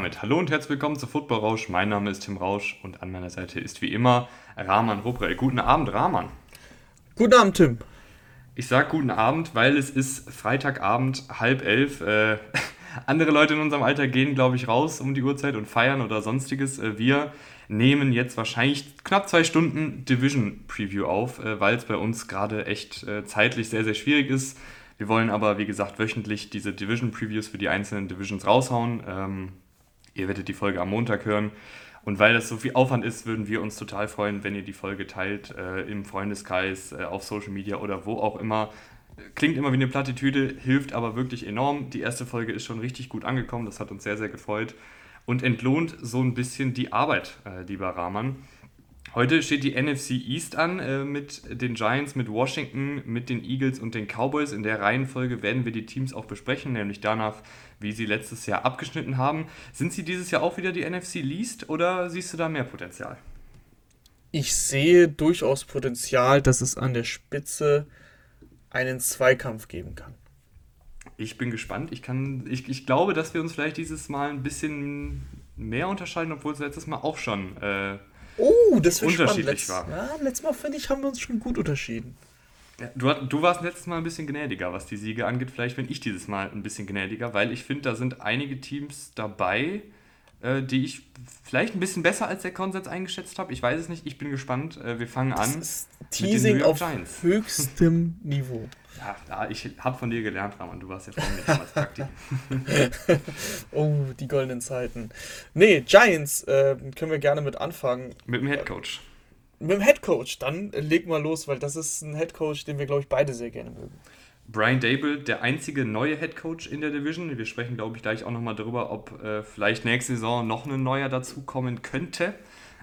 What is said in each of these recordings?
Damit hallo und herzlich willkommen zu Football Rausch. Mein Name ist Tim Rausch und an meiner Seite ist wie immer Rahman Rubrell. Guten Abend, Rahman. Guten Abend, Tim. Ich sage guten Abend, weil es ist Freitagabend, halb elf. Äh, andere Leute in unserem Alter gehen, glaube ich, raus um die Uhrzeit und feiern oder sonstiges. Äh, wir nehmen jetzt wahrscheinlich knapp zwei Stunden Division Preview auf, äh, weil es bei uns gerade echt äh, zeitlich sehr, sehr schwierig ist. Wir wollen aber, wie gesagt, wöchentlich diese Division Previews für die einzelnen Divisions raushauen. Ihr werdet die Folge am Montag hören. Und weil das so viel Aufwand ist, würden wir uns total freuen, wenn ihr die Folge teilt äh, im Freundeskreis, äh, auf Social Media oder wo auch immer. Klingt immer wie eine Plattitüde, hilft aber wirklich enorm. Die erste Folge ist schon richtig gut angekommen, das hat uns sehr, sehr gefreut und entlohnt so ein bisschen die Arbeit, äh, lieber Rahman. Heute steht die NFC East an äh, mit den Giants, mit Washington, mit den Eagles und den Cowboys. In der Reihenfolge werden wir die Teams auch besprechen, nämlich danach, wie sie letztes Jahr abgeschnitten haben. Sind sie dieses Jahr auch wieder die NFC Least oder siehst du da mehr Potenzial? Ich sehe durchaus Potenzial, dass es an der Spitze einen Zweikampf geben kann. Ich bin gespannt. Ich, kann, ich, ich glaube, dass wir uns vielleicht dieses Mal ein bisschen mehr unterscheiden, obwohl es letztes Mal auch schon äh, oh, das unterschiedlich spannend. war. Ja, letztes Mal, finde ich, haben wir uns schon gut unterschieden. Ja, du, du warst letztes Mal ein bisschen gnädiger, was die Siege angeht. Vielleicht bin ich dieses Mal ein bisschen gnädiger, weil ich finde, da sind einige Teams dabei, äh, die ich vielleicht ein bisschen besser als der Konsens eingeschätzt habe. Ich weiß es nicht, ich bin gespannt. Äh, wir fangen das an. Ist Teasing auf Giants. höchstem Niveau. Ja, ich habe von dir gelernt, Raman. Du warst ja von mir damals Praktik. oh, die goldenen Zeiten. Nee, Giants äh, können wir gerne mit anfangen. Mit dem Headcoach. Mit dem Headcoach. Dann leg mal los, weil das ist ein Headcoach, den wir, glaube ich, beide sehr gerne mögen. Brian Dable, der einzige neue Headcoach in der Division. Wir sprechen, glaube ich, gleich auch nochmal darüber, ob äh, vielleicht nächste Saison noch ein neuer dazukommen könnte.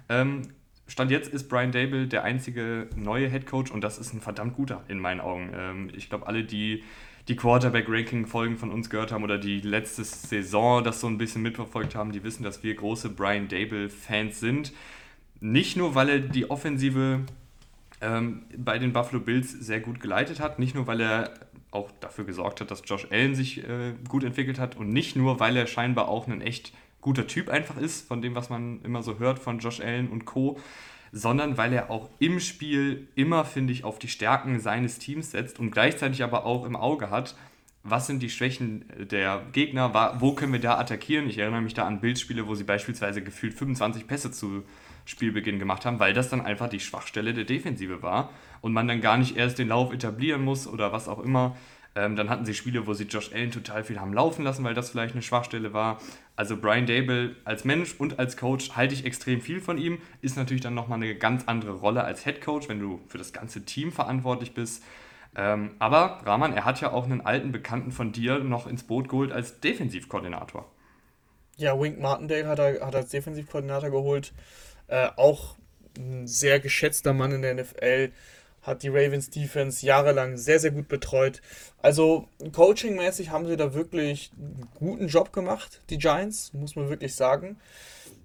Ähm, Stand jetzt ist Brian Dable der einzige neue Head Coach und das ist ein verdammt guter in meinen Augen. Ähm, ich glaube, alle, die die Quarterback-Ranking-Folgen von uns gehört haben oder die letzte Saison das so ein bisschen mitverfolgt haben, die wissen, dass wir große Brian Dable-Fans sind. Nicht nur, weil er die Offensive ähm, bei den Buffalo Bills sehr gut geleitet hat, nicht nur, weil er auch dafür gesorgt hat, dass Josh Allen sich äh, gut entwickelt hat und nicht nur, weil er scheinbar auch einen echt guter Typ einfach ist, von dem, was man immer so hört von Josh Allen und Co., sondern weil er auch im Spiel immer, finde ich, auf die Stärken seines Teams setzt und gleichzeitig aber auch im Auge hat, was sind die Schwächen der Gegner, wo können wir da attackieren. Ich erinnere mich da an Bildspiele, wo sie beispielsweise gefühlt 25 Pässe zu Spielbeginn gemacht haben, weil das dann einfach die Schwachstelle der Defensive war und man dann gar nicht erst den Lauf etablieren muss oder was auch immer. Ähm, dann hatten sie Spiele, wo sie Josh Allen total viel haben laufen lassen, weil das vielleicht eine Schwachstelle war. Also Brian Dable als Mensch und als Coach halte ich extrem viel von ihm. Ist natürlich dann nochmal eine ganz andere Rolle als Head Coach, wenn du für das ganze Team verantwortlich bist. Ähm, aber Rahman, er hat ja auch einen alten Bekannten von dir noch ins Boot geholt als Defensivkoordinator. Ja, Wink Martindale hat er, hat er als Defensivkoordinator geholt. Äh, auch ein sehr geschätzter Mann in der NFL hat die Ravens Defense jahrelang sehr, sehr gut betreut. Also coachingmäßig haben sie da wirklich einen guten Job gemacht, die Giants, muss man wirklich sagen.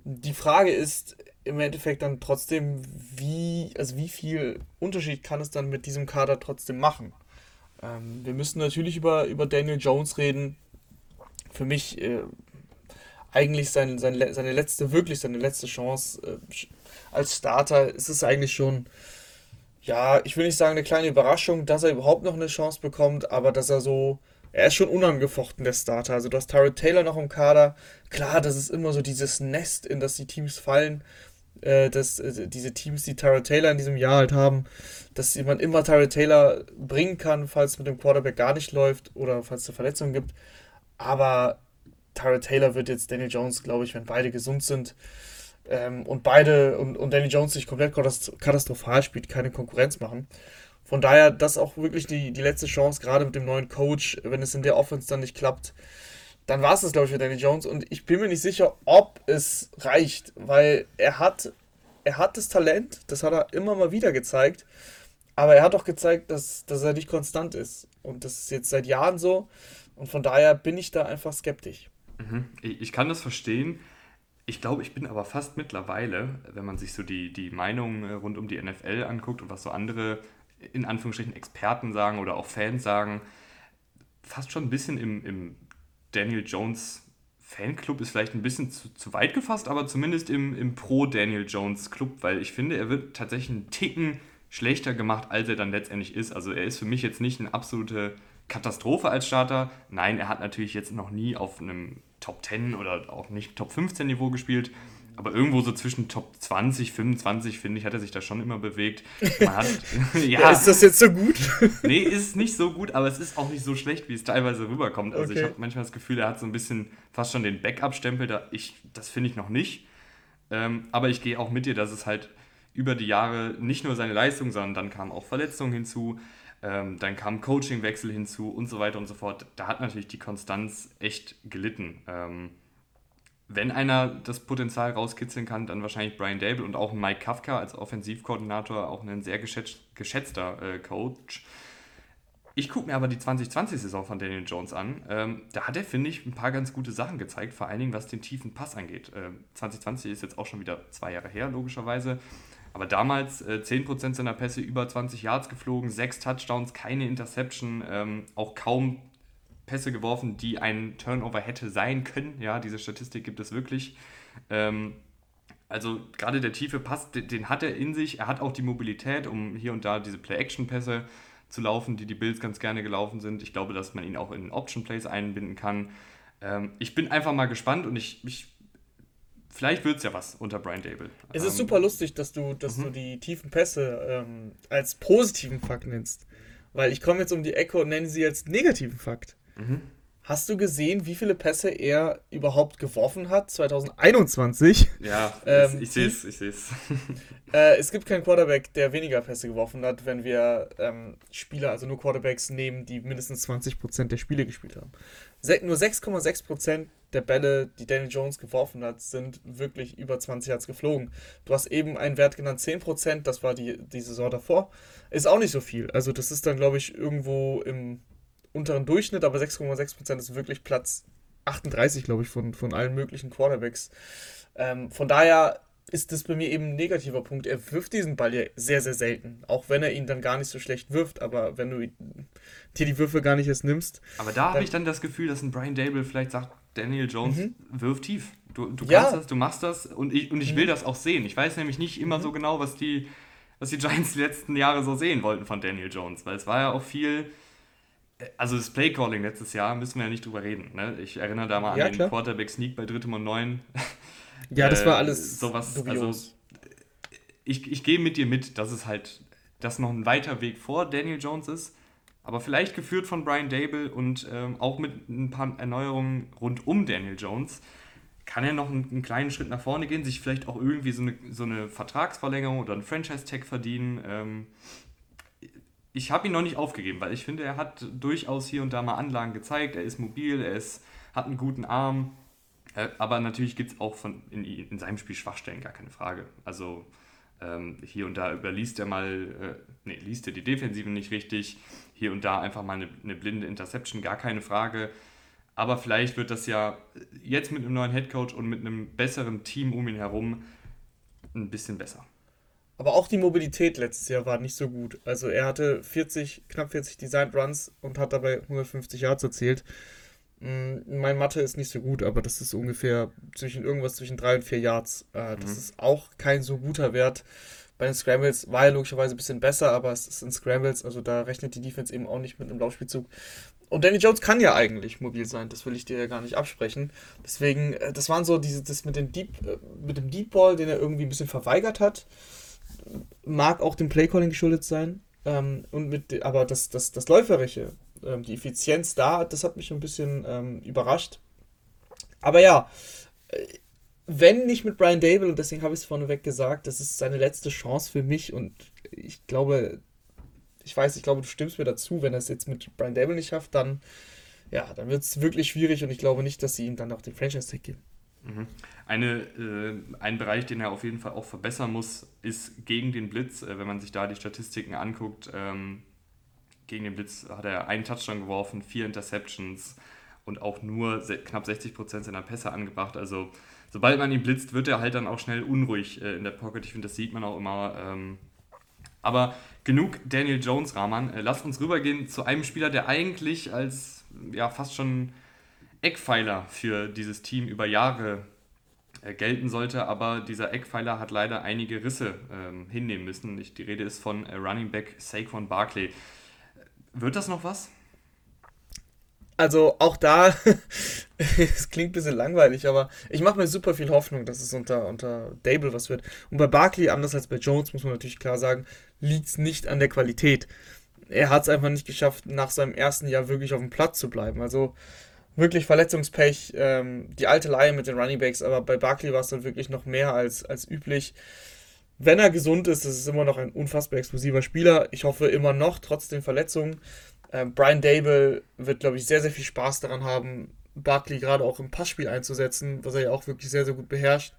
Die Frage ist im Endeffekt dann trotzdem, wie, also wie viel Unterschied kann es dann mit diesem Kader trotzdem machen? Ähm, wir müssen natürlich über, über Daniel Jones reden. Für mich äh, eigentlich sein, sein, seine letzte, wirklich seine letzte Chance äh, als Starter. Ist es eigentlich schon ja, ich will nicht sagen eine kleine Überraschung, dass er überhaupt noch eine Chance bekommt, aber dass er so, er ist schon unangefochten, der Starter. Also du hast Tyrod Taylor noch im Kader. Klar, das ist immer so dieses Nest, in das die Teams fallen. Äh, dass äh, diese Teams, die Tyrod Taylor in diesem Jahr halt haben, dass man immer Tyrod Taylor bringen kann, falls es mit dem Quarterback gar nicht läuft oder falls es eine Verletzung gibt. Aber Tyrod Taylor wird jetzt Daniel Jones, glaube ich, wenn beide gesund sind, ähm, und beide und, und Danny Jones sich komplett katastrophal spielt, keine Konkurrenz machen. Von daher, das ist auch wirklich die, die letzte Chance, gerade mit dem neuen Coach, wenn es in der Offense dann nicht klappt, dann war es das, glaube ich, für Danny Jones. Und ich bin mir nicht sicher, ob es reicht, weil er hat, er hat das Talent, das hat er immer mal wieder gezeigt. Aber er hat auch gezeigt, dass, dass er nicht konstant ist. Und das ist jetzt seit Jahren so. Und von daher bin ich da einfach skeptisch. Mhm. Ich kann das verstehen. Ich glaube, ich bin aber fast mittlerweile, wenn man sich so die, die Meinungen äh, rund um die NFL anguckt und was so andere, in Anführungsstrichen, Experten sagen oder auch Fans sagen, fast schon ein bisschen im, im Daniel Jones Fanclub ist vielleicht ein bisschen zu, zu weit gefasst, aber zumindest im, im Pro-Daniel Jones Club, weil ich finde, er wird tatsächlich einen Ticken schlechter gemacht, als er dann letztendlich ist. Also er ist für mich jetzt nicht eine absolute Katastrophe als Starter. Nein, er hat natürlich jetzt noch nie auf einem Top 10 oder auch nicht Top 15 Niveau gespielt. Aber irgendwo so zwischen Top 20, 25, finde ich, hat er sich da schon immer bewegt. Hat, ja, ist das jetzt so gut? nee, ist nicht so gut, aber es ist auch nicht so schlecht, wie es teilweise rüberkommt. Also okay. ich habe manchmal das Gefühl, er hat so ein bisschen fast schon den Backup-Stempel. Da das finde ich noch nicht. Ähm, aber ich gehe auch mit dir, dass es halt über die Jahre nicht nur seine Leistung, sondern dann kamen auch Verletzungen hinzu. Ähm, dann kam Coachingwechsel hinzu und so weiter und so fort. Da hat natürlich die Konstanz echt gelitten. Ähm, wenn einer das Potenzial rauskitzeln kann, dann wahrscheinlich Brian Dable und auch Mike Kafka als Offensivkoordinator, auch ein sehr geschätz geschätzter äh, Coach. Ich gucke mir aber die 2020-Saison von Daniel Jones an. Ähm, da hat er, finde ich, ein paar ganz gute Sachen gezeigt, vor allen Dingen was den tiefen Pass angeht. Ähm, 2020 ist jetzt auch schon wieder zwei Jahre her, logischerweise. Aber damals äh, 10% seiner Pässe über 20 Yards geflogen, sechs Touchdowns, keine Interception, ähm, auch kaum Pässe geworfen, die ein Turnover hätte sein können. Ja, diese Statistik gibt es wirklich. Ähm, also gerade der tiefe Pass, den, den, hat er in sich. Er hat auch die Mobilität, um hier und da diese Play-Action-Pässe zu laufen, die die Bills ganz gerne gelaufen sind. Ich glaube, dass man ihn auch in Option-Plays einbinden kann. Ähm, ich bin einfach mal gespannt und ich, ich vielleicht wird es ja was unter Brian Dable. Es ist ähm, super lustig, dass du, dass mhm. du die tiefen Pässe ähm, als positiven Fakt nennst. Weil ich komme jetzt um die Ecke und nenne sie als negativen Fakt. Mhm. Hast du gesehen, wie viele Pässe er überhaupt geworfen hat 2021? Ja, ähm, ich sehe es, ich sehe es. Äh, es gibt keinen Quarterback, der weniger Pässe geworfen hat, wenn wir ähm, Spieler, also nur Quarterbacks nehmen, die mindestens 20% der Spiele gespielt haben. Se nur 6,6% der Bälle, die Daniel Jones geworfen hat, sind wirklich über 20 Yards geflogen. Du hast eben einen Wert genannt, 10%, das war die, die Saison davor. Ist auch nicht so viel. Also das ist dann, glaube ich, irgendwo im unteren Durchschnitt, aber 6,6% ist wirklich Platz 38, glaube ich, von, von allen möglichen Quarterbacks. Ähm, von daher ist das bei mir eben ein negativer Punkt. Er wirft diesen Ball ja sehr, sehr selten. Auch wenn er ihn dann gar nicht so schlecht wirft, aber wenn du dir die Würfe gar nicht erst nimmst. Aber da habe ich dann das Gefühl, dass ein Brian Dable vielleicht sagt, Daniel Jones mhm. wirft tief. Du, du ja. kannst das, du machst das und ich, und ich mhm. will das auch sehen. Ich weiß nämlich nicht immer mhm. so genau, was die, was die Giants die letzten Jahre so sehen wollten von Daniel Jones, weil es war ja auch viel also das Playcalling letztes Jahr müssen wir ja nicht drüber reden. Ne? Ich erinnere da mal ja, an den Quarterback Sneak bei drittem und neun. Ja, das war äh, alles sowas. Dubios. Also, ich, ich gehe mit dir mit, dass es halt, dass noch ein weiter Weg vor Daniel Jones ist, aber vielleicht geführt von Brian Dable und ähm, auch mit ein paar Erneuerungen rund um Daniel Jones kann er noch einen, einen, kleinen Schritt nach vorne gehen, sich vielleicht auch irgendwie so eine, so eine Vertragsverlängerung oder einen Franchise-Tag verdienen. Ähm, ich habe ihn noch nicht aufgegeben, weil ich finde, er hat durchaus hier und da mal Anlagen gezeigt. Er ist mobil, er ist, hat einen guten Arm. Äh, aber natürlich gibt es auch von, in, in, seinem Spiel Schwachstellen, gar keine Frage. Also ähm, hier und da überliest er mal, äh, nee, liest er die Defensive nicht richtig. Hier und da einfach mal eine, eine blinde Interception, gar keine Frage. Aber vielleicht wird das ja jetzt mit einem neuen Headcoach und mit einem besseren Team um ihn herum ein bisschen besser. Aber auch die Mobilität letztes Jahr war nicht so gut. Also er hatte 40, knapp 40 Designed Runs und hat dabei 150 Yards erzielt. Mm, mein Mathe ist nicht so gut, aber das ist ungefähr zwischen irgendwas zwischen 3 und 4 Yards. Äh, das mhm. ist auch kein so guter Wert. Bei den Scrambles war er logischerweise ein bisschen besser, aber es sind Scrambles, also da rechnet die Defense eben auch nicht mit einem Laufspielzug. Und Danny Jones kann ja eigentlich mobil sein, das will ich dir ja gar nicht absprechen. Deswegen, äh, das waren so diese, das mit dem Deep, äh, mit dem Deep Ball, den er irgendwie ein bisschen verweigert hat mag auch dem Playcalling geschuldet sein. Ähm, und mit, aber das, das, das Läuferische, ähm, die Effizienz da, das hat mich ein bisschen ähm, überrascht. Aber ja, äh, wenn nicht mit Brian Dable, und deswegen habe ich es vorneweg gesagt, das ist seine letzte Chance für mich und ich glaube, ich weiß, ich glaube, du stimmst mir dazu, wenn er es jetzt mit Brian Dable nicht schafft, dann, ja, dann wird es wirklich schwierig und ich glaube nicht, dass sie ihm dann auch den Franchise-Tag geben. Mhm. Eine, äh, ein Bereich, den er auf jeden Fall auch verbessern muss, ist gegen den Blitz. Äh, wenn man sich da die Statistiken anguckt, ähm, gegen den Blitz hat er einen Touchdown geworfen, vier Interceptions und auch nur knapp 60 Prozent seiner Pässe angebracht. Also sobald man ihn blitzt, wird er halt dann auch schnell unruhig äh, in der Pocket. Ich finde, das sieht man auch immer. Ähm, aber genug Daniel Jones, Rahman. Äh, lass uns rübergehen zu einem Spieler, der eigentlich als ja fast schon Eckpfeiler für dieses Team über Jahre äh, gelten sollte, aber dieser Eckpfeiler hat leider einige Risse ähm, hinnehmen müssen. Ich, die Rede ist von äh, Running Back Saquon Barkley. Wird das noch was? Also auch da, es klingt ein bisschen langweilig, aber ich mache mir super viel Hoffnung, dass es unter, unter Dable was wird. Und bei Barkley, anders als bei Jones, muss man natürlich klar sagen, liegt es nicht an der Qualität. Er hat es einfach nicht geschafft, nach seinem ersten Jahr wirklich auf dem Platz zu bleiben. Also wirklich Verletzungspech, ähm, die alte Leihe mit den Runningbacks, aber bei Barkley war es dann wirklich noch mehr als, als üblich. Wenn er gesund ist, das ist immer noch ein unfassbar explosiver Spieler. Ich hoffe immer noch, trotz den Verletzungen. Ähm, Brian Dable wird, glaube ich, sehr, sehr viel Spaß daran haben, Barkley gerade auch im Passspiel einzusetzen, was er ja auch wirklich sehr, sehr gut beherrscht.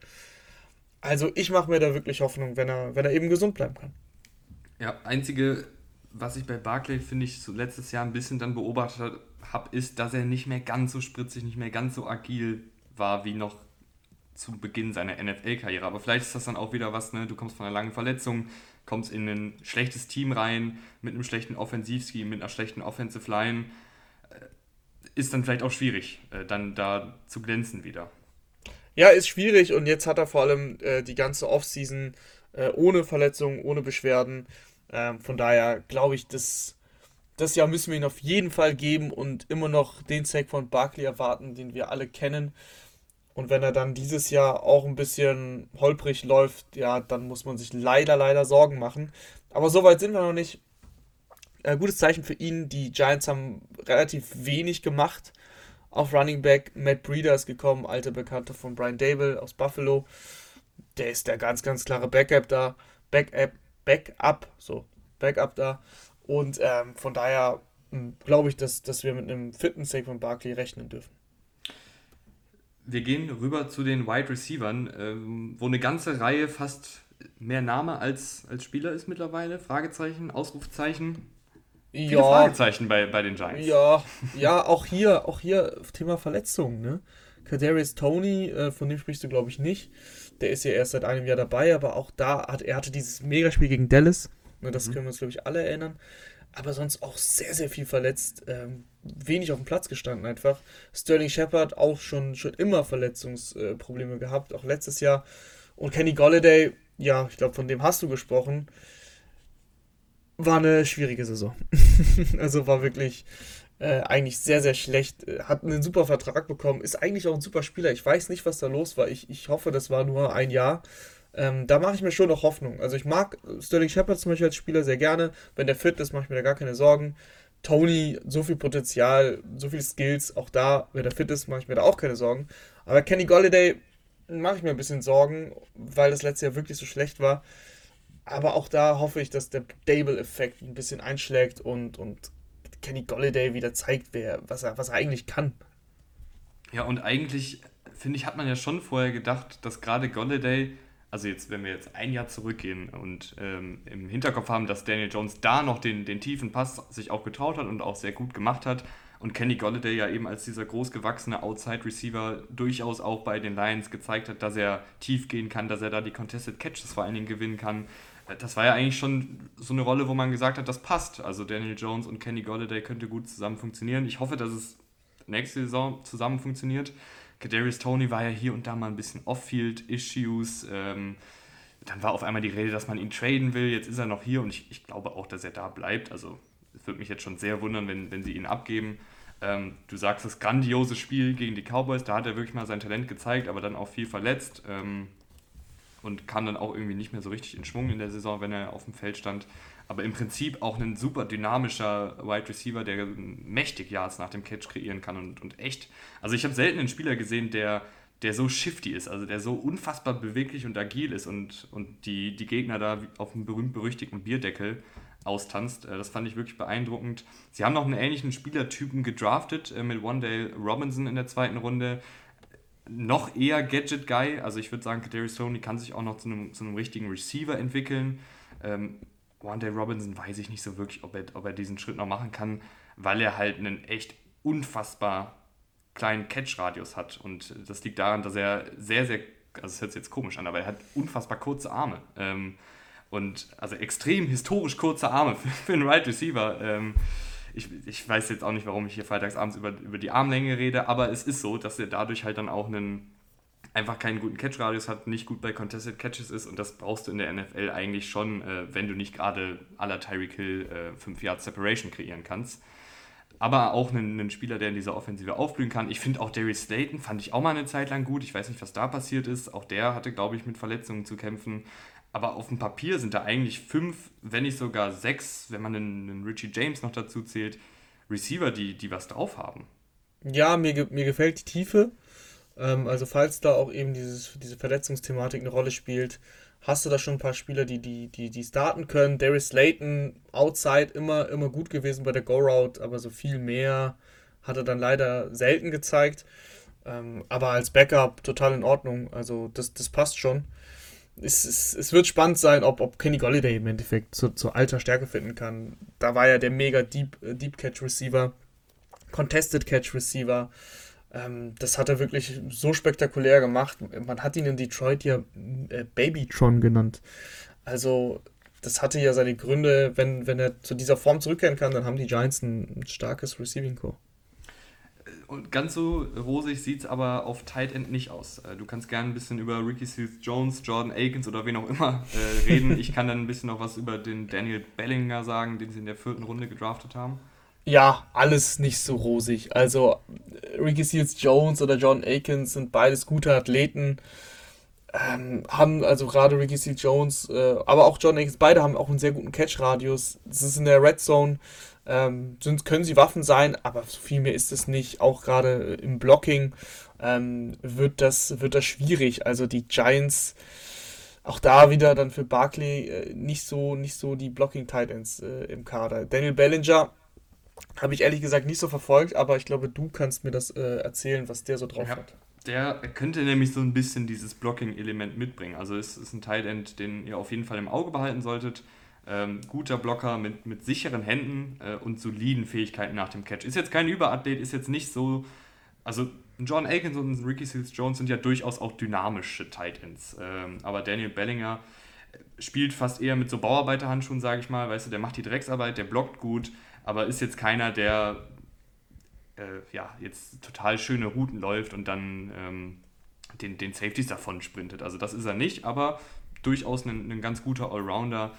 Also ich mache mir da wirklich Hoffnung, wenn er, wenn er eben gesund bleiben kann. Ja, einzige, was ich bei Barkley, finde ich, so letztes Jahr ein bisschen dann beobachtet habe, ist, dass er nicht mehr ganz so spritzig, nicht mehr ganz so agil war wie noch zu Beginn seiner NFL-Karriere. Aber vielleicht ist das dann auch wieder was, ne? Du kommst von einer langen Verletzung, kommst in ein schlechtes Team rein, mit einem schlechten Offensivscheme, mit einer schlechten Offensive Line. Äh, ist dann vielleicht auch schwierig, äh, dann da zu glänzen wieder. Ja, ist schwierig und jetzt hat er vor allem äh, die ganze Offseason äh, ohne Verletzungen, ohne Beschwerden. Ähm, von daher glaube ich, dass das Jahr müssen wir ihn auf jeden Fall geben und immer noch den Sack von Barkley erwarten, den wir alle kennen. Und wenn er dann dieses Jahr auch ein bisschen holprig läuft, ja, dann muss man sich leider, leider Sorgen machen. Aber so weit sind wir noch nicht. Äh, gutes Zeichen für ihn. Die Giants haben relativ wenig gemacht. Auf Running Back Matt Breeder ist gekommen, alter Bekannter von Brian Dable aus Buffalo. Der ist der ganz, ganz klare Backup da. Backup, Backup, so, Backup da. Und ähm, von daher hm, glaube ich, dass, dass wir mit einem fitten von Barkley rechnen dürfen. Wir gehen rüber zu den Wide Receivern, ähm, wo eine ganze Reihe fast mehr Name als, als Spieler ist mittlerweile. Fragezeichen, Ausrufzeichen. Viele ja, Fragezeichen bei, bei den Giants. Ja, ja, auch hier, auch hier Thema Verletzungen, ne? Kadarius Tony, äh, von dem sprichst du, glaube ich, nicht. Der ist ja erst seit einem Jahr dabei, aber auch da hat er hatte dieses Megaspiel gegen Dallas. Ne, das mhm. können wir uns, glaube ich, alle erinnern. Aber sonst auch sehr, sehr viel verletzt. Ähm, wenig auf dem Platz gestanden einfach. Sterling Shepard auch schon, schon immer Verletzungsprobleme äh, gehabt, auch letztes Jahr. Und Kenny Golladay, ja, ich glaube, von dem hast du gesprochen. War eine schwierige Saison. also war wirklich äh, eigentlich sehr, sehr schlecht. Hat einen super Vertrag bekommen, ist eigentlich auch ein super Spieler. Ich weiß nicht, was da los war. Ich, ich hoffe, das war nur ein Jahr. Ähm, da mache ich mir schon noch Hoffnung. Also ich mag Sterling Shepard zum Beispiel als Spieler sehr gerne. Wenn der fit ist, mache ich mir da gar keine Sorgen. Tony, so viel Potenzial, so viele Skills, auch da, wenn er fit ist, mache ich mir da auch keine Sorgen. Aber Kenny Golliday mache ich mir ein bisschen Sorgen, weil das letzte Jahr wirklich so schlecht war. Aber auch da hoffe ich, dass der Dable-Effekt ein bisschen einschlägt und, und Kenny Golliday wieder zeigt, wer, was, er, was er eigentlich kann. Ja, und eigentlich, finde ich, hat man ja schon vorher gedacht, dass gerade Golliday also jetzt, wenn wir jetzt ein Jahr zurückgehen und ähm, im Hinterkopf haben, dass Daniel Jones da noch den, den tiefen Pass sich auch getraut hat und auch sehr gut gemacht hat und Kenny Golladay ja eben als dieser großgewachsene Outside-Receiver durchaus auch bei den Lions gezeigt hat, dass er tief gehen kann, dass er da die Contested Catches vor allen Dingen gewinnen kann. Äh, das war ja eigentlich schon so eine Rolle, wo man gesagt hat, das passt. Also Daniel Jones und Kenny Golladay könnte gut zusammen funktionieren. Ich hoffe, dass es nächste Saison zusammen funktioniert. Kadarius Tony war ja hier und da mal ein bisschen Off-Field-Issues. Ähm, dann war auf einmal die Rede, dass man ihn traden will. Jetzt ist er noch hier und ich, ich glaube auch, dass er da bleibt. Also es würde mich jetzt schon sehr wundern, wenn, wenn sie ihn abgeben. Ähm, du sagst, das grandiose Spiel gegen die Cowboys, da hat er wirklich mal sein Talent gezeigt, aber dann auch viel verletzt ähm, und kam dann auch irgendwie nicht mehr so richtig in Schwung in der Saison, wenn er auf dem Feld stand aber im Prinzip auch ein super dynamischer Wide Receiver, der mächtig Yards nach dem Catch kreieren kann und, und echt. Also ich habe selten einen Spieler gesehen, der, der so shifty ist, also der so unfassbar beweglich und agil ist und, und die, die Gegner da auf dem berühmt-berüchtigten Bierdeckel austanzt. Äh, das fand ich wirklich beeindruckend. Sie haben noch einen ähnlichen Spielertypen gedraftet äh, mit Wandale Robinson in der zweiten Runde. Noch eher Gadget-Guy, also ich würde sagen, Kadarius Tony kann sich auch noch zu einem, zu einem richtigen Receiver entwickeln. Ähm, Wanda Robinson weiß ich nicht so wirklich, ob er, ob er diesen Schritt noch machen kann, weil er halt einen echt unfassbar kleinen Catch-Radius hat. Und das liegt daran, dass er sehr, sehr, also es hört sich jetzt komisch an, aber er hat unfassbar kurze Arme. Ähm, und also extrem historisch kurze Arme für, für einen Right Receiver. Ähm, ich, ich weiß jetzt auch nicht, warum ich hier freitagsabends über, über die Armlänge rede, aber es ist so, dass er dadurch halt dann auch einen einfach keinen guten Catch-Radius hat, nicht gut bei Contested Catches ist und das brauchst du in der NFL eigentlich schon, äh, wenn du nicht gerade aller Tyreek Hill 5 äh, Yards Separation kreieren kannst. Aber auch einen, einen, Spieler, der in dieser Offensive aufblühen kann. Ich finde auch Darius Slayton fand ich auch mal eine Zeit lang gut. Ich weiß nicht, was da passiert ist. Auch der hatte, glaube ich, mit Verletzungen zu kämpfen. Aber auf dem Papier sind da eigentlich fünf, wenn nicht sogar sechs, wenn man einen, einen Richie James noch dazu zählt, Receiver, die, die was drauf haben. Ja, mir, mir gefällt die Tiefe. Ähm, also falls da auch eben dieses, diese Verletzungsthematik eine Rolle spielt, hast du da schon ein paar Spieler, die, die, die, die starten können. Darius Slayton, outside, immer, immer gut gewesen bei der Go-Route, aber so viel mehr hat er dann leider selten gezeigt. Ähm, aber als Backup total in Ordnung. Also das, das passt schon. Es, es, es wird spannend sein, ob, ob Kenny Golliday im Endeffekt zu, zu alter Stärke finden kann. Da war ja der mega Deep, äh, Deep Catch Receiver, Contested Catch Receiver. Ähm, das hat er wirklich so spektakulär gemacht. Man hat ihn in Detroit ja äh, Babytron genannt. Also, das hatte ja seine Gründe, wenn, wenn er zu dieser Form zurückkehren kann, dann haben die Giants ein, starkes Receiving Core. Und ganz so rosig sieht es aber auf Tight End nicht aus. Äh, du kannst gerne ein bisschen über Ricky Seals Jones, Jordan Akins oder wen auch immer äh, reden. ich kann dann ein bisschen noch was über den Daniel Bellinger sagen, den sie in der vierten Runde gedraftet haben ja, alles nicht so rosig. Also Ricky Seals Jones oder John Akins sind beides gute Athleten. Ähm, haben also gerade Ricky Seals Jones, äh, aber auch John Akins, beide haben auch einen sehr guten Catch-Radius. Das ist in der Red Zone. Ähm, sind, können sie Waffen sein, aber so viel mehr ist es nicht. Auch gerade im Blocking ähm, wird, das, wird das schwierig. Also die Giants, auch da wieder dann für Barkley äh, nicht, so, nicht so die Blocking-Titans äh, im Kader. Daniel Bellinger habe ich ehrlich gesagt nicht so verfolgt, aber ich glaube, du kannst mir das äh, erzählen, was der so drauf ja, hat. Der könnte nämlich so ein bisschen dieses Blocking-Element mitbringen. Also es ist ein Tight End, den ihr auf jeden Fall im Auge behalten solltet. Ähm, guter Blocker mit, mit sicheren Händen äh, und soliden Fähigkeiten nach dem Catch. Ist jetzt kein Überathlet, ist jetzt nicht so. Also John Aikens und Ricky Seals Jones sind ja durchaus auch dynamische Tight Ends. Ähm, aber Daniel Bellinger spielt fast eher mit so Bauarbeiterhandschuhen, sage ich mal. Weißt du, der macht die Drecksarbeit, der blockt gut aber ist jetzt keiner, der äh, ja, jetzt total schöne Routen läuft und dann ähm, den, den Safeties davon sprintet. Also das ist er nicht, aber durchaus ein, ein ganz guter Allrounder.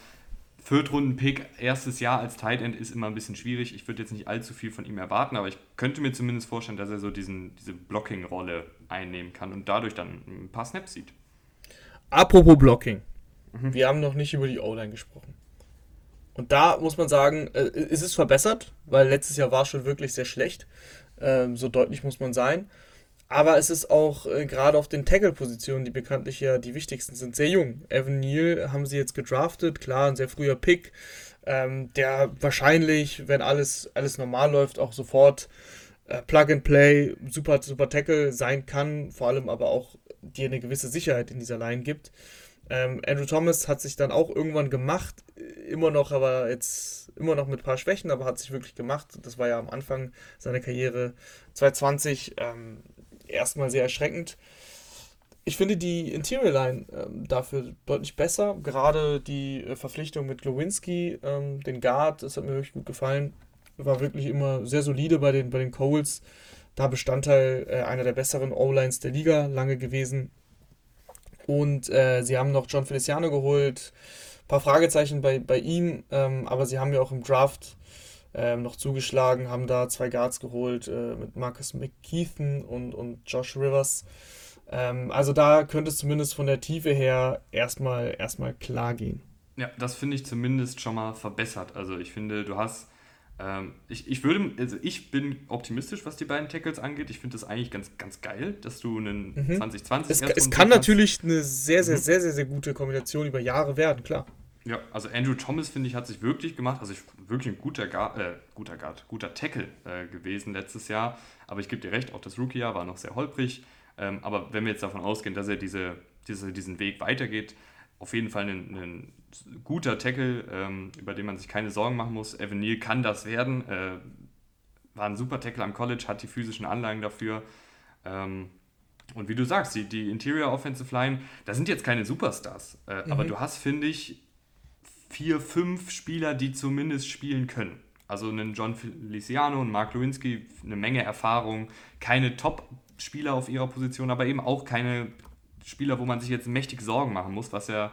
Viertrunden-Pick, erstes Jahr als Tight End ist immer ein bisschen schwierig. Ich würde jetzt nicht allzu viel von ihm erwarten, aber ich könnte mir zumindest vorstellen, dass er so diesen, diese Blocking-Rolle einnehmen kann und dadurch dann ein paar Snaps sieht. Apropos Blocking. Mhm. Wir haben noch nicht über die O-Line gesprochen. Und da muss man sagen, äh, ist es verbessert, weil letztes Jahr war schon wirklich sehr schlecht. Ähm, so deutlich muss man sein. Aber es ist auch äh, gerade auf den Tackle-Positionen, die bekanntlich ja die wichtigsten sind, sehr jung. Evan Neal haben sie jetzt gedraftet, klar, ein sehr früher Pick, ähm, der wahrscheinlich, wenn alles, alles normal läuft, auch sofort äh, Plug and Play, super, super Tackle sein kann, vor allem aber auch dir eine gewisse Sicherheit in dieser Line gibt. Ähm, Andrew Thomas hat sich dann auch irgendwann gemacht, immer noch, aber jetzt immer noch mit ein paar Schwächen, aber hat sich wirklich gemacht. Das war ja am Anfang seiner Karriere 2020 ähm, erstmal sehr erschreckend. Ich finde die Interior Line ähm, dafür deutlich besser. Gerade die äh, Verpflichtung mit Glowinski, ähm, den Guard, das hat mir wirklich gut gefallen. War wirklich immer sehr solide bei den, bei den Coles. Da Bestandteil äh, einer der besseren O-Lines der Liga lange gewesen. Und äh, sie haben noch John Feliciano geholt. Ein paar Fragezeichen bei, bei ihm, ähm, aber sie haben ja auch im Draft ähm, noch zugeschlagen, haben da zwei Guards geholt äh, mit Marcus McKeithen und, und Josh Rivers. Ähm, also da könnte es zumindest von der Tiefe her erstmal, erstmal klar gehen. Ja, das finde ich zumindest schon mal verbessert. Also ich finde, du hast ähm, ich, ich würde, also ich bin optimistisch, was die beiden Tackles angeht. Ich finde das eigentlich ganz, ganz geil, dass du einen mhm. 2020 Es, es kann natürlich eine sehr, sehr, mhm. sehr, sehr, sehr gute Kombination über Jahre werden, klar. Ja, also Andrew Thomas, finde ich, hat sich wirklich gemacht. Also ich, wirklich ein guter Guard, äh, guter Guard, guter Tackle äh, gewesen letztes Jahr. Aber ich gebe dir recht, auch das Rookie-Jahr war noch sehr holprig. Ähm, aber wenn wir jetzt davon ausgehen, dass er diese, diese, diesen Weg weitergeht, auf jeden Fall ein, ein guter Tackle, ähm, über den man sich keine Sorgen machen muss. Evan Neal kann das werden. Äh, war ein super Tackle am College, hat die physischen Anlagen dafür. Ähm, und wie du sagst, die, die Interior Offensive Line, da sind jetzt keine Superstars. Äh, mhm. Aber du hast, finde ich, vier, fünf Spieler, die zumindest spielen können. Also einen John Feliciano und Mark Lewinsky, eine Menge Erfahrung, keine Top-Spieler auf ihrer Position, aber eben auch keine Spieler, wo man sich jetzt mächtig Sorgen machen muss, was ja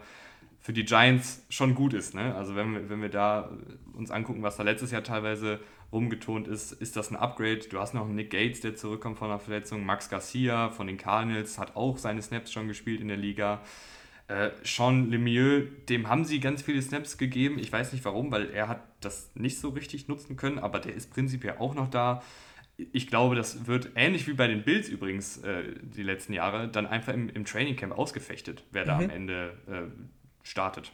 für die Giants schon gut ist. Ne? Also wenn wir, wenn wir da uns angucken, was da letztes Jahr teilweise rumgetont ist, ist das ein Upgrade. Du hast noch Nick Gates, der zurückkommt von einer Verletzung. Max Garcia von den Cardinals hat auch seine Snaps schon gespielt in der Liga. Äh, Sean Lemieux, dem haben sie ganz viele Snaps gegeben. Ich weiß nicht warum, weil er hat das nicht so richtig nutzen können, aber der ist prinzipiell auch noch da. Ich glaube, das wird ähnlich wie bei den Bills übrigens äh, die letzten Jahre dann einfach im, im Training Camp ausgefechtet, wer mhm. da am Ende äh, startet.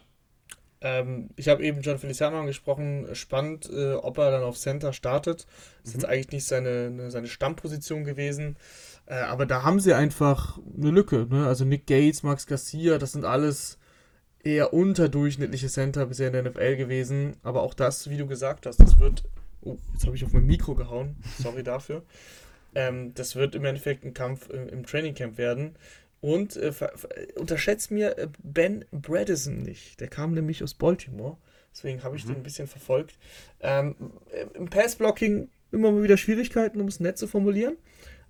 Ähm, ich habe eben John Feliciano angesprochen. Spannend, äh, ob er dann auf Center startet. Das ist mhm. jetzt eigentlich nicht seine, ne, seine Stammposition gewesen. Äh, aber da haben sie einfach eine Lücke. Ne? Also Nick Gates, Max Garcia, das sind alles eher unterdurchschnittliche Center bisher in der NFL gewesen. Aber auch das, wie du gesagt hast, das wird. Oh, jetzt habe ich auf mein Mikro gehauen. Sorry dafür. Ähm, das wird im Endeffekt ein Kampf im, im Training Camp werden. Und äh, unterschätzt mir äh, Ben Bredesen nicht. Der kam nämlich aus Baltimore. Deswegen habe ich mhm. den ein bisschen verfolgt. Ähm, Im Passblocking immer mal wieder Schwierigkeiten, um es nett zu formulieren.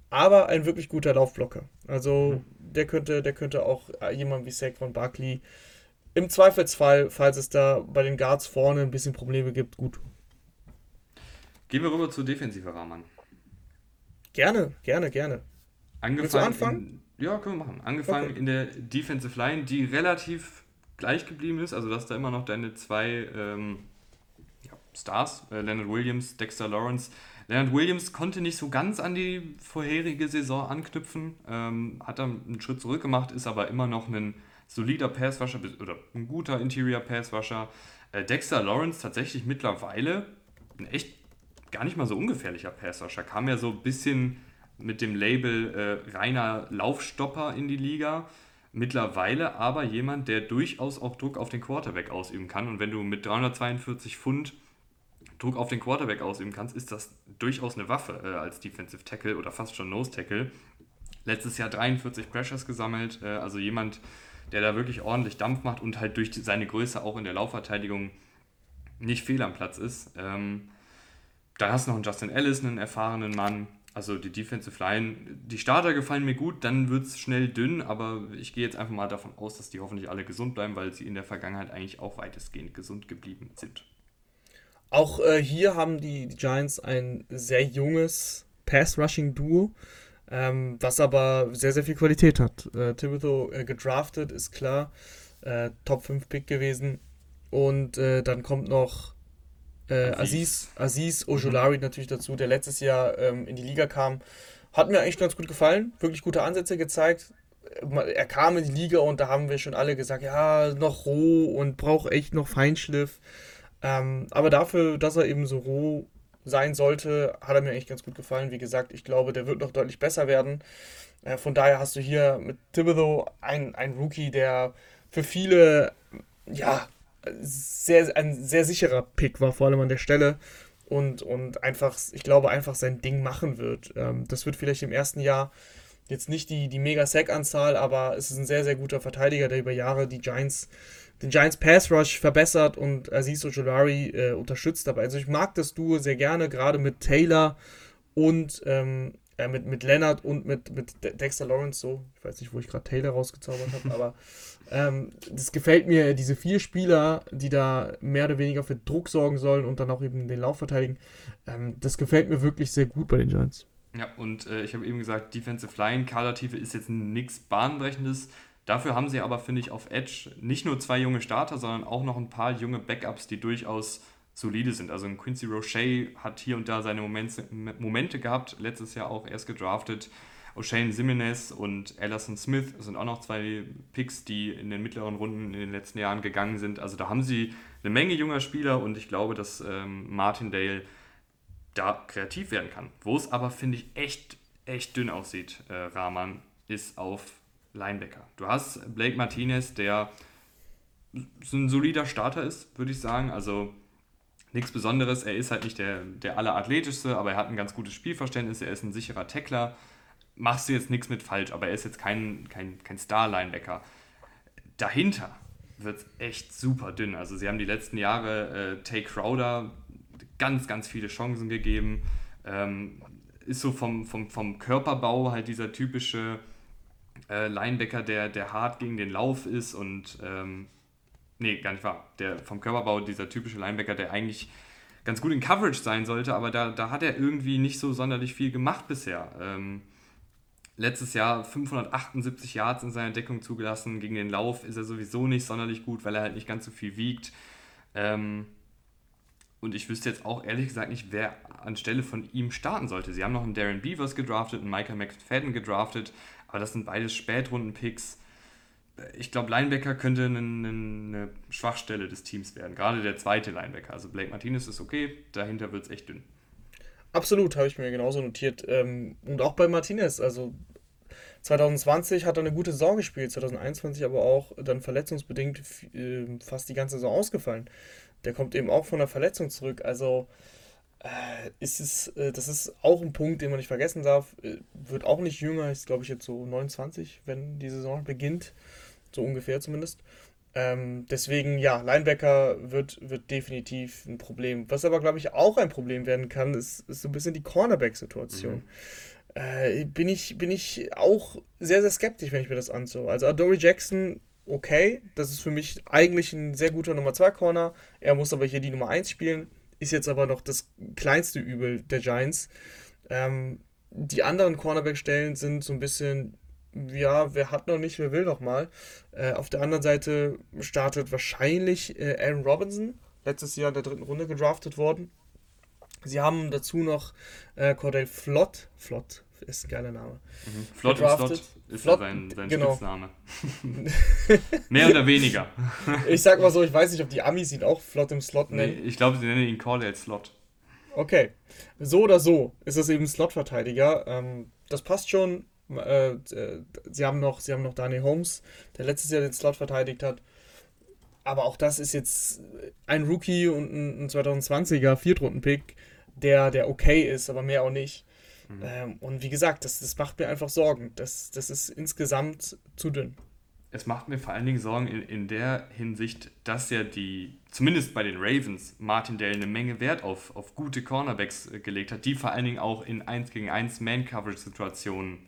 Aber ein wirklich guter Laufblocker. Also mhm. der könnte, der könnte auch äh, jemand wie Saquon Barkley im Zweifelsfall, falls es da bei den Guards vorne ein bisschen Probleme gibt, gut tun. Gehen wir rüber zur Defensive Rahman. Gerne, gerne, gerne. Angefangen anfangen? Ja, können wir machen. Angefangen okay. in der Defensive Line, die relativ gleich geblieben ist. Also, dass da immer noch deine zwei ähm, ja, Stars, äh, Leonard Williams, Dexter Lawrence. Leonard Williams konnte nicht so ganz an die vorherige Saison anknüpfen, ähm, hat dann einen Schritt zurück gemacht, ist aber immer noch ein solider Passwasher oder ein guter Interior Passwasher. Äh, Dexter Lawrence tatsächlich mittlerweile ein echt gar nicht mal so ungefährlicher Passwasher. Kam ja so ein bisschen mit dem Label äh, reiner Laufstopper in die Liga. Mittlerweile aber jemand, der durchaus auch Druck auf den Quarterback ausüben kann. Und wenn du mit 342 Pfund Druck auf den Quarterback ausüben kannst, ist das durchaus eine Waffe äh, als Defensive Tackle oder fast schon Nose Tackle. Letztes Jahr 43 Pressures gesammelt, äh, also jemand, der da wirklich ordentlich Dampf macht und halt durch die, seine Größe auch in der Laufverteidigung nicht fehl am Platz ist. Ähm, dann hast du noch einen Justin Ellis, einen erfahrenen Mann. Also die Defensive Line, die Starter gefallen mir gut, dann wird es schnell dünn, aber ich gehe jetzt einfach mal davon aus, dass die hoffentlich alle gesund bleiben, weil sie in der Vergangenheit eigentlich auch weitestgehend gesund geblieben sind. Auch äh, hier haben die, die, Giants ein sehr junges Pass-Rushing-Duo, ähm, was aber sehr, sehr viel Qualität hat. Äh, Thibodeau äh, gedraftet, ist klar, äh, Top 5 Pick gewesen. Und äh, dann kommt noch äh, Aziz, Aziz Ojolari mhm. natürlich dazu, der letztes Jahr ähm, in die Liga kam. Hat mir eigentlich ganz gut gefallen, wirklich gute Ansätze gezeigt. Er kam in die Liga und da haben wir schon alle gesagt, ja, noch roh und braucht echt noch Feinschliff. Ähm, aber dafür, dass er eben so roh sein sollte, hat er mir eigentlich ganz gut gefallen. Wie gesagt, ich glaube, der wird noch deutlich besser werden. Äh, von daher hast du hier mit Thibodeau einen Rookie, der für viele, ja, sehr, ein sehr sicherer Pick war, vor allem an der Stelle. Und, und einfach, ich glaube, einfach sein Ding machen wird. Ähm, das wird vielleicht im ersten Jahr jetzt nicht die, die Mega-Sack-Anzahl, aber es ist ein sehr, sehr guter Verteidiger, der über Jahre die Giants, den Giants Pass Rush verbessert und Aziz Ojolari äh, unterstützt dabei. Also ich mag das Duo sehr gerne, gerade mit Taylor und ähm, äh, mit, mit Leonard und mit, mit Dexter Lawrence so. Ich weiß nicht, wo ich gerade Taylor rausgezaubert habe, aber ähm, das gefällt mir, diese vier Spieler, die da mehr oder weniger für Druck sorgen sollen und dann auch eben den Lauf verteidigen. Ähm, das gefällt mir wirklich sehr gut bei den Giants. Ja, und äh, ich habe eben gesagt, Defensive Line, Kadertiefe ist jetzt nichts Bahnbrechendes. Dafür haben sie aber, finde ich, auf Edge nicht nur zwei junge Starter, sondern auch noch ein paar junge Backups, die durchaus solide sind. Also ein Quincy Roche hat hier und da seine Momente, Momente gehabt, letztes Jahr auch erst gedraftet. O'Shane Simenez und Ellison Smith sind auch noch zwei Picks, die in den mittleren Runden in den letzten Jahren gegangen sind. Also da haben sie eine Menge junger Spieler und ich glaube, dass ähm, Martindale da kreativ werden kann. Wo es aber, finde ich, echt, echt dünn aussieht, äh, Rahman, ist auf Linebacker. Du hast Blake Martinez, der ein solider Starter ist, würde ich sagen. Also nichts Besonderes. Er ist halt nicht der, der allerathletischste, aber er hat ein ganz gutes Spielverständnis. Er ist ein sicherer Tackler machst du jetzt nichts mit falsch, aber er ist jetzt kein, kein, kein Star-Linebacker. Dahinter wird es echt super dünn. Also sie haben die letzten Jahre äh, Tay Crowder, ganz, ganz viele Chancen gegeben. Ähm, ist so vom, vom, vom Körperbau halt dieser typische äh, Linebacker, der, der hart gegen den Lauf ist und ähm, nee, gar nicht wahr. Der vom Körperbau dieser typische Linebacker, der eigentlich ganz gut in Coverage sein sollte, aber da, da hat er irgendwie nicht so sonderlich viel gemacht bisher. Ähm, letztes Jahr 578 Yards in seiner Deckung zugelassen. Gegen den Lauf ist er sowieso nicht sonderlich gut, weil er halt nicht ganz so viel wiegt. Ähm, und ich wüsste jetzt auch ehrlich gesagt nicht, wer anstelle von ihm starten sollte. Sie haben noch einen Darren Beavers gedraftet, einen Michael McFadden gedraftet, aber das sind beides Spätrunden-Picks. Ich glaube, Linebacker könnte eine, eine, Schwachstelle des Teams werden. Gerade der zweite Linebacker. Also Blake Martinez ist okay, dahinter wird es echt dünn. Absolut, habe ich mir genauso notiert. Ähm, und auch bei Martinez. Also 2020 hat er eine gute Saison gespielt, 2021 aber auch dann verletzungsbedingt äh, fast die ganze Saison ausgefallen. Der kommt eben auch von einer Verletzung zurück. Also äh, ist es, äh, das ist auch ein Punkt, den man nicht vergessen darf. Äh, wird auch nicht jünger, ist glaube ich jetzt so 29, wenn die Saison beginnt. So ungefähr zumindest. Ähm, deswegen, ja, Linebacker wird, wird definitiv ein Problem. Was aber, glaube ich, auch ein Problem werden kann, ist, ist so ein bisschen die Cornerback-Situation. Mhm. Äh, bin, ich, bin ich auch sehr, sehr skeptisch, wenn ich mir das anschaue. Also Adoree Jackson, okay, das ist für mich eigentlich ein sehr guter Nummer 2 Corner. Er muss aber hier die Nummer 1 spielen ist jetzt aber noch das kleinste Übel der Giants. Ähm, die anderen Cornerback-Stellen sind so ein bisschen, ja, wer hat noch nicht, wer will noch mal. Äh, auf der anderen Seite startet wahrscheinlich äh, Aaron Robinson, letztes Jahr in der dritten Runde gedraftet worden. Sie haben dazu noch äh, Cordell Flott, Flott ist ein geiler Name. Mhm. Flott gedraftet. und Slot ist Flott, ja sein, sein genau. Spitzname. Mehr oder weniger. ich sag mal so, ich weiß nicht, ob die Amis ihn auch Flott im Slot nennen. Nee, ich glaube, sie nennen ihn Cordell Slot. Okay. So oder so ist es eben Slot-Verteidiger. Ähm, das passt schon. Äh, äh, sie, haben noch, sie haben noch Daniel Holmes, der letztes Jahr den Slot verteidigt hat. Aber auch das ist jetzt ein Rookie und ein, ein 2020er Viertrunden-Pick, der, der okay ist, aber mehr auch nicht. Mhm. Ähm, und wie gesagt, das, das macht mir einfach Sorgen. Das, das ist insgesamt zu dünn. Es macht mir vor allen Dingen Sorgen in, in der Hinsicht, dass ja die, zumindest bei den Ravens, Martindale eine Menge Wert auf, auf gute Cornerbacks äh, gelegt hat, die vor allen Dingen auch in 1 gegen 1 Man-Coverage-Situationen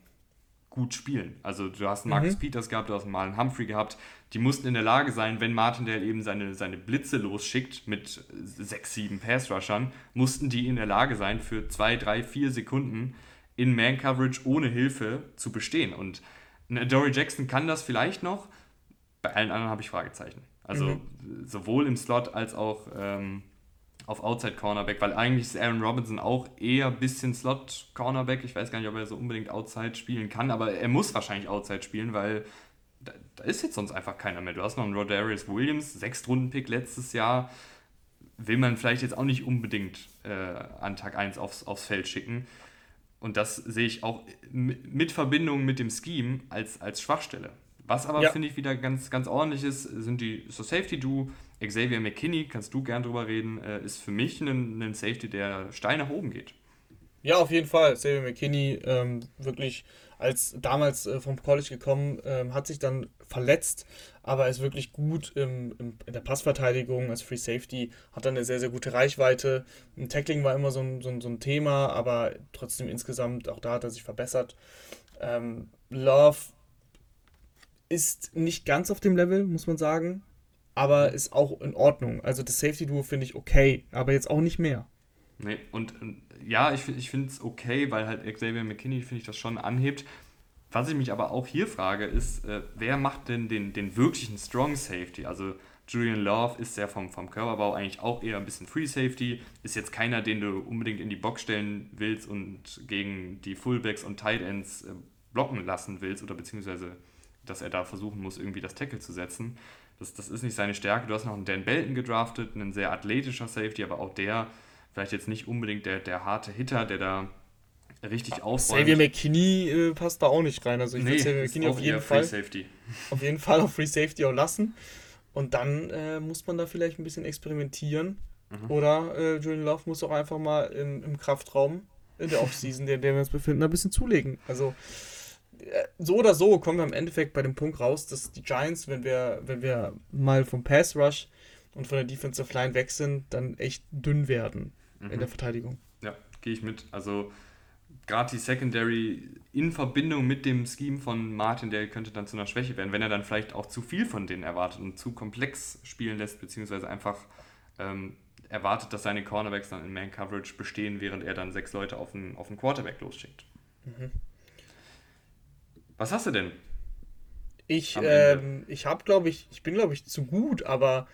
gut spielen. Also du hast einen Marcus mhm. Peters gehabt, du hast einen Malen Humphrey gehabt, die mussten in der Lage sein, wenn Martindale eben seine, seine Blitze losschickt mit sechs, sieben Pass-Rushern, mussten die in der Lage sein, für zwei, drei, vier Sekunden in Man-Coverage ohne Hilfe zu bestehen. Und Dory Jackson kann das vielleicht noch, bei allen anderen habe ich Fragezeichen. Also mhm. sowohl im Slot als auch ähm, auf Outside Cornerback, weil eigentlich ist Aaron Robinson auch eher ein bisschen Slot Cornerback. Ich weiß gar nicht, ob er so unbedingt Outside spielen kann, aber er muss wahrscheinlich Outside spielen, weil da, da ist jetzt sonst einfach keiner mehr. Du hast noch einen Rodarius Williams, Sechstrunden-Pick letztes Jahr. Will man vielleicht jetzt auch nicht unbedingt äh, an Tag 1 aufs, aufs Feld schicken. Und das sehe ich auch mit Verbindung mit dem Scheme als, als Schwachstelle. Was aber, ja. finde ich, wieder ganz, ganz ordentlich ist, sind die so Safety-Do. Xavier McKinney, kannst du gern drüber reden, äh, ist für mich ein, ein Safety, der steil nach oben geht. Ja, auf jeden Fall. Xavier McKinney ähm, wirklich als damals äh, vom College gekommen, ähm, hat sich dann verletzt, aber ist wirklich gut im, im, in der Passverteidigung als Free Safety, hat dann eine sehr, sehr gute Reichweite. Ein Tackling war immer so ein, so ein, so ein Thema, aber trotzdem insgesamt, auch da hat er sich verbessert. Ähm, Love ist nicht ganz auf dem Level, muss man sagen, aber ist auch in Ordnung. Also das Safety-Duo finde ich okay, aber jetzt auch nicht mehr. Nee, und ja, ich, ich finde es okay, weil halt Xavier McKinney, finde ich, das schon anhebt. Was ich mich aber auch hier frage, ist, äh, wer macht denn den, den wirklichen Strong Safety? Also Julian Love ist ja vom, vom Körperbau eigentlich auch eher ein bisschen Free Safety, ist jetzt keiner, den du unbedingt in die Box stellen willst und gegen die Fullbacks und Tight Ends äh, blocken lassen willst oder beziehungsweise, dass er da versuchen muss, irgendwie das Tackle zu setzen. Das, das ist nicht seine Stärke. Du hast noch einen Dan Belton gedraftet, ein sehr athletischer Safety, aber auch der vielleicht jetzt nicht unbedingt der, der harte Hitter, der da richtig aufräumt. Xavier McKinney äh, passt da auch nicht rein. Also ich nee, würde Xavier McKinney auf jeden Fall Safety. auf jeden Fall auf Free Safety auch lassen. Und dann äh, muss man da vielleicht ein bisschen experimentieren. Mhm. Oder äh, Julian Love muss auch einfach mal im, im Kraftraum in der Offseason, in der wir uns befinden, ein bisschen zulegen. Also so oder so kommen wir im Endeffekt bei dem Punkt raus, dass die Giants, wenn wir, wenn wir mal vom Pass Rush und von der Defensive Line weg sind, dann echt dünn werden. mhm. in der Verteidigung. Ja, gehe ich mit. Also gerade die Secondary in Verbindung mit dem Scheme von Martin, der könnte dann zu einer Schwäche werden, wenn er dann vielleicht auch zu viel von denen erwartet und zu komplex spielen lässt, beziehungsweise einfach ähm, erwartet, dass seine Cornerbacks dann in Man Coverage bestehen, während er dann sechs Leute auf den, auf den Quarterback losschickt. Mhm. Was hast du denn? Ich, ähm, ich habe, glaube ich, ich bin, glaube ich, zu gut, aber,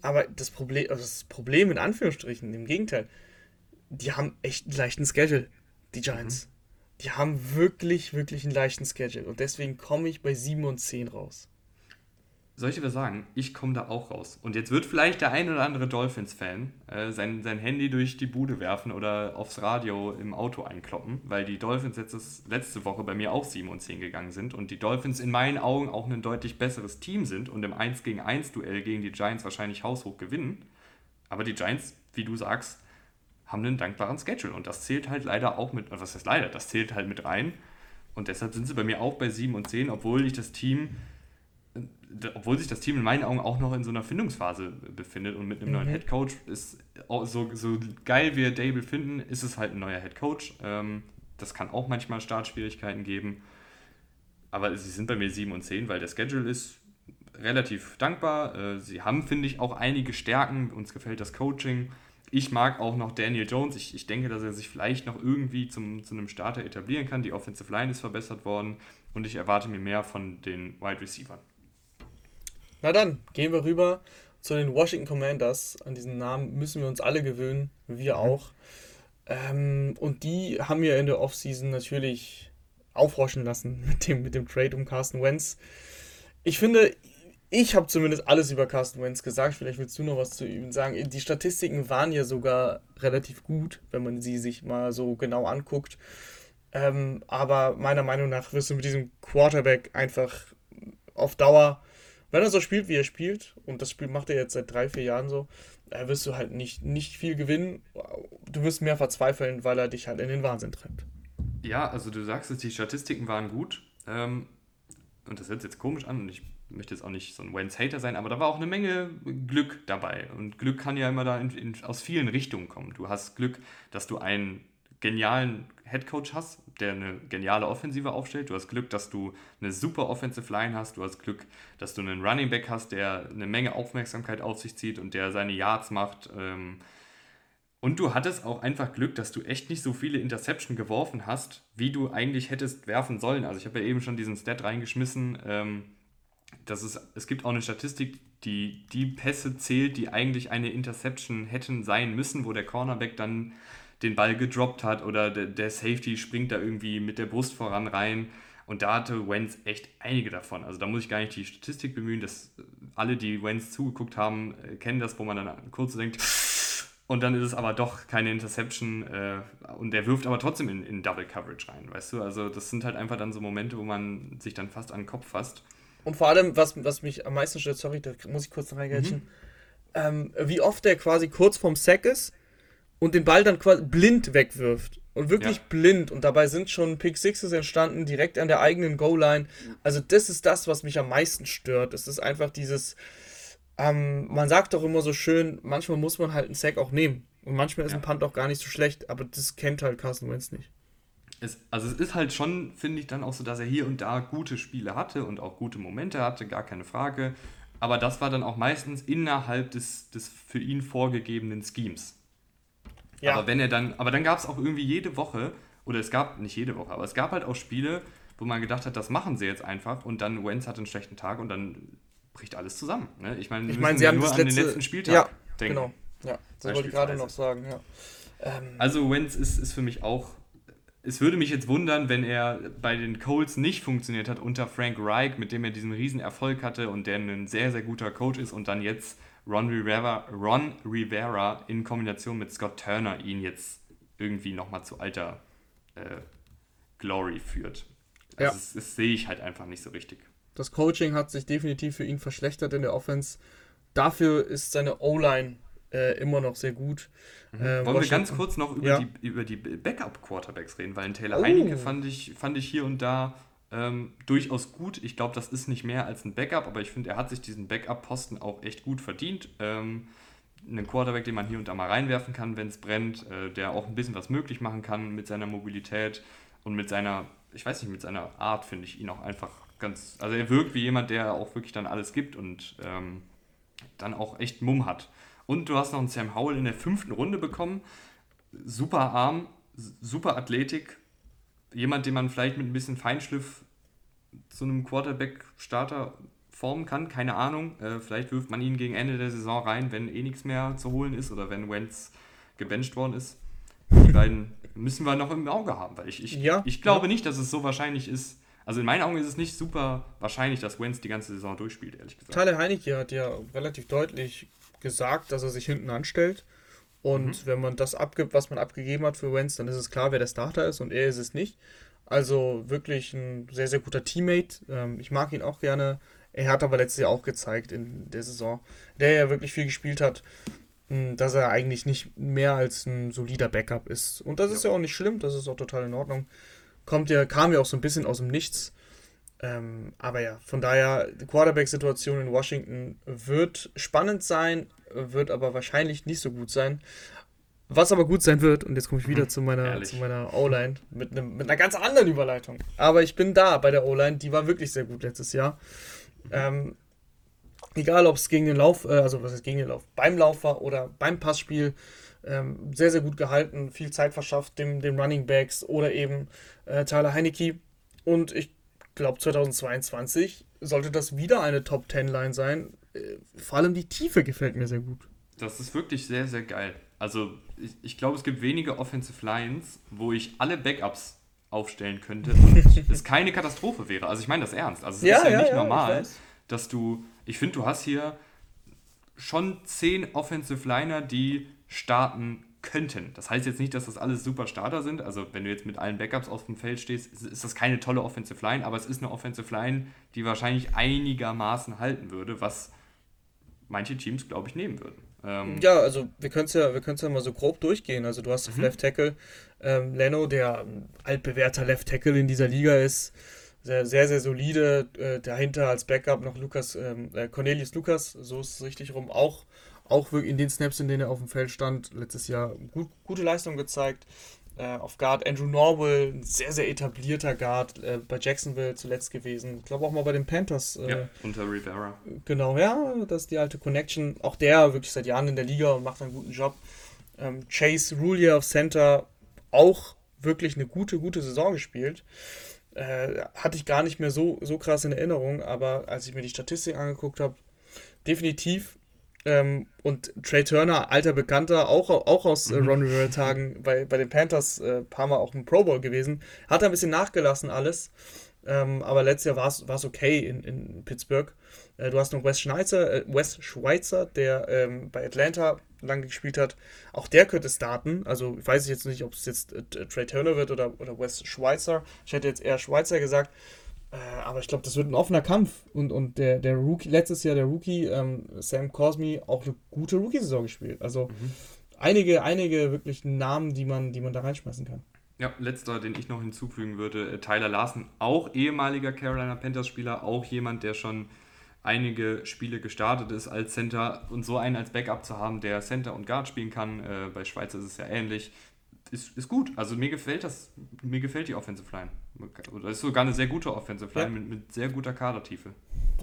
aber das Problem, also das Problem in Anführungsstrichen, im Gegenteil, die haben echt einen leichten Schedule, die Giants. Mhm. Die haben wirklich, wirklich einen leichten Schedule und deswegen komme ich bei 7 und 10 raus soll ich dir was sagen? Ich komme da auch raus. Und jetzt wird vielleicht der ein oder andere Dolphins-Fan äh, sein, sein Handy durch die Bude werfen oder aufs Radio im Auto einkloppen, weil die Dolphins letztes, letzte Woche bei mir auch 7 und 10 gegangen sind und die Dolphins in meinen Augen auch ein deutlich besseres Team sind und im 1 gegen 1 Duell gegen die Giants wahrscheinlich haushoch gewinnen. Aber die Giants, wie du sagst, haben einen dankbaren Schedule und das zählt halt leider auch mit, was heißt leider, das zählt halt mit rein. Und deshalb sind sie bei mir auch bei 7 und 10, obwohl ich das Team obwohl sich das Team in meinen Augen auch noch in so einer Findungsphase befindet und mit einem mhm. neuen Head Coach ist so, so geil wir Dable finden, ist es halt ein neuer Head Coach. Ähm, das kann auch manchmal Startschwierigkeiten geben. Aber sie sind bei mir 7 und 10, weil der Schedule ist relativ dankbar. Äh, sie haben, finde ich, auch einige Stärken. Uns gefällt das Coaching. Ich mag auch noch Daniel Jones. Ich, ich denke, dass er sich vielleicht noch irgendwie zum, zu einem Starter etablieren kann. Die Offensive Line ist verbessert worden und ich erwarte mir mehr von den Wide Receivers. Na dann, gehen wir rüber zu den Washington Commanders. An diesen Namen müssen wir uns alle gewöhnen, wir mhm. auch. Ähm, und die haben wir in der Offseason natürlich aufroschen lassen mit dem, mit dem Trade um Carsten Wentz. Ich finde, ich habe zumindest alles über Carsten Wentz gesagt. Vielleicht willst du noch was zu ihm sagen. Die Statistiken waren ja sogar relativ gut, wenn man sie sich mal so genau anguckt. Ähm, aber meiner Meinung nach wirst du mit diesem Quarterback einfach auf Dauer wenn er so spielt, wie er spielt, und das Spiel macht er jetzt seit drei, vier Jahren so, äh, wirst du halt nicht, nicht viel gewinnen. Du wirst mehr verzweifeln, weil er dich halt in den Wahnsinn treibt. Ja, also du sagst es, die Statistiken waren gut. Ähm, und das hört sich jetzt komisch an und ich möchte jetzt auch nicht so ein Wentz-Hater sein, aber da war auch eine Menge Glück dabei. Und Glück kann ja immer da in, in, aus vielen Richtungen kommen. Du hast Glück, dass du einen genialen Headcoach hast, der eine geniale Offensive aufstellt. Du hast Glück, dass du eine super Offensive Line hast. Du hast Glück, dass du einen Running Back hast, der eine Menge Aufmerksamkeit auf sich zieht und der seine Yards macht. Ähm, und du hattest auch einfach Glück, dass du echt nicht so viele Interception geworfen hast, wie du eigentlich hättest werfen sollen. Also ich habe ja eben schon diesen Stat reingeschmissen. Ähm, dass es, es gibt auch eine Statistik, die die Pässe zählt, die eigentlich eine Interception hätten sein müssen, wo der Cornerback dann den Ball gedroppt hat oder der, der Safety springt da irgendwie mit der Brust voran rein. Und da hatte Wenz echt einige davon. Also da muss ich gar nicht die Statistik bemühen, dass alle, die Wenz zugeguckt haben, äh, kennen das, wo man dann kurz denkt, und dann ist es aber doch keine Interception äh, und der wirft aber trotzdem in, in Double Coverage rein, weißt du? Also das sind halt einfach dann so Momente, wo man sich dann fast an den Kopf fasst. Und vor allem, was, was mich am meisten stört, sorry, da muss ich kurz reingrätschen, mhm. ähm, wie oft der quasi kurz vorm Sack ist und den Ball dann quasi blind wegwirft. Und wirklich ja. blind. Und dabei sind schon Pick Sixes entstanden, direkt an der eigenen Goal-Line. Also, das ist das, was mich am meisten stört. Es ist einfach dieses. Ähm, man sagt doch immer so schön, manchmal muss man halt einen Sack auch nehmen. Und manchmal ist ja. ein Punt auch gar nicht so schlecht, aber das kennt halt Carson Wentz nicht. Es, also es ist halt schon, finde ich, dann auch so, dass er hier und da gute Spiele hatte und auch gute Momente hatte, gar keine Frage. Aber das war dann auch meistens innerhalb des, des für ihn vorgegebenen Schemes. Ja. Aber wenn er dann, aber dann gab es auch irgendwie jede Woche, oder es gab nicht jede Woche, aber es gab halt auch Spiele, wo man gedacht hat, das machen sie jetzt einfach und dann Wentz hat einen schlechten Tag und dann bricht alles zusammen. Ne? Ich meine, ich mein, sie ja haben nur an letzte, den letzten Spieltag ja, denken. Genau, ja, das wollte ich gerade noch sagen, ja. Ähm, also Wentz ist, ist für mich auch, es würde mich jetzt wundern, wenn er bei den Colts nicht funktioniert hat unter Frank Reich, mit dem er diesen riesen Erfolg hatte und der ein sehr, sehr guter Coach ist und dann jetzt Ron Rivera, Ron Rivera in Kombination mit Scott Turner ihn jetzt irgendwie nochmal zu alter äh, Glory führt. Also ja. das, das sehe ich halt einfach nicht so richtig. Das Coaching hat sich definitiv für ihn verschlechtert in der Offense. Dafür ist seine O-Line äh, immer noch sehr gut. Mhm. Äh, Wollen wir ganz kurz noch über ja. die, über die Backup-Quarterbacks reden, weil ein Taylor oh. Heinecke fand ich, fand ich hier und da ähm, durchaus gut. Ich glaube, das ist nicht mehr als ein Backup, aber ich finde, er hat sich diesen Backup-Posten auch echt gut verdient. Ähm, einen Quarterback, den man hier und da mal reinwerfen kann, wenn es brennt, äh, der auch ein bisschen was möglich machen kann mit seiner Mobilität und mit seiner, ich weiß nicht, mit seiner Art finde ich ihn auch einfach ganz, also er wirkt wie jemand, der auch wirklich dann alles gibt und ähm, dann auch echt Mumm hat. Und du hast noch einen Sam Howell in der fünften Runde bekommen. Super Arm, super Athletik. Jemand, den man vielleicht mit ein bisschen Feinschliff zu einem Quarterback-Starter formen kann, keine Ahnung. Äh, vielleicht wirft man ihn gegen Ende der Saison rein, wenn eh nichts mehr zu holen ist oder wenn Wentz gebencht worden ist. Die beiden müssen wir noch im Auge haben, weil ich, ich, ja, ich glaube ja. nicht, dass es so wahrscheinlich ist. Also in meinen Augen ist es nicht super wahrscheinlich, dass Wentz die ganze Saison durchspielt, ehrlich gesagt. Tyler Heinecke hat ja relativ deutlich gesagt, dass er sich hinten anstellt. Und mhm. wenn man das abgibt, was man abgegeben hat für Wentz, dann ist es klar, wer der Starter ist und er ist es nicht. Also wirklich ein sehr, sehr guter Teammate. Ähm, ich mag ihn auch gerne. Er hat aber letztes Jahr auch gezeigt in der Saison, der ja wirklich viel gespielt hat, hm, dass er eigentlich nicht mehr als ein solider Backup ist. Und das ist ja auch nicht schlimm, das ist auch total in Ordnung. Kommt ja, kam ja auch so ein bisschen aus dem Nichts. Ähm, aber ja, von daher, die Quarterback-Situation in Washington wird spannend sein, wird aber wahrscheinlich nicht so gut sein. Was aber gut sein wird, und jetzt komme ich wieder mhm. zu meiner, zu meiner O-Line mit, mit einer ganz anderen Überleitung. Aber ich bin da bei der O-Line, die war wirklich sehr gut letztes Jahr. Ähm, egal, ob es gegen den Lauf, äh, also was ist gegen den Lauf, beim Lauf war oder beim Passspiel, ähm, sehr, sehr gut gehalten, viel Zeit verschafft dem, dem Running Backs oder eben äh, Tyler Heinecke. Und ich glaube, 2022 sollte das wieder eine Top 10 Line sein. Äh, vor allem die Tiefe gefällt mir sehr gut. Das ist wirklich sehr, sehr geil. Also, ich, ich glaube, es gibt wenige Offensive Lines, wo ich alle Backups aufstellen könnte und es keine Katastrophe wäre. Also ich meine das ernst. Also es ja, ist ja, ja nicht ja, normal, dass du, ich finde, du hast hier schon zehn Offensive Liner, die starten könnten. Das heißt jetzt nicht, dass das alles super Starter sind. Also wenn du jetzt mit allen Backups auf dem Feld stehst, ist das keine tolle Offensive Line, aber es ist eine Offensive Line, die wahrscheinlich einigermaßen halten würde, was manche Teams, glaube ich, nehmen würden. Ähm ja, also wir können es ja, ja mal so grob durchgehen. Also du hast auf mhm. Left Tackle ähm, Leno, der ein altbewährter Left Tackle in dieser Liga ist. Sehr, sehr, sehr solide. Äh, dahinter als Backup noch Lukas, ähm, äh, Cornelius Lukas, so ist es richtig rum, auch, auch in den Snaps, in denen er auf dem Feld stand, letztes Jahr gut, gute Leistung gezeigt. Äh, auf Guard Andrew Norwell, ein sehr, sehr etablierter Guard, äh, bei Jacksonville zuletzt gewesen. Ich glaube auch mal bei den Panthers. Äh, ja, unter Rivera. Genau, ja, das ist die alte Connection. Auch der wirklich seit Jahren in der Liga und macht einen guten Job. Ähm, Chase Roulier auf Center, auch wirklich eine gute, gute Saison gespielt. Äh, hatte ich gar nicht mehr so, so krass in Erinnerung, aber als ich mir die Statistik angeguckt habe, definitiv ähm, und Trey Turner, alter Bekannter, auch, auch aus äh, mhm. Ron Rivera-Tagen, bei, bei den Panthers ein äh, paar Mal auch im Pro Bowl gewesen. Hat ein bisschen nachgelassen alles. Ähm, aber letztes Jahr war es okay in, in Pittsburgh. Äh, du hast noch Wes Schweizer, äh, Wes Schweizer der ähm, bei Atlanta lange gespielt hat. Auch der könnte starten. Also ich weiß jetzt nicht, ob es jetzt äh, Trey Turner wird oder, oder Wes Schweizer. Ich hätte jetzt eher Schweizer gesagt. Äh, aber ich glaube, das wird ein offener Kampf. Und, und der, der Rookie, letztes Jahr der Rookie, ähm, Sam Cosmi, auch eine gute Rookie-Saison gespielt. Also mhm. einige, einige wirklich Namen, die man, die man da reinschmeißen kann. Ja, letzter, den ich noch hinzufügen würde, äh, Tyler Larsen, auch ehemaliger Carolina Panthers-Spieler, auch jemand, der schon einige Spiele gestartet ist als Center und so einen als Backup zu haben, der Center und Guard spielen kann. Äh, bei Schweiz ist es ja ähnlich ist, ist gut. Also mir gefällt das, mir gefällt die Offensive Line. Das ist sogar eine sehr gute Offensive Line ja. mit, mit sehr guter Kadertiefe.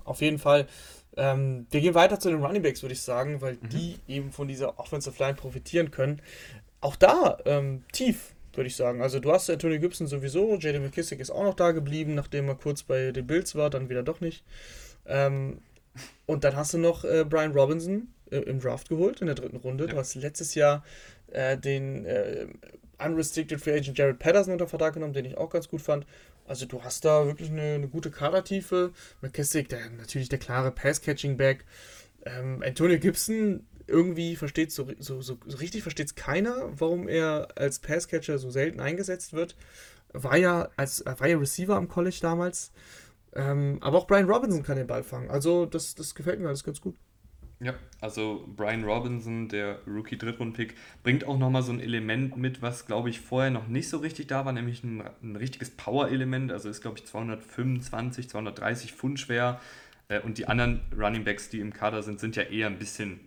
Auf jeden Fall. Ähm, wir gehen weiter zu den Running Backs, würde ich sagen, weil mhm. die eben von dieser Offensive Line profitieren können. Auch da ähm, tief, würde ich sagen. Also du hast Tony Gibson sowieso, J.D. McKissick ist auch noch da geblieben, nachdem er kurz bei den Bills war, dann wieder doch nicht. Ähm, und dann hast du noch äh, Brian Robinson äh, im Draft geholt in der dritten Runde. Ja. Du hast letztes Jahr äh, den äh, Unrestricted Free Agent Jared Patterson unter Vertrag genommen, den ich auch ganz gut fand. Also du hast da wirklich eine, eine gute Kadertiefe. McKissick, der natürlich der klare Pass-Catching-Back. Ähm, Antonio Gibson, irgendwie versteht so, so, so, so richtig versteht es keiner, warum er als Passcatcher so selten eingesetzt wird. War ja als war ja Receiver am College damals. Ähm, aber auch Brian Robinson kann den Ball fangen. Also das, das gefällt mir alles ganz gut. Ja, also Brian Robinson, der Rookie-Drittrund-Pick, bringt auch nochmal so ein Element mit, was, glaube ich, vorher noch nicht so richtig da war, nämlich ein, ein richtiges Power-Element. Also ist, glaube ich, 225, 230 Pfund schwer. Äh, und die anderen Running Backs, die im Kader sind, sind ja eher ein bisschen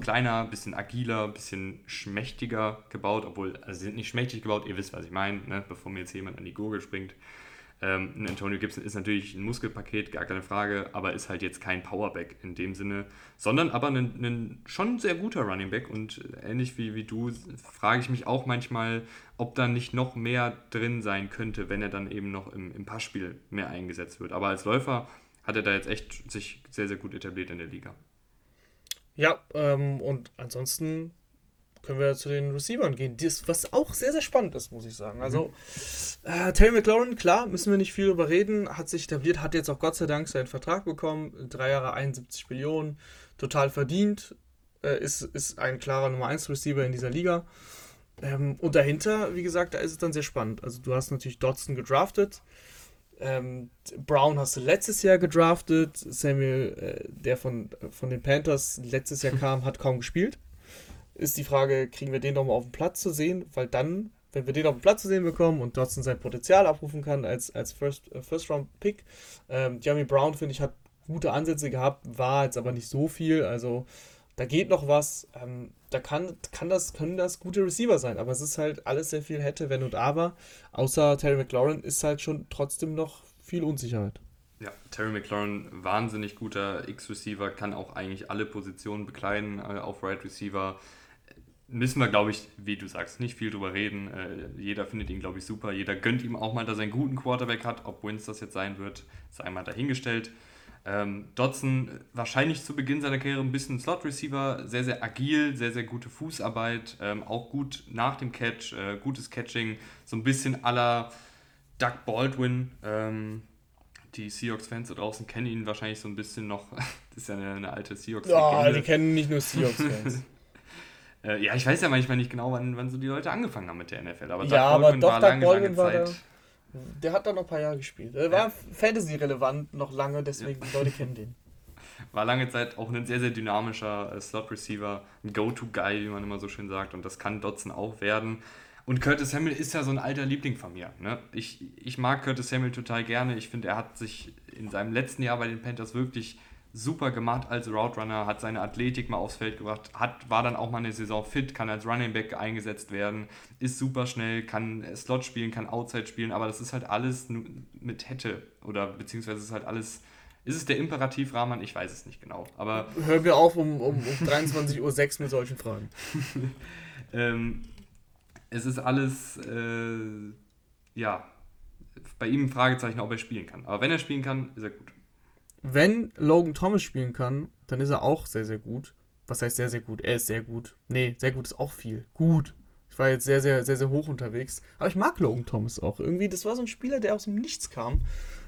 kleiner, bisschen agiler, bisschen schmächtiger gebaut, obwohl, also sie sind nicht schmächtig gebaut, ihr wisst, was ich meine, ne? bevor mir jetzt jemand an die Gurgel springt. Ähm, Antonio Gibson ist natürlich ein Muskelpaket, gar keine Frage, aber ist halt jetzt kein Powerback in dem Sinne, sondern aber ein, ein schon sehr guter Running Back und ähnlich wie, wie du frage ich mich auch manchmal, ob da nicht noch mehr drin sein könnte, wenn er dann eben noch im, im Passspiel mehr eingesetzt wird. Aber als Läufer hat er da jetzt echt sich sehr, sehr gut etabliert in der Liga. Ja, ähm, und ansonsten können wir zu den Receivern gehen, das, was auch sehr, sehr spannend ist, muss ich sagen. Also, mhm. äh, Terry McLaurin, klar, müssen wir nicht viel darüber reden, hat sich etabliert, hat jetzt auch Gott sei Dank seinen Vertrag bekommen, drei Jahre 71 Millionen, total verdient, äh, ist, ist ein klarer Nummer 1 Receiver in dieser Liga. Ähm, und dahinter, wie gesagt, da ist es dann sehr spannend. Also, du hast natürlich Dodson gedraftet. Ähm, Brown hast du letztes Jahr gedraftet. Samuel, äh, der von, von den Panthers letztes Jahr kam, hat kaum gespielt ist die Frage, kriegen wir den nochmal auf dem Platz zu sehen? Weil dann, wenn wir den auf dem Platz zu sehen bekommen und Dodson sein Potenzial abrufen kann als, als First, äh, First Round Pick, ähm, Jeremy Brown, finde ich, hat gute Ansätze gehabt, war jetzt aber nicht so viel. Also da geht noch was. Ähm, da kann, kann das, können das gute Receiver sein, aber es ist halt alles sehr viel hätte, wenn und aber. Außer Terry McLaurin ist halt schon trotzdem noch viel Unsicherheit. Ja, Terry McLaurin, wahnsinnig guter X-Receiver, kann auch eigentlich alle Positionen bekleiden äh, auf Right Receiver müssen wir, glaube ich, wie du sagst, nicht viel drüber reden. Äh, jeder findet ihn, glaube ich, super. Jeder gönnt ihm auch mal, dass er einen guten Quarterback hat. Ob Wins das jetzt sein wird, sei mal dahingestellt. Ähm, Dodson wahrscheinlich zu Beginn seiner Karriere ein bisschen Slot-Receiver, sehr, sehr agil, sehr, sehr gute Fußarbeit, ähm, auch gut nach dem Catch, äh, gutes Catching, so ein bisschen aller Doug Baldwin. Ähm, die Seahawks-Fans da draußen kennen ihn wahrscheinlich so ein bisschen noch. das ist ja eine, eine alte Seahawks-Legende. Ja, die kennen nicht nur Seahawks-Fans. Äh, ja, ich weiß ja manchmal nicht genau, wann, wann so die Leute angefangen haben mit der NFL. Aber ja, aber doch, war lange, Baldwin lange war Zeit. Der, der hat da noch ein paar Jahre gespielt. Er war ja. Fantasy-relevant noch lange, deswegen ja. die Leute kennen den. War lange Zeit auch ein sehr, sehr dynamischer äh, Slot-Receiver, ein Go-To-Guy, wie man immer so schön sagt. Und das kann Dotson auch werden. Und Curtis Samuel ist ja so ein alter Liebling von mir. Ne? Ich, ich mag Curtis Samuel total gerne. Ich finde, er hat sich in seinem letzten Jahr bei den Panthers wirklich super gemacht als Route Runner, hat seine Athletik mal aufs Feld gebracht, hat, war dann auch mal eine Saison fit, kann als Running Back eingesetzt werden, ist super schnell, kann Slot spielen, kann Outside spielen, aber das ist halt alles mit hätte oder beziehungsweise ist halt alles. Ist es der Imperativ Rahman? Ich weiß es nicht genau. Aber Hören wir auf um, um, um 23.06 Uhr mit solchen Fragen. ähm, es ist alles, äh, ja, bei ihm ein Fragezeichen, ob er spielen kann. Aber wenn er spielen kann, ist er gut wenn Logan Thomas spielen kann, dann ist er auch sehr, sehr gut. Was heißt sehr, sehr gut? Er ist sehr gut. Nee, sehr gut ist auch viel. Gut. Ich war jetzt sehr, sehr, sehr, sehr hoch unterwegs. Aber ich mag Logan Thomas auch. Irgendwie, das war so ein Spieler, der aus dem Nichts kam.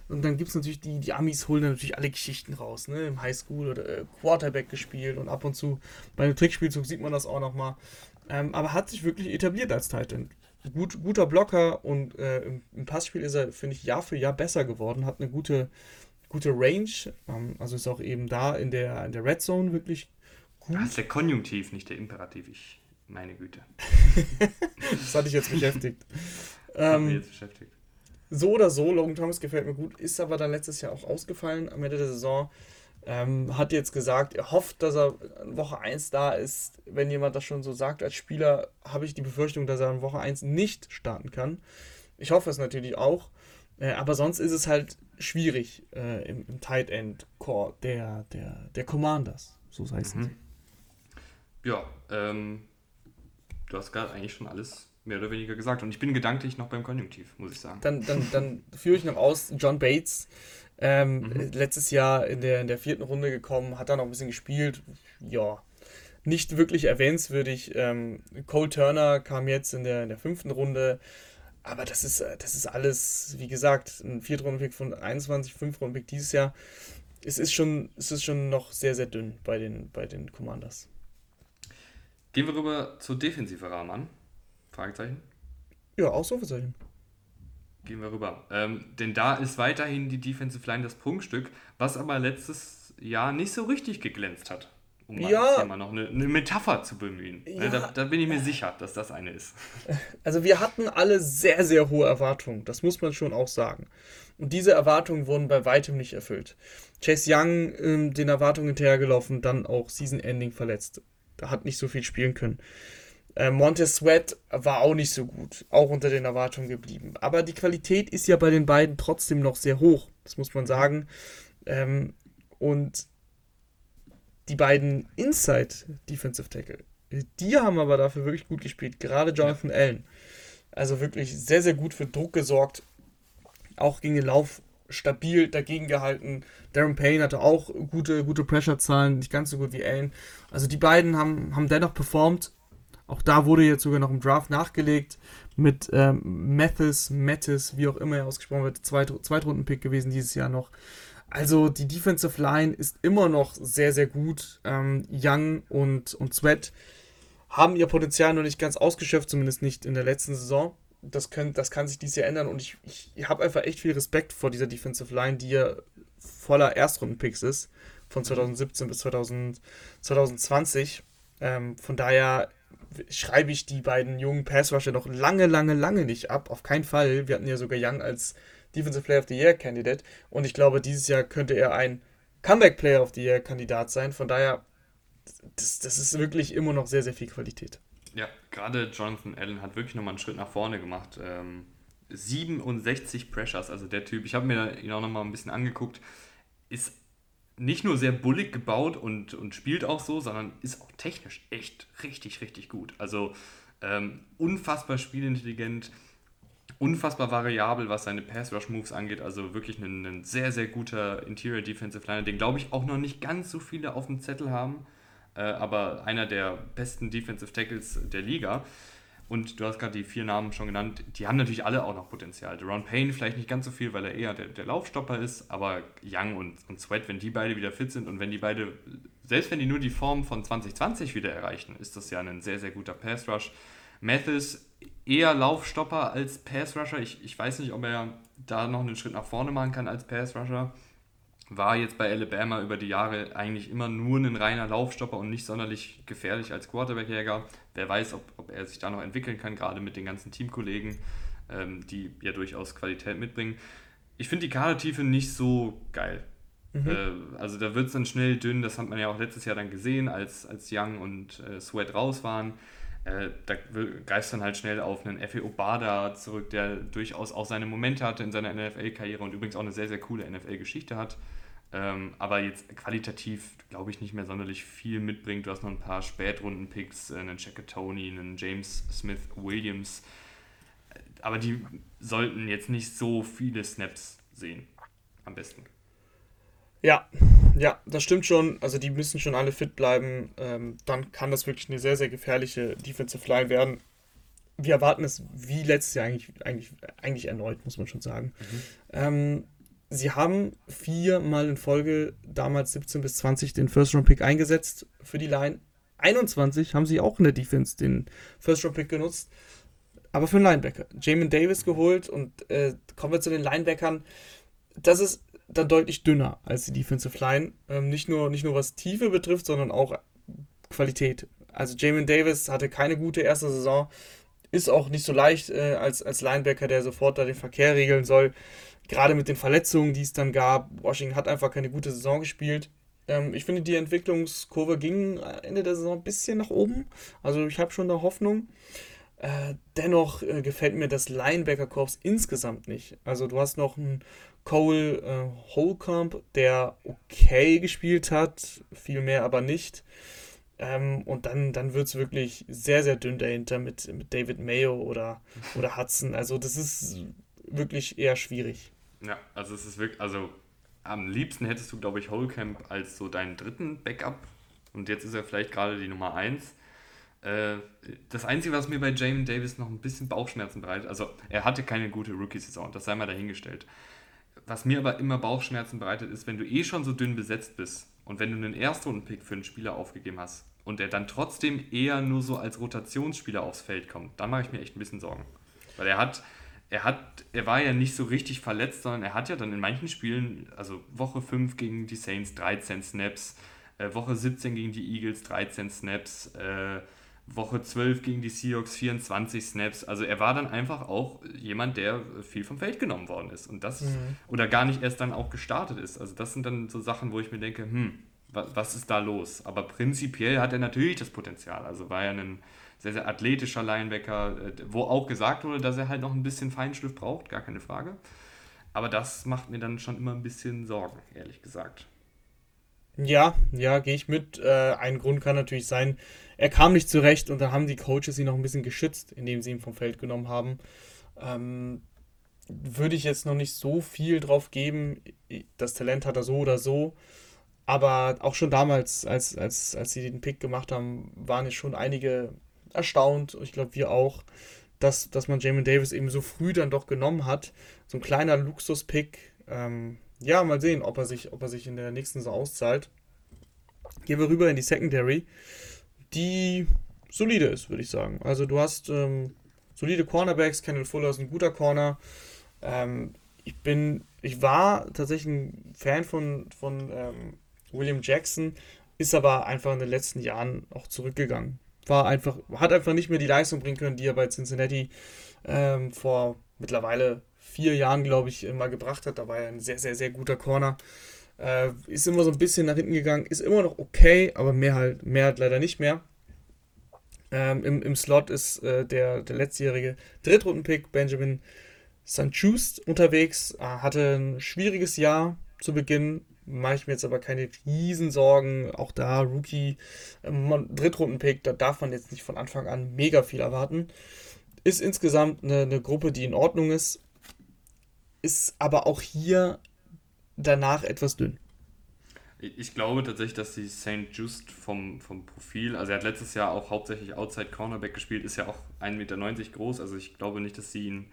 Und dann gibt es natürlich die, die Amis holen natürlich alle Geschichten raus, ne? Im Highschool oder äh, Quarterback gespielt und ab und zu bei einem Trickspielzug sieht man das auch nochmal. Ähm, aber hat sich wirklich etabliert als Titan. Gut, guter Blocker und äh, im, im Passspiel ist er, finde ich, Jahr für Jahr besser geworden. Hat eine gute, gute Range. Ähm, also ist auch eben da in der, in der Red Zone wirklich gut. Das ist der Konjunktiv, nicht der Imperativ. Ich, meine Güte. das hatte ich jetzt beschäftigt. ähm, jetzt beschäftigt. So oder so, Logan Thomas gefällt mir gut, ist aber dann letztes Jahr auch ausgefallen am Ende der Saison. Ähm, hat jetzt gesagt, er hofft, dass er in Woche 1 da ist. Wenn jemand das schon so sagt als Spieler, habe ich die Befürchtung, dass er in Woche 1 nicht starten kann. Ich hoffe es natürlich auch. Äh, aber sonst ist es halt schwierig äh, im, im, Tight End Core der, der, der Commanders. So heißt mhm. Ja, ähm, du hast gerade eigentlich schon alles mehr oder weniger gesagt. Und ich bin gedanklich noch beim Konjunktiv, muss ich sagen. Dann, dann, dann führe ich noch aus, John Bates, ähm, mhm. letztes Jahr in der, in der vierten Runde gekommen, hat da noch ein bisschen gespielt. Ja, nicht wirklich erwähnenswürdig. Ähm, Cole Turner kam jetzt in der, in der fünften Runde. Aber das ist, äh, das ist alles, wie gesagt, ein Viertrunden-Pick von 21, Fünftrunden-Pick dieses Jahr. Es ist, schon, es ist schon noch sehr, sehr dünn bei den, bei den Commanders. Gehen wir rüber zur Defensive Rahman. Fragezeichen? Ja, auch Ausrufezeichen. Gehen wir rüber. Ähm, denn da ist weiterhin die Defensive Line das Prunkstück, was aber letztes Jahr nicht so richtig geglänzt hat um mal ja. Thema noch eine, eine, Metapher zu bemühen. Ne, ja. Da, da, bin ich mir sicher, dass das eine ist. Also wir hatten alle sehr, sehr hohe Erwartungen, das muss man schon auch sagen. Und diese Erwartungen wurden bei weitem nicht erfüllt. Chase Young ähm, den Erwartungen hinterhergelaufen, dann auch Season-Ending verletzt. hat nicht so viel spielen können. Äh, Montez Sweat war auch nicht so gut, auch unter den Erwartungen geblieben. Aber die Qualität ist ja bei den beiden trotzdem noch sehr hoch, das muss man sagen. Ähm, und die beiden Inside Defensive Tackle, die haben aber dafür wirklich gut gespielt, gerade Jonathan Allen. Also wirklich sehr, sehr gut für Druck gesorgt, auch gegen den Lauf stabil dagegen gehalten. Darren Payne hatte auch gute, gute Pressure-Zahlen, nicht ganz so gut wie Allen. Also die beiden haben, haben dennoch performt auch da wurde jetzt sogar noch im Draft nachgelegt mit ähm, Mathis, Mattis, wie auch immer er ausgesprochen wird, Zweit Zweitrunden-Pick gewesen dieses Jahr noch. Also die Defensive Line ist immer noch sehr, sehr gut. Ähm, Young und, und Sweat haben ihr Potenzial noch nicht ganz ausgeschöpft, zumindest nicht in der letzten Saison. Das, können, das kann sich dieses Jahr ändern und ich, ich habe einfach echt viel Respekt vor dieser Defensive Line, die ja voller Erstrunden-Picks ist, von 2017 bis 2000, 2020. Ähm, von daher schreibe ich die beiden jungen Passrusher noch lange, lange, lange nicht ab. Auf keinen Fall. Wir hatten ja sogar Young als Defensive Player of the Year Candidate. Und ich glaube, dieses Jahr könnte er ein Comeback Player of the Year Kandidat sein. Von daher, das, das ist wirklich immer noch sehr, sehr viel Qualität. Ja, gerade Jonathan Allen hat wirklich nochmal einen Schritt nach vorne gemacht. Ähm, 67 Pressures, also der Typ, ich habe mir ihn auch nochmal ein bisschen angeguckt, ist nicht nur sehr bullig gebaut und, und spielt auch so, sondern ist auch technisch echt richtig, richtig gut. Also ähm, unfassbar spielintelligent, unfassbar variabel, was seine Pass-Rush-Moves angeht. Also wirklich ein, ein, sehr, sehr guter Interior Defensive Liner, den glaube ich auch noch nicht ganz so viele auf dem Zettel haben, äh, aber einer der besten Defensive Tackles der Liga. Und du hast gerade die vier Namen schon genannt, die haben natürlich alle auch noch Potenzial. Deron Payne vielleicht nicht ganz so viel, weil er eher der, der Laufstopper ist, aber Young und, und Sweat, wenn die beide wieder fit sind und wenn die beide, selbst wenn die nur die Form von 2020 wieder erreichen, ist das ja ein sehr, sehr guter Pass-Rush. Mathis eher Laufstopper als Pass-Rusher. Ich, ich weiß nicht, ob er da noch einen Schritt nach vorne machen kann als Pass-Rusher war jetzt bei Alabama über die Jahre eigentlich immer nur ein reiner Laufstopper und nicht sonderlich gefährlich als Quarterback-Jäger. Wer weiß, ob, ob er sich da noch entwickeln kann, gerade mit den ganzen Teamkollegen, ähm, die ja durchaus Qualität mitbringen. Ich finde die Kadertiefe nicht so geil. Mhm. Äh, also da wird es dann schnell dünn, das hat man ja auch letztes Jahr dann gesehen, als, als Young und äh, Sweat raus waren. Äh, da greifst dann halt schnell auf einen F.E. Obada zurück, der durchaus auch seine Momente hatte in seiner NFL-Karriere und übrigens auch eine sehr, sehr coole NFL-Geschichte hat. Ähm, aber jetzt qualitativ, glaube ich, nicht mehr sonderlich viel mitbringt. Du hast noch ein paar Spätrunden-Picks, äh, einen Tony, einen James Smith Williams. Aber die sollten jetzt nicht so viele Snaps sehen. Am besten. Ja, ja, das stimmt schon. Also die müssen schon alle fit bleiben. Ähm, dann kann das wirklich eine sehr, sehr gefährliche Defensive Line werden. Wir erwarten es wie letztes Jahr eigentlich, eigentlich, eigentlich erneut, muss man schon sagen. Mhm. Ähm, sie haben viermal in Folge, damals 17 bis 20, den First-Round-Pick eingesetzt für die Line. 21 haben sie auch in der Defense den First-Round-Pick genutzt, aber für einen Linebacker. Jamin Davis geholt und äh, kommen wir zu den Linebackern. Das ist dann deutlich dünner als die Defensive Line. Ähm, nicht, nur, nicht nur was Tiefe betrifft, sondern auch Qualität. Also Jamin Davis hatte keine gute erste Saison, ist auch nicht so leicht äh, als, als Linebacker, der sofort da den Verkehr regeln soll gerade mit den Verletzungen, die es dann gab, Washington hat einfach keine gute Saison gespielt. Ähm, ich finde, die Entwicklungskurve ging Ende der Saison ein bisschen nach oben. Also ich habe schon da Hoffnung. Äh, dennoch äh, gefällt mir das Linebacker-Korps insgesamt nicht. Also du hast noch einen Cole äh, Holcomb, der okay gespielt hat, viel mehr aber nicht. Ähm, und dann, dann wird es wirklich sehr, sehr dünn dahinter mit, mit David Mayo oder, oder Hudson. Also das ist wirklich eher schwierig. Ja, also es ist wirklich, also am liebsten hättest du, glaube ich, Holcamp als so deinen dritten Backup und jetzt ist er vielleicht gerade die Nummer 1. Äh, das Einzige, was mir bei Jamin Davis noch ein bisschen Bauchschmerzen bereitet, also er hatte keine gute Rookie-Saison, das sei mal dahingestellt. Was mir aber immer Bauchschmerzen bereitet, ist, wenn du eh schon so dünn besetzt bist und wenn du einen Erstrunden-Pick für einen Spieler aufgegeben hast und er dann trotzdem eher nur so als Rotationsspieler aufs Feld kommt, dann mache ich mir echt ein bisschen Sorgen. Weil er hat, er hat, er war ja nicht so richtig verletzt, sondern er hat ja dann in manchen Spielen, also Woche 5 gegen die Saints 13 Snaps, äh, Woche 17 gegen die Eagles 13 Snaps, äh, Woche 12 gegen die Seahawks 24 Snaps. Also er war dann einfach auch jemand, der viel vom Feld genommen worden ist und das mhm. oder gar nicht erst dann auch gestartet ist. Also das sind dann so Sachen, wo ich mir denke, hm, was, was ist da los? Aber prinzipiell hat er natürlich das Potenzial. Also war er ein sehr, sehr athletischer Linebacker, äh, wo auch gesagt wurde, dass er halt noch ein bisschen Feinschliff braucht, gar keine Frage. Aber das macht mir dann schon immer ein bisschen Sorgen, ehrlich gesagt. Ja, ja, gehe ich mit. Äh, ein Grund kann natürlich sein, er kam nicht zurecht und da haben die Coaches ihn noch ein bisschen geschützt, indem sie ihn vom Feld genommen haben. Ähm, würde ich jetzt noch nicht so viel drauf geben. Das Talent hat er so oder so. Aber auch schon damals, als, als, als sie den Pick gemacht haben, waren es schon einige erstaunt. Ich glaube, wir auch, dass, dass man Jamin Davis eben so früh dann doch genommen hat. So ein kleiner Luxus-Pick. Ähm, ja, mal sehen, ob er sich, ob er sich in der nächsten Saison auszahlt. Gehen wir rüber in die Secondary, die solide ist, würde ich sagen. Also du hast ähm, solide Cornerbacks, Kendall Fuller ist ein guter Corner. Ähm, ich bin, ich war tatsächlich ein Fan von, von ähm, William Jackson, ist aber einfach in den letzten Jahren auch zurückgegangen. War einfach, hat einfach nicht mehr die Leistung bringen können, die er bei Cincinnati ähm, vor mittlerweile vier Jahren, glaube ich, mal gebracht hat. Da war er ein sehr, sehr, sehr guter Corner. Äh, ist immer so ein bisschen nach hinten gegangen, ist immer noch okay, aber mehr halt, mehr halt leider nicht mehr. Ähm, im, Im Slot ist äh, der, der letztjährige Drittrunden-Pick Benjamin Sanchust unterwegs, äh, hatte ein schwieriges Jahr zu Beginn, mache ich mir jetzt aber keine Riesensorgen. Auch da Rookie, ähm, Drittrunden-Pick, da darf man jetzt nicht von Anfang an mega viel erwarten. Ist insgesamt eine, eine Gruppe, die in Ordnung ist, ist aber auch hier danach etwas dünn. Ich glaube tatsächlich, dass die St. Just vom, vom Profil, also er hat letztes Jahr auch hauptsächlich Outside Cornerback gespielt, ist ja auch 1,90 Meter groß, also ich glaube nicht, dass sie ihn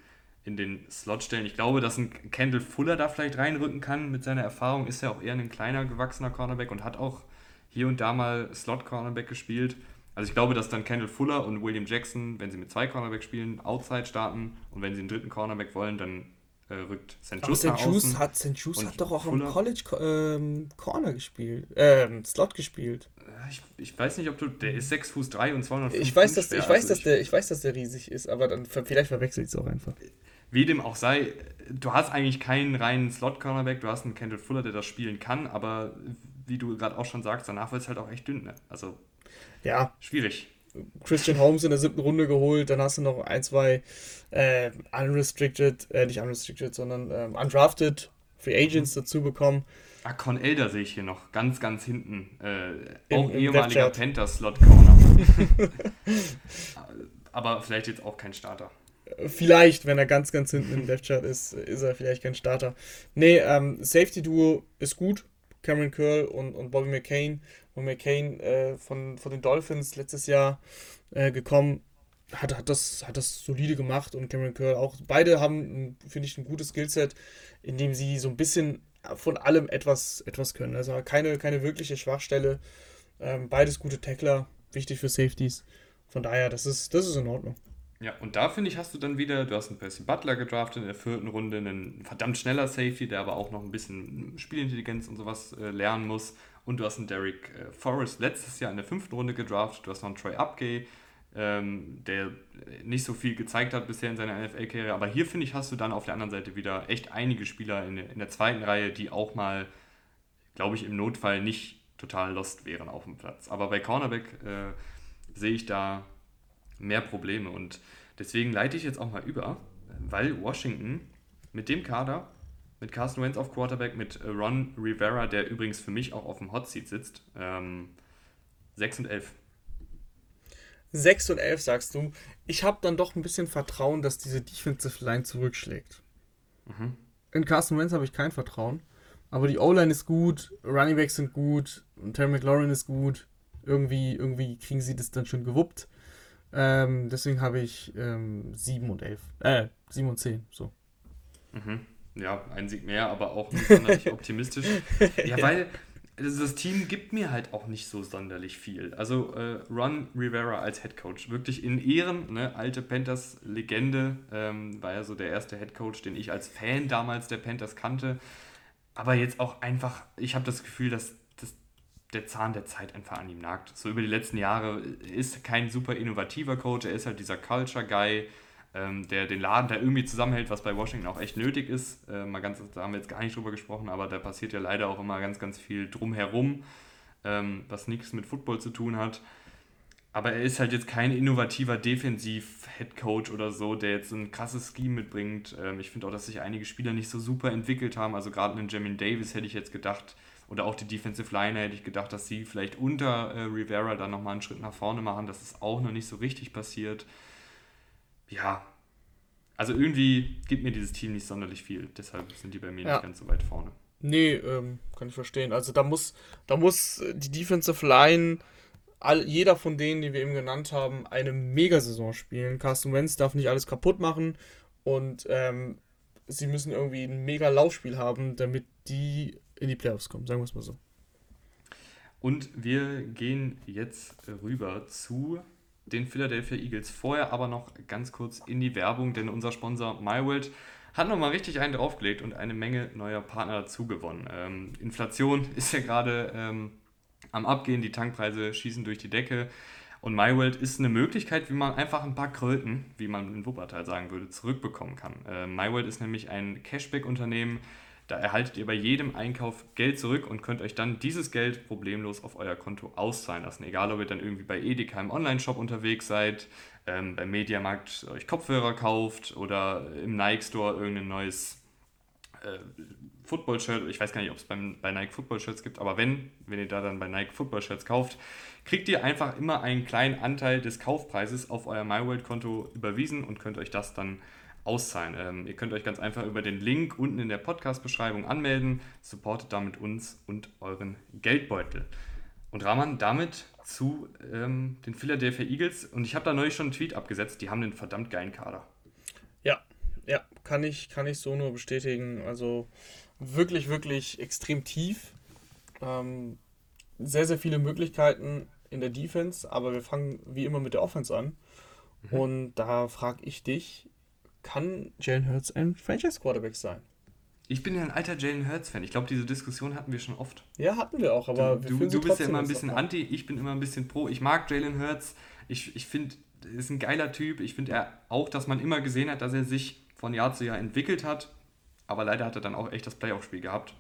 in den Slot stellen. Ich glaube, dass ein Kendall Fuller da vielleicht reinrücken kann mit seiner Erfahrung, ist ja auch eher ein kleiner gewachsener Cornerback und hat auch hier und da mal Slot Cornerback gespielt. Also ich glaube, dass dann Kendall Fuller und William Jackson, wenn sie mit zwei Cornerback spielen, Outside starten und wenn sie einen dritten Cornerback wollen, dann äh, rückt St. Just nach außen. Hat, St. Just hat doch auch Fuller. am College ähm, Corner gespielt, ähm, Slot gespielt. Ich, ich, weiß nicht, ob du, der ist 6 Fuß 3 und 200 ich weiß, dass, ich, weiß, also dass der, ich weiß, dass der riesig ist, aber dann vielleicht verwechselt es auch einfach. Wie dem auch sei, du hast eigentlich keinen reinen Slot-Cornerback, du hast einen Kendall Fuller, der das spielen kann, aber wie du gerade auch schon sagst, danach wird es halt auch echt dünn. Ne? Also, ja. Schwierig. Christian Holmes in der siebten Runde geholt, dann hast du noch ein, zwei äh, unrestricted, äh, nicht unrestricted, sondern ähm, undrafted Free Agents mhm. dazu bekommen. Ah, Con Elder sehe ich hier noch, ganz, ganz hinten. Äh, auch Im, ehemaliger Panther-Slot-Corner. Aber vielleicht jetzt auch kein Starter. Vielleicht, wenn er ganz, ganz hinten im Death Chart ist, ist er vielleicht kein Starter. Nee, ähm, Safety Duo ist gut. Cameron Curl und, und Bobby McCain und McCain äh, von, von den Dolphins letztes Jahr äh, gekommen, hat, hat, das, hat das solide gemacht und Cameron Curl auch. Beide haben, finde ich, ein gutes Skillset, in dem sie so ein bisschen von allem etwas, etwas können. Also keine, keine wirkliche Schwachstelle. Ähm, beides gute Tackler, wichtig für Safeties. Von daher, das ist, das ist in Ordnung. Ja, und da finde ich, hast du dann wieder, du hast einen Percy Butler gedraftet in der vierten Runde, einen verdammt schneller Safety, der aber auch noch ein bisschen Spielintelligenz und sowas äh, lernen muss. Und du hast einen Derek äh, Forrest letztes Jahr in der fünften Runde gedraftet. Du hast noch einen Troy Upgay, ähm, der nicht so viel gezeigt hat bisher in seiner NFL-Karriere. Aber hier, finde ich, hast du dann auf der anderen Seite wieder echt einige Spieler in, in der zweiten Reihe, die auch mal, glaube ich, im Notfall nicht total lost wären auf dem Platz. Aber bei Cornerback äh, sehe ich da mehr Probleme. Und deswegen leite ich jetzt auch mal über, weil Washington mit dem Kader mit Carson Wentz auf Quarterback, mit äh, Ron Rivera, der übrigens für mich auch auf dem Hot Seat sitzt. Ähm, 6 und 11. 6 und 11 sagst du. Ich habe dann doch ein bisschen Vertrauen, dass diese Defensive Line zurückschlägt. Mhm. In Carson Wentz habe ich kein Vertrauen. Aber die O-Line ist gut, Running Backs sind gut, und Terry McLaurin ist gut. Irgendwie, irgendwie kriegen sie das dann schon gewuppt. Ähm, deswegen habe ich ähm, 7 und 11. Äh, 7 und 10, so. Mhm ja, ein Sieg mehr, aber auch nicht sonderlich optimistisch. Ja, weil das Team gibt mir halt auch nicht so sonderlich viel. Also äh, Ron Rivera als Head Coach, wirklich in Ehren, ne? alte Panthers-Legende, ähm, war ja so der erste Head Coach, den ich als Fan damals der Panthers kannte. Aber jetzt auch einfach, ich habe das Gefühl, dass, dass der Zahn der Zeit einfach an ihm nagt. So über die letzten Jahre ist kein super innovativer Coach, er ist halt dieser Culture-Guy, ähm, der den Laden da irgendwie zusammenhält, was bei Washington auch echt nötig ist. Äh, mal ganz, da haben wir jetzt gar nicht drüber gesprochen, aber da passiert ja leider auch immer ganz, ganz viel drumherum. ähm, was nichts mit Football zu tun hat. Aber er ist halt jetzt kein innovativer Defensiv-Headcoach oder so, der jetzt ein krasses Scheme mitbringt. Ähm, ich finde auch, dass sich einige Spieler nicht so super entwickelt haben. Also gerade einen Jamin Davis hätte ich jetzt gedacht, oder auch die Defensive Line hätte ich gedacht, dass sie vielleicht unter äh, Rivera dann nochmal einen Schritt nach vorne machen. Das ist auch noch nicht so richtig passiert. Ja, also irgendwie gibt mir dieses Team nicht sonderlich viel. Deshalb sind die bei mir ja. nicht ganz so weit vorne. Nee, ähm, kann ich verstehen. Also da muss, da muss die Defensive Line all, jeder von denen, die wir eben genannt haben, eine Megasaison spielen. Carsten Wentz darf nicht alles kaputt machen und ähm, sie müssen irgendwie ein mega Laufspiel haben, damit die in die Playoffs kommen, sagen wir es mal so. Und wir gehen jetzt rüber zu den Philadelphia Eagles. Vorher aber noch ganz kurz in die Werbung, denn unser Sponsor MyWorld hat nochmal richtig einen draufgelegt und eine Menge neuer Partner dazu gewonnen. Ähm, Inflation ist ja gerade ähm, am Abgehen, die Tankpreise schießen durch die Decke. Und MyWorld ist eine Möglichkeit, wie man einfach ein paar Kröten, wie man in Wuppertal sagen würde, zurückbekommen kann. Äh, MyWorld ist nämlich ein Cashback-Unternehmen. Da erhaltet ihr bei jedem Einkauf Geld zurück und könnt euch dann dieses Geld problemlos auf euer Konto auszahlen lassen. Egal, ob ihr dann irgendwie bei Edeka im Online-Shop unterwegs seid, ähm, beim Mediamarkt euch Kopfhörer kauft oder im Nike Store irgendein neues äh, Football-Shirt, ich weiß gar nicht, ob es bei Nike Football-Shirts gibt, aber wenn, wenn ihr da dann bei Nike Football-Shirts kauft, kriegt ihr einfach immer einen kleinen Anteil des Kaufpreises auf euer MyWorld-Konto überwiesen und könnt euch das dann auszahlen. Ähm, ihr könnt euch ganz einfach über den Link unten in der Podcast-Beschreibung anmelden, supportet damit uns und euren Geldbeutel. Und Rahman, damit zu ähm, den Philadelphia Eagles. Und ich habe da neulich schon einen Tweet abgesetzt, die haben einen verdammt geilen Kader. Ja, ja, kann ich, kann ich so nur bestätigen. Also wirklich, wirklich extrem tief. Ähm, sehr, sehr viele Möglichkeiten in der Defense, aber wir fangen wie immer mit der Offense an. Mhm. Und da frage ich dich, kann Jalen Hurts ein Franchise-Quarterback sein? Ich bin ja ein alter Jalen Hurts-Fan. Ich glaube, diese Diskussion hatten wir schon oft. Ja, hatten wir auch, aber du, du, du bist ja immer ein bisschen anti, ich bin immer ein bisschen pro. Ich mag Jalen Hurts. Ich, ich finde, er ist ein geiler Typ. Ich finde auch, dass man immer gesehen hat, dass er sich von Jahr zu Jahr entwickelt hat. Aber leider hat er dann auch echt das Playoff-Spiel gehabt.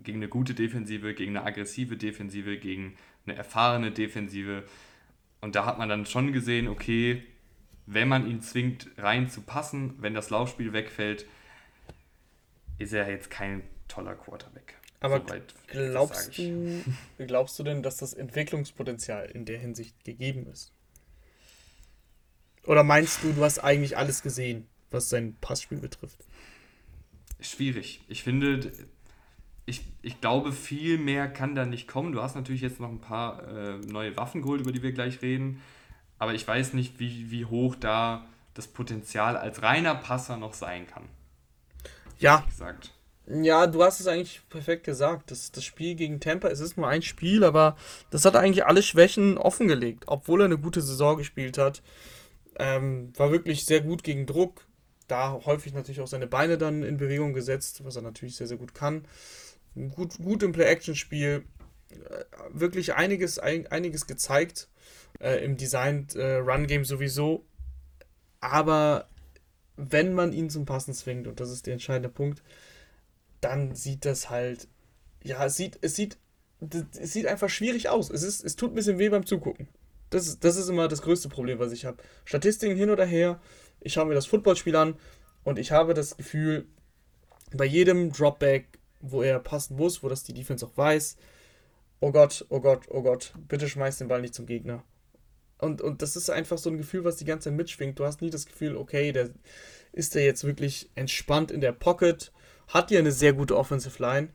Gegen eine gute Defensive, gegen eine aggressive Defensive, gegen eine erfahrene Defensive. Und da hat man dann schon gesehen, okay, wenn man ihn zwingt, rein zu passen, wenn das Laufspiel wegfällt, ist er jetzt kein toller Quarterback. Aber so glaubst, du, glaubst du denn, dass das Entwicklungspotenzial in der Hinsicht gegeben ist? Oder meinst du, du hast eigentlich alles gesehen, was sein Passspiel betrifft? Schwierig. Ich finde, ich, ich glaube, viel mehr kann da nicht kommen. Du hast natürlich jetzt noch ein paar äh, neue Waffen geholt, über die wir gleich reden. Aber ich weiß nicht, wie, wie hoch da das Potenzial als reiner Passer noch sein kann. Ja. Gesagt. Ja, du hast es eigentlich perfekt gesagt. Das, das Spiel gegen Tampa, es ist nur ein Spiel, aber das hat eigentlich alle Schwächen offengelegt, obwohl er eine gute Saison gespielt hat. Ähm, war wirklich sehr gut gegen Druck. Da häufig natürlich auch seine Beine dann in Bewegung gesetzt, was er natürlich sehr, sehr gut kann. Gut, gut im Play-Action-Spiel. Äh, wirklich einiges, ein, einiges gezeigt äh, im Designed äh, Run-Game sowieso. Aber wenn man ihn zum Passen zwingt, und das ist der entscheidende Punkt, dann sieht das halt, ja, es sieht, es sieht, es sieht einfach schwierig aus. Es, ist, es tut ein bisschen weh beim Zugucken. Das, das ist immer das größte Problem, was ich habe. Statistiken hin oder her, ich schaue mir das Footballspiel an und ich habe das Gefühl, bei jedem Dropback, wo er passen muss, wo das die Defense auch weiß, oh Gott, oh Gott, oh Gott, bitte schmeiß den Ball nicht zum Gegner. Und, und das ist einfach so ein Gefühl, was die ganze Zeit mitschwingt. Du hast nie das Gefühl, okay, der ist der jetzt wirklich entspannt in der Pocket, hat ja eine sehr gute Offensive Line,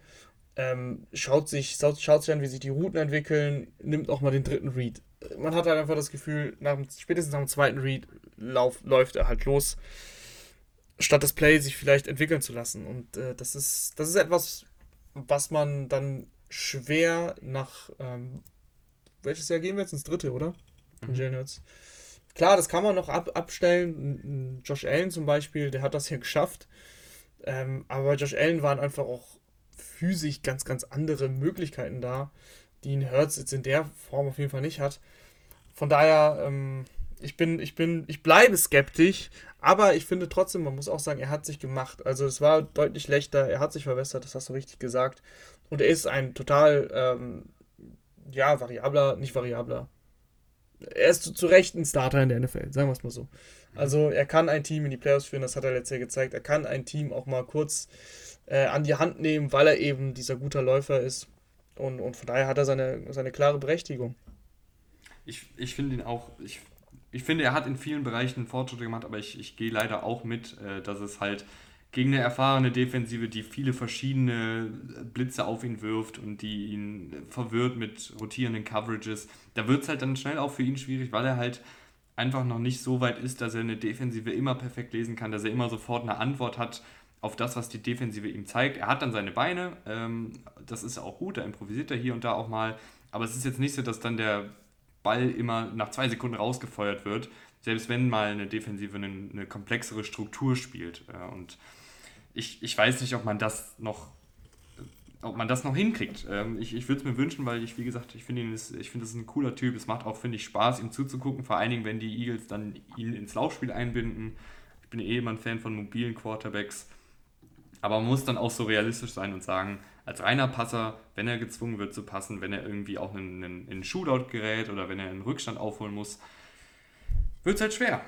ähm, schaut, sich, schaut, schaut sich an, wie sich die Routen entwickeln, nimmt auch mal den dritten Read. Man hat halt einfach das Gefühl, nach, spätestens nach dem zweiten Read lauf, läuft er halt los, statt das Play sich vielleicht entwickeln zu lassen. Und äh, das, ist, das ist etwas, was man dann schwer nach. Ähm, welches Jahr gehen wir jetzt ins dritte, oder? von Jalen. Klar, das kann man noch ab, abstellen. Josh Allen zum Beispiel, der hat das hier geschafft. Ähm, aber Josh Allen waren einfach auch physisch ganz, ganz andere Möglichkeiten da, die ein Hurts jetzt in der Form auf jeden Fall nicht hat. Von daher, ähm, ich bin, ich bin, ich bleibe skeptisch, aber ich finde trotzdem, man muss auch sagen, er hat sich gemacht. Also es war deutlich schlechter, er hat sich verbessert, das hast du richtig gesagt. Und er ist ein total ähm, ja, variabler, nicht variabler. Er ist zu, zu Recht ein Starter in der NFL, sagen wir es mal so. Also er kann ein Team in die Playoffs führen, das hat er letztes Jahr gezeigt. Er kann ein Team auch mal kurz äh, an die Hand nehmen, weil er eben dieser guter Läufer ist. Und, und von daher hat er seine, seine klare Berechtigung. Ich, ich finde ihn auch, ich, ich finde, er hat in vielen Bereichen Fortschritte gemacht, aber ich, ich gehe leider auch mit, äh, dass es halt gegen eine erfahrene Defensive, die viele verschiedene Blitze auf ihn wirft und die ihn verwirrt mit rotierenden Coverages, da wird es halt dann schnell auch für ihn schwierig, weil er halt einfach noch nicht so weit ist, dass er eine Defensive immer perfekt lesen kann, dass er immer sofort eine Antwort hat auf das, was die Defensive ihm zeigt. Er hat dann seine Beine, ähm, das ist auch gut, da improvisiert er hier und da auch mal, aber es ist jetzt nicht so, dass dann der Ball immer nach zwei Sekunden rausgefeuert wird, selbst wenn mal eine Defensive eine, eine komplexere Struktur spielt. Äh, und ich, ich weiß nicht, ob man das noch ob man das noch hinkriegt. Ähm, ich ich würde es mir wünschen, weil ich, wie gesagt, ich finde ich finde, das ein cooler Typ. Es macht auch, finde ich, Spaß, ihm zuzugucken, vor allen Dingen, wenn die Eagles dann ihn ins Laufspiel einbinden. Ich bin eh immer ein Fan von mobilen Quarterbacks. Aber man muss dann auch so realistisch sein und sagen, als reiner Passer, wenn er gezwungen wird zu passen, wenn er irgendwie auch in einen Shootout gerät oder wenn er einen Rückstand aufholen muss, wird es halt schwer.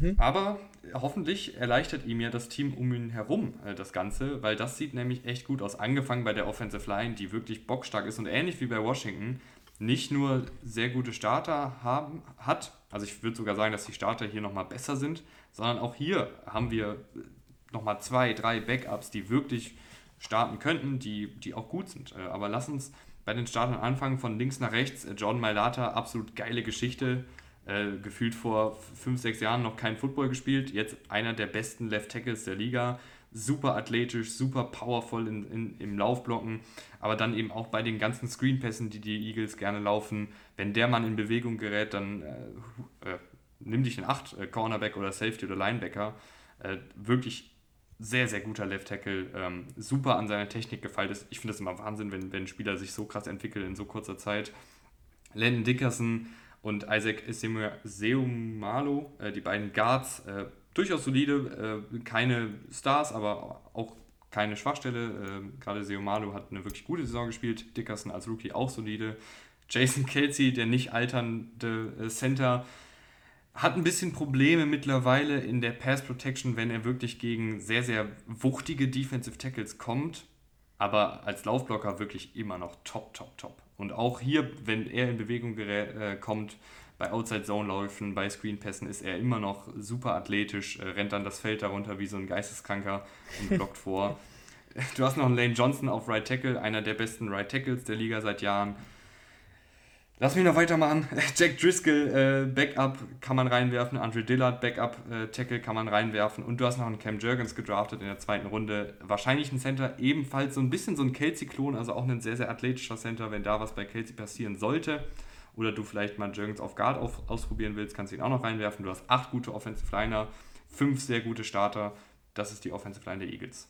Mhm. Aber hoffentlich erleichtert ihm ja das Team um ihn herum äh, das Ganze, weil das sieht nämlich echt gut aus. Angefangen bei der Offensive Line, die wirklich bockstark ist und ähnlich wie bei Washington nicht nur sehr gute Starter haben, hat, also ich würde sogar sagen, dass die Starter hier nochmal besser sind, sondern auch hier haben wir nochmal zwei, drei Backups, die wirklich starten könnten, die, die auch gut sind. Äh, aber lass uns bei den Startern anfangen, von links nach rechts. Äh, Jordan Mailata, absolut geile Geschichte. Äh, gefühlt vor fünf, sechs Jahren noch kein Football gespielt. Jetzt einer der besten Left Tackles der Liga. Super athletisch, super powerful in, in, im Laufblocken, aber dann eben auch bei den ganzen Screenpässen, die die Eagles gerne laufen. Wenn der Mann in Bewegung gerät, dann äh, äh, nimm dich in Acht, äh, Cornerback oder Safety oder Linebacker. Äh, wirklich sehr, sehr guter Left Tackle, ähm, super an seiner Technik gefeilt ist. Ich finde das immer Wahnsinn, wenn, wenn Spieler sich so krass entwickelt in so kurzer Zeit. Landon Dickerson, und Isaac Seumalo, äh, die beiden Guards, äh, durchaus solide, äh, keine Stars, aber auch keine Schwachstelle. Äh, gerade Seumalo hat eine wirklich gute Saison gespielt, Dickerson als Rookie auch solide. Jason Kelsey, der nicht alternde äh, Center, hat ein bisschen Probleme mittlerweile in der Pass Protection, wenn er wirklich gegen sehr, sehr wuchtige Defensive Tackles kommt. Aber als Laufblocker wirklich immer noch top, top, top. Und auch hier, wenn er in Bewegung äh, kommt, bei Outside-Zone-Läufen, bei Screen-Pässen ist er immer noch super athletisch, äh, rennt dann das Feld darunter wie so ein Geisteskranker und blockt vor. Du hast noch einen Lane Johnson auf Right Tackle, einer der besten Right Tackles der Liga seit Jahren. Lass mich noch weitermachen. Jack Driscoll, äh, Backup kann man reinwerfen. Andre Dillard, Backup, äh, Tackle kann man reinwerfen. Und du hast noch einen Cam Jurgens gedraftet in der zweiten Runde. Wahrscheinlich ein Center, ebenfalls so ein bisschen so ein Kelsey-Klon, also auch ein sehr, sehr athletischer Center, wenn da was bei Kelsey passieren sollte. Oder du vielleicht mal Jurgens auf Guard auf, ausprobieren willst, kannst du ihn auch noch reinwerfen. Du hast acht gute Offensive Liner, fünf sehr gute Starter. Das ist die Offensive Line der Eagles.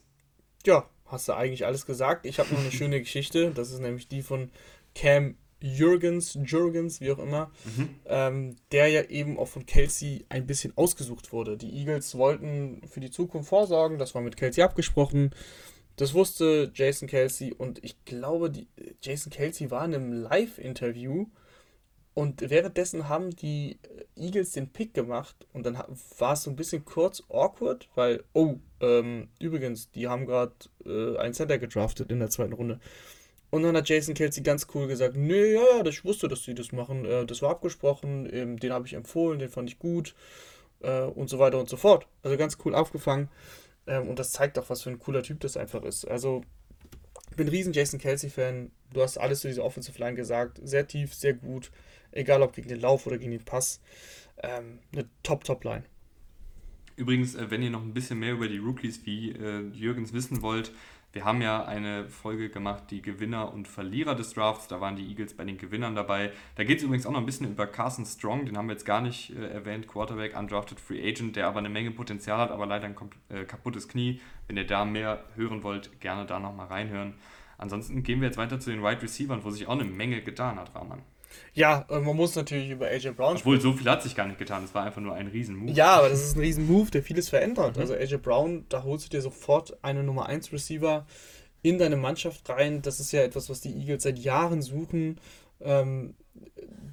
Ja, hast du eigentlich alles gesagt. Ich habe noch eine schöne Geschichte. Das ist nämlich die von Cam Jürgens, Jürgens, wie auch immer, mhm. ähm, der ja eben auch von Kelsey ein bisschen ausgesucht wurde. Die Eagles wollten für die Zukunft vorsorgen, das war mit Kelsey abgesprochen. Das wusste Jason Kelsey und ich glaube, die, Jason Kelsey war in einem Live-Interview und währenddessen haben die Eagles den Pick gemacht und dann war es so ein bisschen kurz awkward, weil, oh, ähm, übrigens, die haben gerade äh, einen Center gedraftet in der zweiten Runde. Und dann hat Jason Kelsey ganz cool gesagt, nee, ja, ja, ich wusste, dass sie das machen. Äh, das war abgesprochen, ähm, den habe ich empfohlen, den fand ich gut äh, und so weiter und so fort. Also ganz cool aufgefangen. Ähm, und das zeigt auch, was für ein cooler Typ das einfach ist. Also ich bin ein riesen Jason Kelsey-Fan. Du hast alles zu dieser Offensive Line gesagt. Sehr tief, sehr gut. Egal ob gegen den Lauf oder gegen den Pass. Ähm, eine Top-Top-Line. Übrigens, äh, wenn ihr noch ein bisschen mehr über die Rookies wie Jürgens wissen wollt, wir haben ja eine Folge gemacht, die Gewinner und Verlierer des Drafts. Da waren die Eagles bei den Gewinnern dabei. Da geht es übrigens auch noch ein bisschen über Carson Strong, den haben wir jetzt gar nicht äh, erwähnt. Quarterback, undrafted Free Agent, der aber eine Menge Potenzial hat, aber leider ein äh, kaputtes Knie. Wenn ihr da mehr hören wollt, gerne da nochmal reinhören. Ansonsten gehen wir jetzt weiter zu den Wide Receivers, wo sich auch eine Menge getan hat, Rahman. Ja, man muss natürlich über AJ Brown sprechen. Obwohl, so viel hat sich gar nicht getan. Es war einfach nur ein Riesen-Move. Ja, aber das ist ein Riesen-Move, der vieles verändert. Mhm. Also AJ Brown, da holst du dir sofort einen Nummer 1 Receiver in deine Mannschaft rein. Das ist ja etwas, was die Eagles seit Jahren suchen. ähm,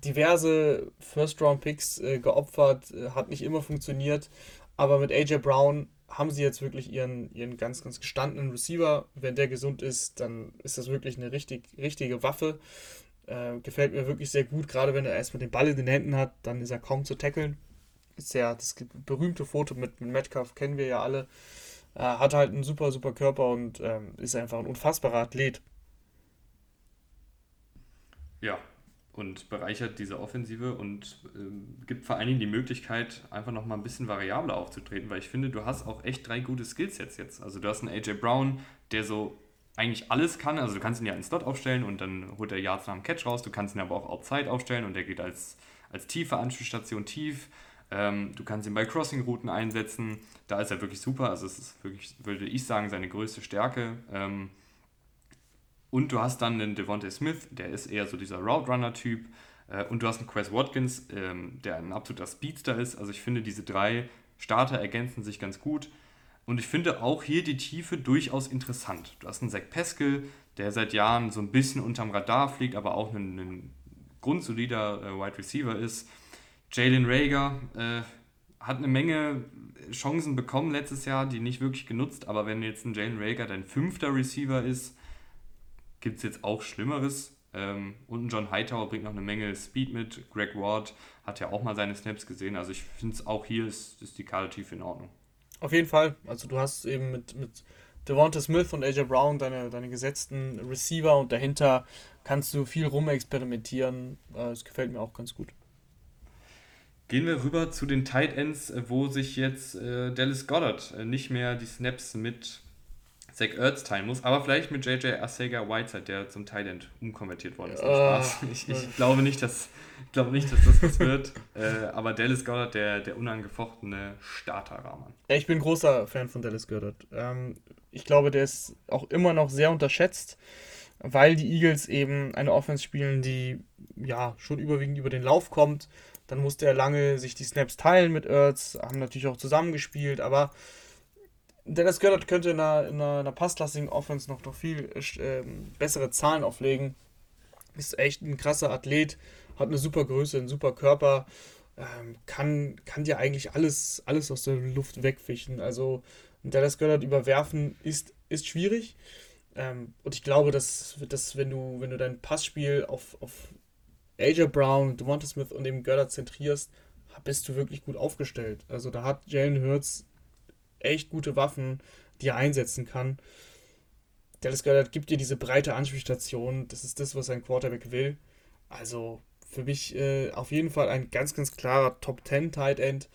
diverse First-Round-Picks äh, geopfert, äh, hat nicht immer funktioniert, aber mit AJ Brown haben sie jetzt wirklich ihren, ihren ganz, ganz gestandenen Receiver. Wenn der gesund ist, dann ist das wirklich eine richtig, richtige Waffe. Äh, gefällt mir wirklich sehr gut, gerade wenn er erstmal den Ball in den Händen hat, dann ist er kaum zu tackeln. Ist ja das berühmte Foto mit, mit Metcalf, kennen wir ja alle. Äh, hat halt einen super, super Körper und ähm, ist einfach ein unfassbarer Athlet. Ja, und bereichert diese Offensive und ähm, gibt vor allen Dingen die Möglichkeit, einfach nochmal ein bisschen variabler aufzutreten, weil ich finde, du hast auch echt drei gute Skillsets jetzt. Also du hast einen AJ Brown, der so eigentlich alles kann. Also du kannst ihn ja in Slot aufstellen und dann holt er Yards nach dem Catch raus. Du kannst ihn aber auch Outside aufstellen und der geht als, als tiefe Anschlussstation tief. Ähm, du kannst ihn bei Crossing-Routen einsetzen. Da ist er wirklich super. Also es ist wirklich, würde ich sagen, seine größte Stärke. Ähm, und du hast dann einen Devontae Smith, der ist eher so dieser Route Runner-Typ. Äh, und du hast einen Quest Watkins, ähm, der ein absoluter Speedster ist. Also ich finde, diese drei Starter ergänzen sich ganz gut. Und ich finde auch hier die Tiefe durchaus interessant. Du hast einen Zach Peskel, der seit Jahren so ein bisschen unterm Radar fliegt, aber auch ein, ein grundsolider äh, Wide Receiver ist. Jalen Rager äh, hat eine Menge Chancen bekommen letztes Jahr, die nicht wirklich genutzt, aber wenn jetzt ein Jalen Rager dein fünfter Receiver ist, gibt es jetzt auch Schlimmeres. Ähm, und ein John Hightower bringt noch eine Menge Speed mit. Greg Ward hat ja auch mal seine Snaps gesehen. Also ich finde es auch hier ist, ist die tief in Ordnung. Auf jeden Fall. Also du hast eben mit, mit Devonta Smith und AJ Brown deine, deine gesetzten Receiver und dahinter kannst du viel rumexperimentieren. Das gefällt mir auch ganz gut. Gehen wir rüber zu den Tight Ends, wo sich jetzt äh, Dallas Goddard äh, nicht mehr die Snaps mit Zach Ertz teilen muss, aber vielleicht mit JJ Arcega Whiteside, der zum End umkonvertiert worden ist. Uh, ich, ich, glaube nicht, dass, ich glaube nicht, dass das was wird. äh, aber Dallas Goddard, der, der unangefochtene Starter-Rahman. Ja, ich bin großer Fan von Dallas Goddard. Ähm, ich glaube, der ist auch immer noch sehr unterschätzt, weil die Eagles eben eine Offense spielen, die ja schon überwiegend über den Lauf kommt. Dann musste er lange sich die Snaps teilen mit Ertz, haben natürlich auch zusammengespielt, aber Dennis Goddard könnte in einer, in einer, einer passlastigen Offense noch, noch viel äh, bessere Zahlen auflegen. Ist echt ein krasser Athlet, hat eine super Größe, einen super Körper, ähm, kann, kann dir eigentlich alles, alles aus der Luft wegfischen. Also Dallas Goddard überwerfen ist, ist schwierig. Ähm, und ich glaube, dass, dass wenn du, wenn du dein Passspiel auf, auf AJ Brown, Devonta Smith und eben Goddard zentrierst, bist du wirklich gut aufgestellt. Also da hat Jalen Hurts echt gute Waffen, die er einsetzen kann. Dallas Goddard gibt dir diese breite Anspielstation. Das ist das, was ein Quarterback will. Also für mich äh, auf jeden Fall ein ganz, ganz klarer Top 10 Tight End.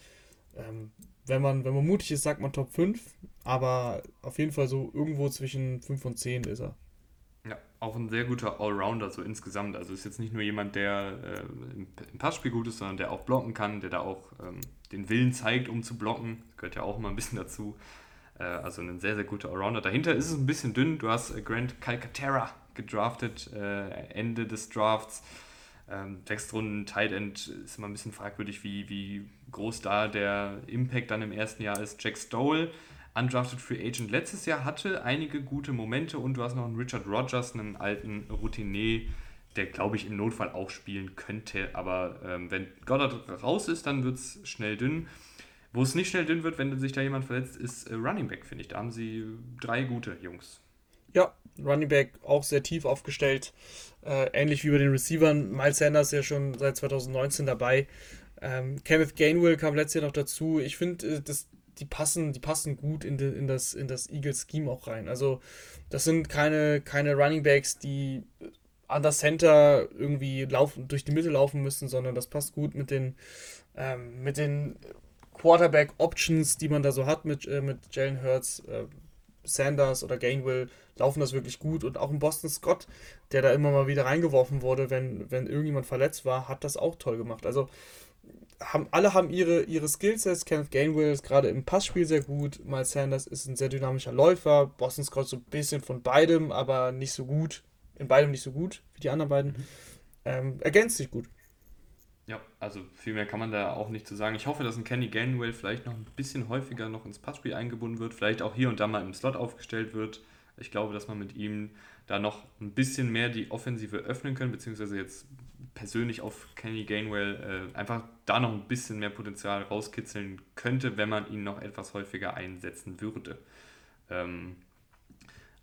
Ähm, wenn, man, wenn man mutig ist, sagt man Top 5. Aber auf jeden Fall so irgendwo zwischen 5 und 10 ist er. Ja, auch ein sehr guter Allrounder so insgesamt. Also ist jetzt nicht nur jemand, der äh, im, Passspiel gut ist, sondern der auch blocken kann, der da auch ähm, den Willen zeigt, um zu blocken. Das gehört ja auch immer ein bisschen dazu. Äh, also ein sehr, sehr guter Allrounder. Dahinter ist es ein bisschen dünn. Du hast äh, Grant Calcaterra gedraftet, äh, Ende des Drafts. Ähm, Tight End ist immer ein bisschen fragwürdig, wie, wie groß da der Impact dann im ersten Jahr ist. Jack Stoll, undrafted Free Agent letztes Jahr, hatte einige gute Momente und du hast noch einen Richard Rogers, einen alten Routinier, der, glaube ich, im Notfall auch spielen könnte. Aber ähm, wenn Goddard raus ist, dann wird es schnell dünn. Wo es nicht schnell dünn wird, wenn sich da jemand verletzt, ist äh, Running Back, finde ich. Da haben sie drei gute Jungs. Ja, Running Back auch sehr tief aufgestellt. Äh, ähnlich wie bei den Receivern. Miles Sanders ja schon seit 2019 dabei. Ähm, Kenneth Gainwell kam letztes Jahr noch dazu. Ich finde, äh, die passen, die passen gut in, de, in das, in das Eagles-Scheme auch rein. Also, das sind keine, keine Running Backs, die an das Center irgendwie laufen, durch die Mitte laufen müssen, sondern das passt gut mit den, ähm, mit den Quarterback-Options, die man da so hat mit, äh, mit Jalen Hurts, äh, Sanders oder Gainwell, laufen das wirklich gut. Und auch ein Boston Scott, der da immer mal wieder reingeworfen wurde, wenn, wenn irgendjemand verletzt war, hat das auch toll gemacht. Also haben, alle haben ihre, ihre Skillsets. Kenneth Gainwell ist gerade im Passspiel sehr gut. Miles Sanders ist ein sehr dynamischer Läufer. Boston Scott so ein bisschen von beidem, aber nicht so gut in beidem nicht so gut wie die anderen beiden. Mhm. Ähm, ergänzt sich gut. Ja, also viel mehr kann man da auch nicht zu sagen. Ich hoffe, dass ein Kenny Gainwell vielleicht noch ein bisschen häufiger noch ins Passspiel eingebunden wird, vielleicht auch hier und da mal im Slot aufgestellt wird. Ich glaube, dass man mit ihm da noch ein bisschen mehr die Offensive öffnen können, beziehungsweise jetzt persönlich auf Kenny Gainwell äh, einfach da noch ein bisschen mehr Potenzial rauskitzeln könnte, wenn man ihn noch etwas häufiger einsetzen würde. Ähm,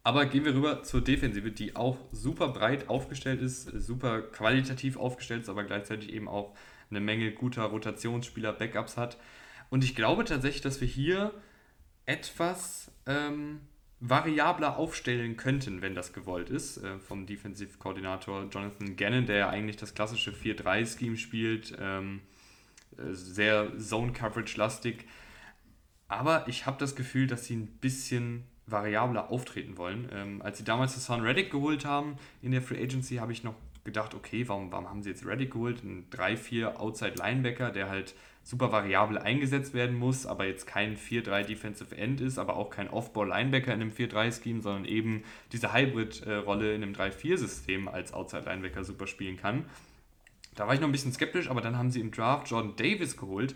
aber gehen wir rüber zur Defensive, die auch super breit aufgestellt ist, super qualitativ aufgestellt ist, aber gleichzeitig eben auch eine Menge guter Rotationsspieler, Backups hat. Und ich glaube tatsächlich, dass wir hier etwas ähm, variabler aufstellen könnten, wenn das gewollt ist, äh, vom Defensive-Koordinator Jonathan Gannon, der ja eigentlich das klassische 4-3-Scheme spielt, ähm, äh, sehr Zone-Coverage-lastig. Aber ich habe das Gefühl, dass sie ein bisschen variabler auftreten wollen. Ähm, als sie damals das Son Reddick geholt haben in der Free Agency, habe ich noch gedacht, okay, warum, warum haben sie jetzt Reddick geholt? Ein 3-4 Outside Linebacker, der halt super variabel eingesetzt werden muss, aber jetzt kein 4-3 Defensive End ist, aber auch kein Off-Ball Linebacker in einem 4-3-Scheme, sondern eben diese Hybrid-Rolle in einem 3-4-System als Outside Linebacker super spielen kann. Da war ich noch ein bisschen skeptisch, aber dann haben sie im Draft Jordan Davis geholt,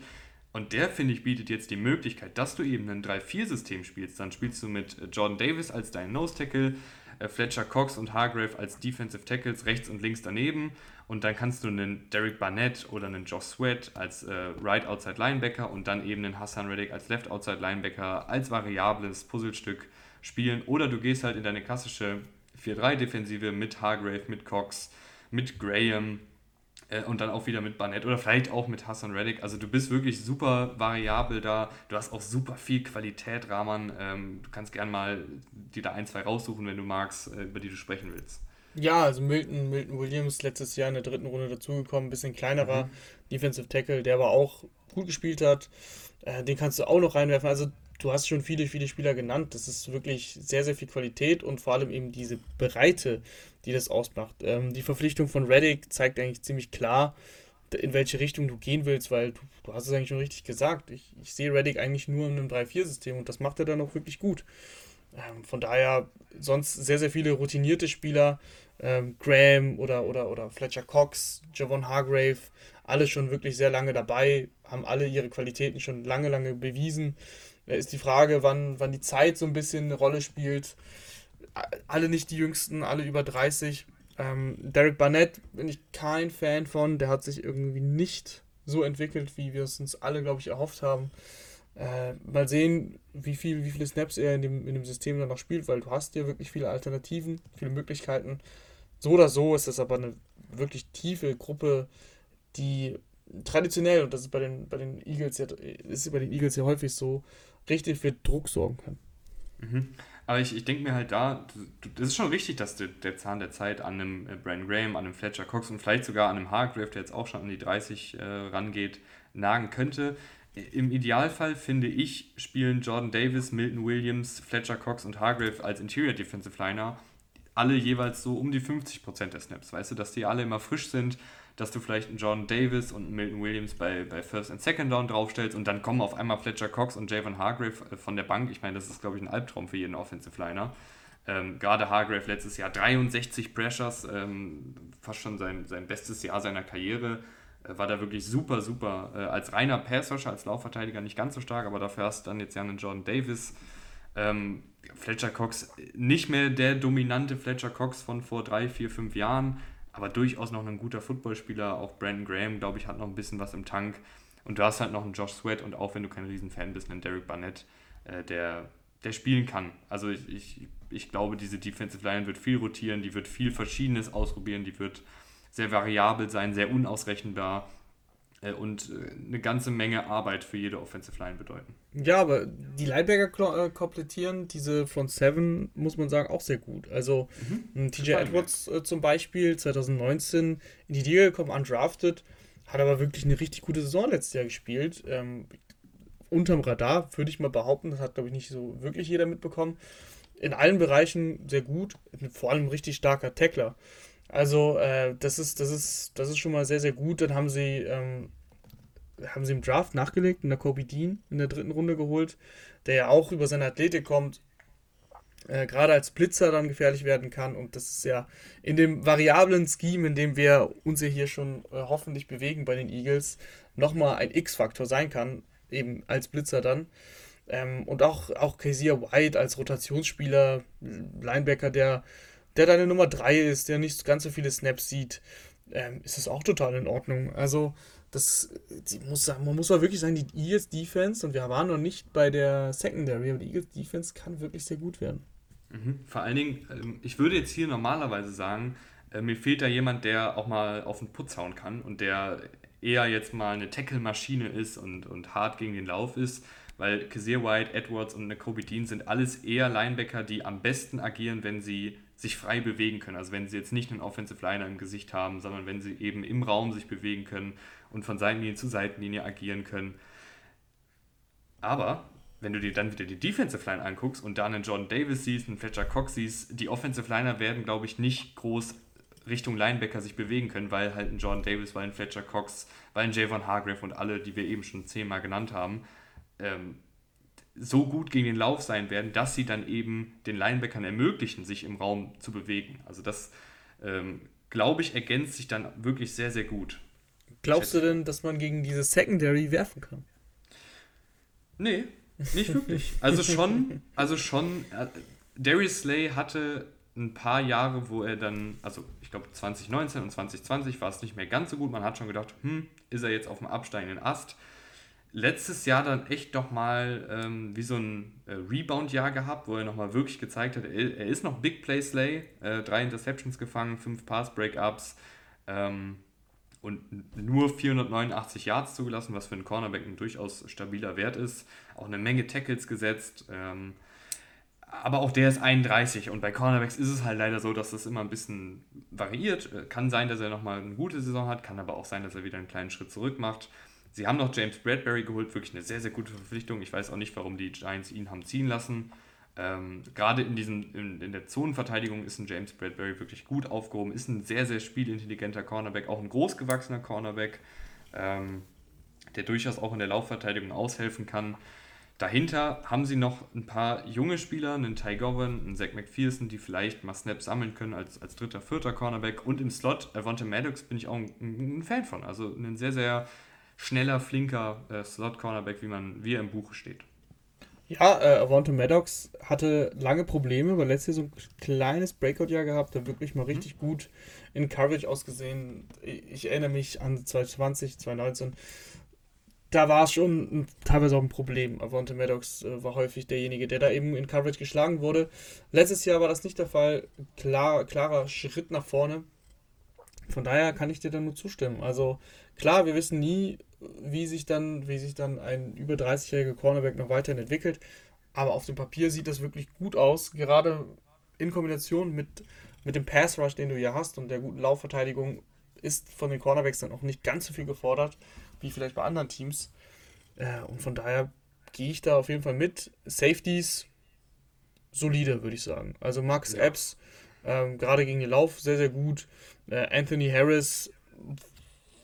und der, finde ich, bietet jetzt die Möglichkeit, dass du eben ein 3-4-System spielst. Dann spielst du mit Jordan Davis als dein Nose-Tackle, äh, Fletcher Cox und Hargrave als Defensive Tackles rechts und links daneben. Und dann kannst du einen Derek Barnett oder einen Josh Sweat als äh, Right Outside Linebacker und dann eben einen Hassan Reddick als Left Outside Linebacker als variables Puzzlestück spielen. Oder du gehst halt in deine klassische 4-3-Defensive mit Hargrave, mit Cox, mit Graham äh, und dann auch wieder mit Barnett oder vielleicht auch mit Hassan Reddick. Also du bist wirklich super variabel da. Du hast auch super viel Qualität, Rahman. Ähm, du kannst gern mal dir da ein, zwei raussuchen, wenn du magst, äh, über die du sprechen willst. Ja, also Milton, Milton Williams letztes Jahr in der dritten Runde dazugekommen, ein bisschen kleinerer mhm. Defensive Tackle, der aber auch gut gespielt hat. Äh, den kannst du auch noch reinwerfen. Also du hast schon viele, viele Spieler genannt. Das ist wirklich sehr, sehr viel Qualität und vor allem eben diese Breite, die das ausmacht. Ähm, die Verpflichtung von Reddick zeigt eigentlich ziemlich klar, in welche Richtung du gehen willst, weil du, du hast es eigentlich schon richtig gesagt. Ich, ich sehe Reddick eigentlich nur in einem 3-4-System und das macht er dann auch wirklich gut. Ähm, von daher sonst sehr, sehr viele routinierte Spieler, ähm, Graham oder, oder, oder Fletcher Cox, Javon Hargrave, alle schon wirklich sehr lange dabei, haben alle ihre Qualitäten schon lange, lange bewiesen. Da ist die Frage, wann, wann die Zeit so ein bisschen eine Rolle spielt. Alle nicht die jüngsten, alle über 30. Ähm, Derek Barnett bin ich kein Fan von. Der hat sich irgendwie nicht so entwickelt, wie wir es uns alle, glaube ich, erhofft haben. Äh, mal sehen, wie, viel, wie viele Snaps er in dem, in dem System dann noch spielt, weil du hast ja wirklich viele Alternativen, viele Möglichkeiten. So oder so ist das aber eine wirklich tiefe Gruppe, die traditionell, und das ist bei den, bei den Eagles ja, ist bei den Eagles ja häufig so, richtig für Druck sorgen kann. Mhm. Aber ich, ich denke mir halt da, das ist schon richtig, dass der, der Zahn der Zeit an einem äh, Brian Graham, an einem Fletcher Cox und vielleicht sogar an einem Hargrave, der jetzt auch schon an die 30 äh, rangeht, nagen könnte. Im Idealfall finde ich, spielen Jordan Davis, Milton Williams, Fletcher Cox und Hargrave als Interior Defensive Liner alle jeweils so um die 50% der Snaps. Weißt du, dass die alle immer frisch sind, dass du vielleicht einen Jordan Davis und einen Milton Williams bei, bei First and Second Down draufstellst und dann kommen auf einmal Fletcher Cox und Javon Hargrave äh, von der Bank. Ich meine, das ist, glaube ich, ein Albtraum für jeden Offensive Liner. Ähm, gerade Hargrave letztes Jahr 63 Pressures, ähm, fast schon sein, sein bestes Jahr seiner Karriere. Äh, war da wirklich super, super. Äh, als reiner Passwasher, als Laufverteidiger nicht ganz so stark, aber dafür hast du dann jetzt ja einen Jordan Davis. Ähm, Fletcher Cox nicht mehr der dominante Fletcher Cox von vor drei, vier, fünf Jahren, aber durchaus noch ein guter Footballspieler. Auch Brandon Graham, glaube ich, hat noch ein bisschen was im Tank. Und du hast halt noch einen Josh Sweat und auch wenn du kein Riesenfan bist, einen Derek Barnett, äh, der, der spielen kann. Also ich, ich, ich glaube, diese Defensive Line wird viel rotieren, die wird viel Verschiedenes ausprobieren, die wird sehr variabel sein, sehr unausrechenbar und äh, eine ganze Menge Arbeit für jede Offensive Line bedeuten. Ja, aber die Linebacker äh, komplettieren diese Front 7, muss man sagen, auch sehr gut. Also mhm. TJ Edwards äh, zum Beispiel 2019 in die Liga gekommen, undrafted, hat aber wirklich eine richtig gute Saison letztes Jahr gespielt. Ähm, unterm Radar, würde ich mal behaupten, das hat, glaube ich, nicht so wirklich jeder mitbekommen. In allen Bereichen sehr gut, vor allem richtig starker Tackler. Also, äh, das, ist, das, ist, das ist schon mal sehr, sehr gut. Dann haben sie, ähm, haben sie im Draft nachgelegt, in der Kobe Dean in der dritten Runde geholt, der ja auch über seine Athletik kommt, äh, gerade als Blitzer dann gefährlich werden kann. Und das ist ja in dem variablen Scheme, in dem wir uns ja hier schon äh, hoffentlich bewegen bei den Eagles, nochmal ein X-Faktor sein kann, eben als Blitzer dann. Ähm, und auch, auch Kezia White als Rotationsspieler, Linebacker, der, der deine Nummer 3 ist, der nicht ganz so viele Snaps sieht, ähm, ist das auch total in Ordnung. Also, das muss, man muss mal wirklich sagen, die Eagles Defense, und wir waren noch nicht bei der Secondary, aber die Eagles Defense kann wirklich sehr gut werden. Mhm. Vor allen Dingen, ähm, ich würde jetzt hier normalerweise sagen, äh, mir fehlt da jemand, der auch mal auf den Putz hauen kann und der eher jetzt mal eine Tackle-Maschine ist und, und hart gegen den Lauf ist, weil Kazir White, Edwards und Kobe Dean sind alles eher Linebacker, die am besten agieren, wenn sie sich frei bewegen können. Also wenn sie jetzt nicht einen Offensive Liner im Gesicht haben, sondern wenn sie eben im Raum sich bewegen können und von Seitenlinie zu Seitenlinie agieren können. Aber wenn du dir dann wieder die Defensive Line anguckst und da einen Jordan Davis siehst, einen Fletcher Cox siehst, die Offensive Liner werden, glaube ich, nicht groß Richtung Linebacker sich bewegen können, weil halt ein Jordan Davis, weil ein Fletcher Cox, weil ein Javon Hargrave und alle, die wir eben schon zehnmal genannt haben, ähm, so gut gegen den Lauf sein werden, dass sie dann eben den Linebackern ermöglichen, sich im Raum zu bewegen. Also das, ähm, glaube ich, ergänzt sich dann wirklich sehr, sehr gut. Glaubst du denn, dass man gegen diese Secondary werfen kann? Nee, nicht wirklich. Also schon, also schon, äh, Darius Slay hatte ein paar Jahre, wo er dann, also ich glaube 2019 und 2020 war es nicht mehr ganz so gut. Man hat schon gedacht, hm, ist er jetzt auf dem absteigenden Ast? Letztes Jahr dann echt doch mal ähm, wie so ein äh, Rebound-Jahr gehabt, wo er nochmal wirklich gezeigt hat, er, er, ist noch Big Play Slay, äh, drei Interceptions gefangen, fünf Pass-Breakups ähm, und nur 489 Yards zugelassen, was für einen Cornerback ein durchaus stabiler Wert ist. Auch eine Menge Tackles gesetzt. Ähm, aber auch der ist 31 und bei Cornerbacks ist es halt leider so, dass das immer ein bisschen variiert. Äh, kann sein, dass er nochmal eine gute Saison hat, kann aber auch sein, dass er wieder einen kleinen Schritt zurück macht. Sie haben noch James Bradbury geholt, wirklich eine sehr, sehr gute Verpflichtung. Ich weiß auch nicht, warum die Giants ihn haben ziehen lassen. Ähm, gerade in, diesem, in, in der Zonenverteidigung ist ein James Bradbury wirklich gut aufgehoben, ist ein sehr, sehr spielintelligenter Cornerback, auch ein großgewachsener Cornerback, ähm, der durchaus auch in der Laufverteidigung aushelfen kann. Dahinter haben sie noch ein paar junge Spieler, einen Ty Govan, einen Zach McPherson, die vielleicht mal Snaps sammeln können als, als dritter, vierter Cornerback. Und im Slot, Avante Maddox, bin ich auch ein, ein, Fan von. Also ein sehr, sehr schneller, flinker äh, Slot-Cornerback, wie, man, wie er im Buche steht. Ja, äh, Avante Maddox hatte lange Probleme, weil letztes Jahr so ein kleines Breakout-Jahr gehabt, da wirklich mal mhm. richtig mhm. gut in Coverage ausgesehen. Ich, ich erinnere mich an 2020, 2019 da war es schon teilweise auch ein Problem. Avante Maddox äh, war häufig derjenige, der da eben in Coverage geschlagen wurde. Letztes Jahr war das nicht der Fall. Klar, klarer Schritt nach vorne. Von daher kann ich dir da nur zustimmen. Also klar, wir wissen nie, wie sich dann, wie sich dann ein über 30-jähriger Cornerback noch weiterhin entwickelt. Aber auf dem Papier sieht das wirklich gut aus. Gerade in Kombination mit, mit dem Pass Rush, den du hier hast und der guten Laufverteidigung, ist von den Cornerbacks dann auch nicht ganz so viel gefordert wie vielleicht bei anderen Teams. Äh, und von daher gehe ich da auf jeden Fall mit. Safeties solide, würde ich sagen. Also Max ja. Epps, ähm, gerade gegen den Lauf, sehr, sehr gut. Äh, Anthony Harris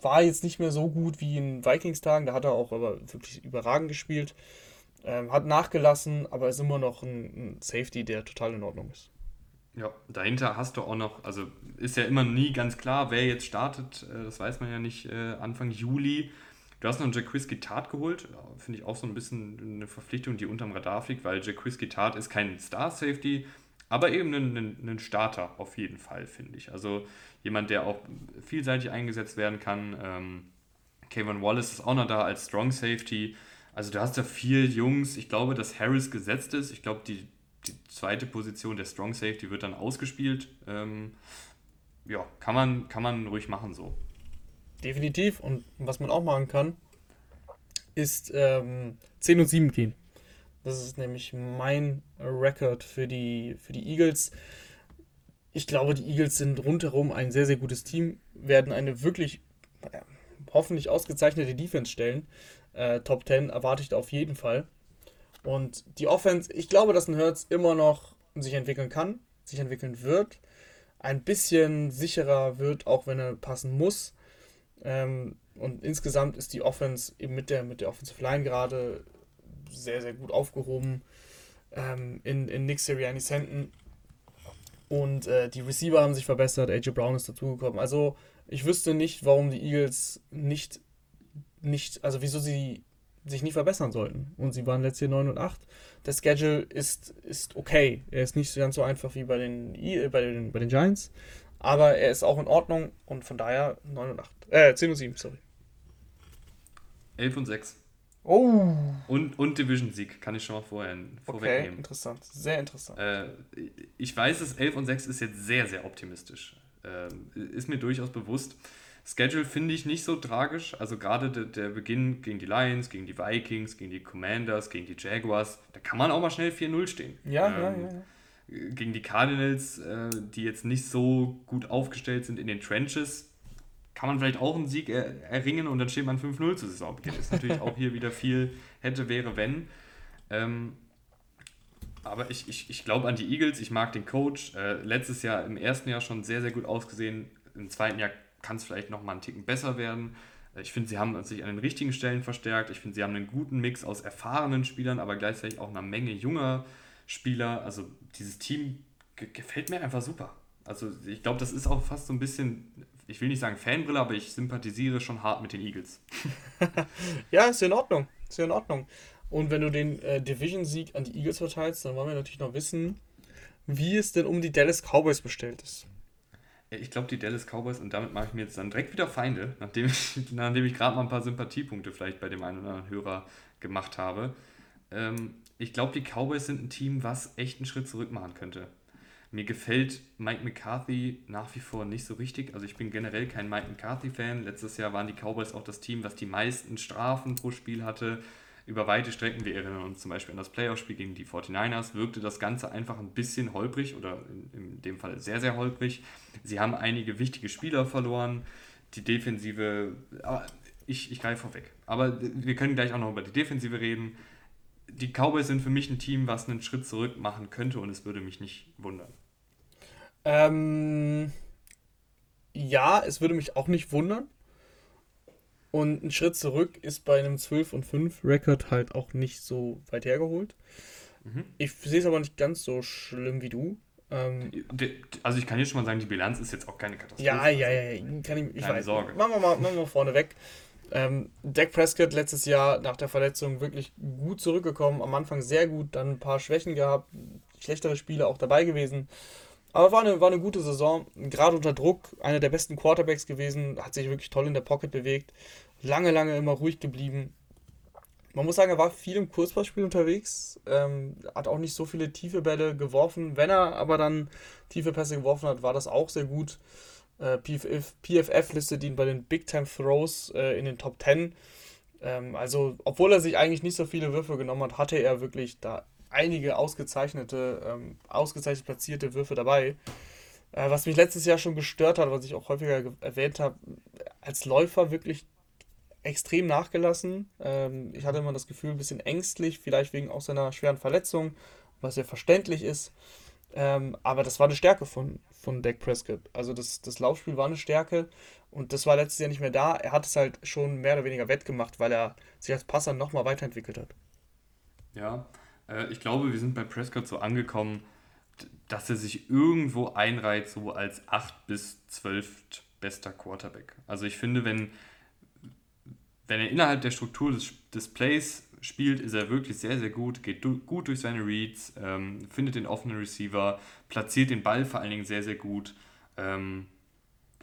war jetzt nicht mehr so gut wie in Vikings-Tagen, da hat er auch aber wirklich überragend gespielt. Ähm, hat nachgelassen, aber ist immer noch ein, ein Safety, der total in Ordnung ist. Ja, dahinter hast du auch noch, also ist ja immer nie ganz klar, wer jetzt startet, äh, das weiß man ja nicht äh, Anfang Juli. Du hast noch einen Jacquizki Tart geholt, finde ich auch so ein bisschen eine Verpflichtung, die unterm Radar fliegt, weil Jacquizki Tart ist kein Star-Safety, aber eben ein, ein, Starter auf jeden Fall, finde ich. Also jemand, der auch vielseitig eingesetzt werden kann. Ähm, Kevin Wallace ist auch noch da als Strong Safety. Also du hast da vier Jungs. Ich glaube, dass Harris gesetzt ist. Ich glaube, die, die zweite Position der Strong Safety wird dann ausgespielt. Ähm, ja, kann man, kann man ruhig machen so. Definitiv. Und was man auch machen kann, ist ähm, 10 und 7 gehen. Das ist nämlich mein Rekord für die, für die Eagles. Ich glaube, die Eagles sind rundherum ein sehr, sehr gutes Team, werden eine wirklich äh, hoffentlich ausgezeichnete Defense stellen. Äh, Top 10 erwarte ich da auf jeden Fall. Und die Offense, ich glaube, dass ein Hertz immer noch sich entwickeln kann, sich entwickeln wird, ein bisschen sicherer wird, auch wenn er passen muss. Ähm, und insgesamt ist die Offense eben mit der, mit der Offensive Line gerade sehr, sehr gut aufgehoben. Ähm, in, in Nick Sirianni Senten. Und äh, die Receiver haben sich verbessert. AJ Brown ist dazugekommen. Also ich wüsste nicht, warum die Eagles nicht, nicht, also wieso sie sich nicht verbessern sollten. Und sie waren letztes Jahr 9 und 8. Der Schedule ist, ist okay. Er ist nicht ganz so einfach wie bei den, äh, bei den, bei den Giants. Aber er ist auch in Ordnung und von daher 9 und 8. Äh, 10 und 7, sorry. 11 und 6. Oh. Und, und Division-Sieg, kann ich schon mal vorher vorwegnehmen. Okay, interessant. Sehr interessant. Äh, ich weiß, dass 11 und 6 ist jetzt sehr, sehr optimistisch. Äh, ist mir durchaus bewusst. Schedule finde ich nicht so tragisch. Also gerade der, der, Beginn gegen die Lions, gegen die Vikings, gegen die Commanders, gegen die Jaguars, da kann man auch mal schnell 4-0 stehen. Ja, ähm, ja, ja, ja. Gegen die Cardinals, äh, die jetzt nicht so gut aufgestellt sind in den Trenches, kann man vielleicht auch einen Sieg er, erringen und dann steht man 5-0 zu Saisonbeginn. Ist natürlich auch hier wieder viel hätte, wäre, wenn. Ähm, aber ich, ich, ich glaube an die Eagles, ich mag den Coach. Äh, letztes Jahr im ersten Jahr schon sehr, sehr gut ausgesehen. Im zweiten Jahr kann es vielleicht noch mal einen Ticken besser werden. Äh, ich finde, sie haben sich an den richtigen Stellen verstärkt. Ich finde, sie haben einen guten Mix aus erfahrenen Spielern, aber gleichzeitig auch einer Menge junger Spieler. Also dieses Team gefällt mir einfach super. Also ich glaube, das ist auch fast so ein bisschen, ich will nicht sagen Fanbrille, aber ich sympathisiere schon hart mit den Eagles. ja, ist in Ordnung. Ist in Ordnung. Und wenn du den äh, Division-Sieg an die Eagles verteilst, dann wollen wir natürlich noch wissen, wie es denn um die Dallas Cowboys bestellt ist. Ich glaube, die Dallas Cowboys, und damit mache ich mir jetzt dann direkt wieder Feinde, nachdem ich, nachdem ich gerade mal ein paar Sympathiepunkte vielleicht bei dem einen oder anderen Hörer gemacht habe. Ähm, ich glaube, die Cowboys sind ein Team, was echt einen Schritt zurück machen könnte. Mir gefällt Mike McCarthy nach wie vor nicht so richtig. Also ich bin generell kein Mike McCarthy-Fan. Letztes Jahr waren die Cowboys auch das Team, was die meisten Strafen pro Spiel hatte über weite Strecken, wir erinnern uns zum Beispiel an das Playoff-Spiel gegen die 49ers, wirkte das Ganze einfach ein bisschen holprig oder in, dem Fall sehr, sehr holprig. Sie haben einige wichtige Spieler verloren. Die Defensive, ich, ich greife vorweg. Aber wir können gleich auch noch über die Defensive reden. Die Cowboys sind für mich ein Team, was einen Schritt zurück machen könnte und es würde mich nicht wundern. Ähm, ja, es würde mich auch nicht wundern. Und ein Schritt zurück ist bei einem 12 und 5 Rekord halt auch nicht so weit hergeholt. Mhm. Ich sehe es aber nicht ganz so schlimm wie du. Ähm, also ich kann jetzt schon mal sagen, die Bilanz ist jetzt auch keine Katastrophe. Ja, ja, ja, kann ich, ich keine weiß. Sorge. Machen wir mal, machen wir mal vorne weg. Ähm, Dak Prescott letztes Jahr nach der Verletzung wirklich gut zurückgekommen, am Anfang sehr gut, dann ein paar Schwächen gehabt, schlechtere Spiele auch dabei gewesen. Aber war eine, war eine gute Saison, gerade unter Druck, einer der besten Quarterbacks gewesen, hat sich wirklich toll in der Pocket bewegt, lange, lange immer ruhig geblieben. Man muss sagen, er war viel im Kurzpassspiel unterwegs, ähm, hat auch nicht so viele tiefe Bälle geworfen. Wenn er aber dann tiefe Pässe geworfen hat, war das auch sehr gut. Äh, PFF, PFF listet ihn bei den Big Time Throws äh, in den Top 10. Ähm, also, obwohl er sich eigentlich nicht so viele Würfe genommen hat, hatte er wirklich da einige ausgezeichnete, ähm, ausgezeichnet platzierte Würfe dabei. Äh, was mich letztes Jahr schon gestört hat, was ich auch häufiger erwähnt habe, als Läufer wirklich extrem nachgelassen. Ähm, ich hatte immer das Gefühl, ein bisschen ängstlich, vielleicht wegen auch seiner schweren Verletzung, was ja verständlich ist. Ähm, aber das war eine Stärke von, von Dak Prescott. Also das, das Laufspiel war eine Stärke und das war letztes Jahr nicht mehr da. Er hat es halt schon mehr oder weniger wettgemacht, weil er sich als Passer nochmal weiterentwickelt hat. Ja, äh, ich glaube, wir sind bei Prescott so angekommen, dass er sich irgendwo einreiht, so als 8 bis 12 bester Quarterback. Also ich finde, wenn, wenn er innerhalb der Struktur des, des Plays spielt, ist er wirklich sehr, sehr gut, geht du, gut durch seine Reads, ähm, findet den offenen Receiver, platziert den Ball vor allen Dingen sehr, sehr gut. Ähm,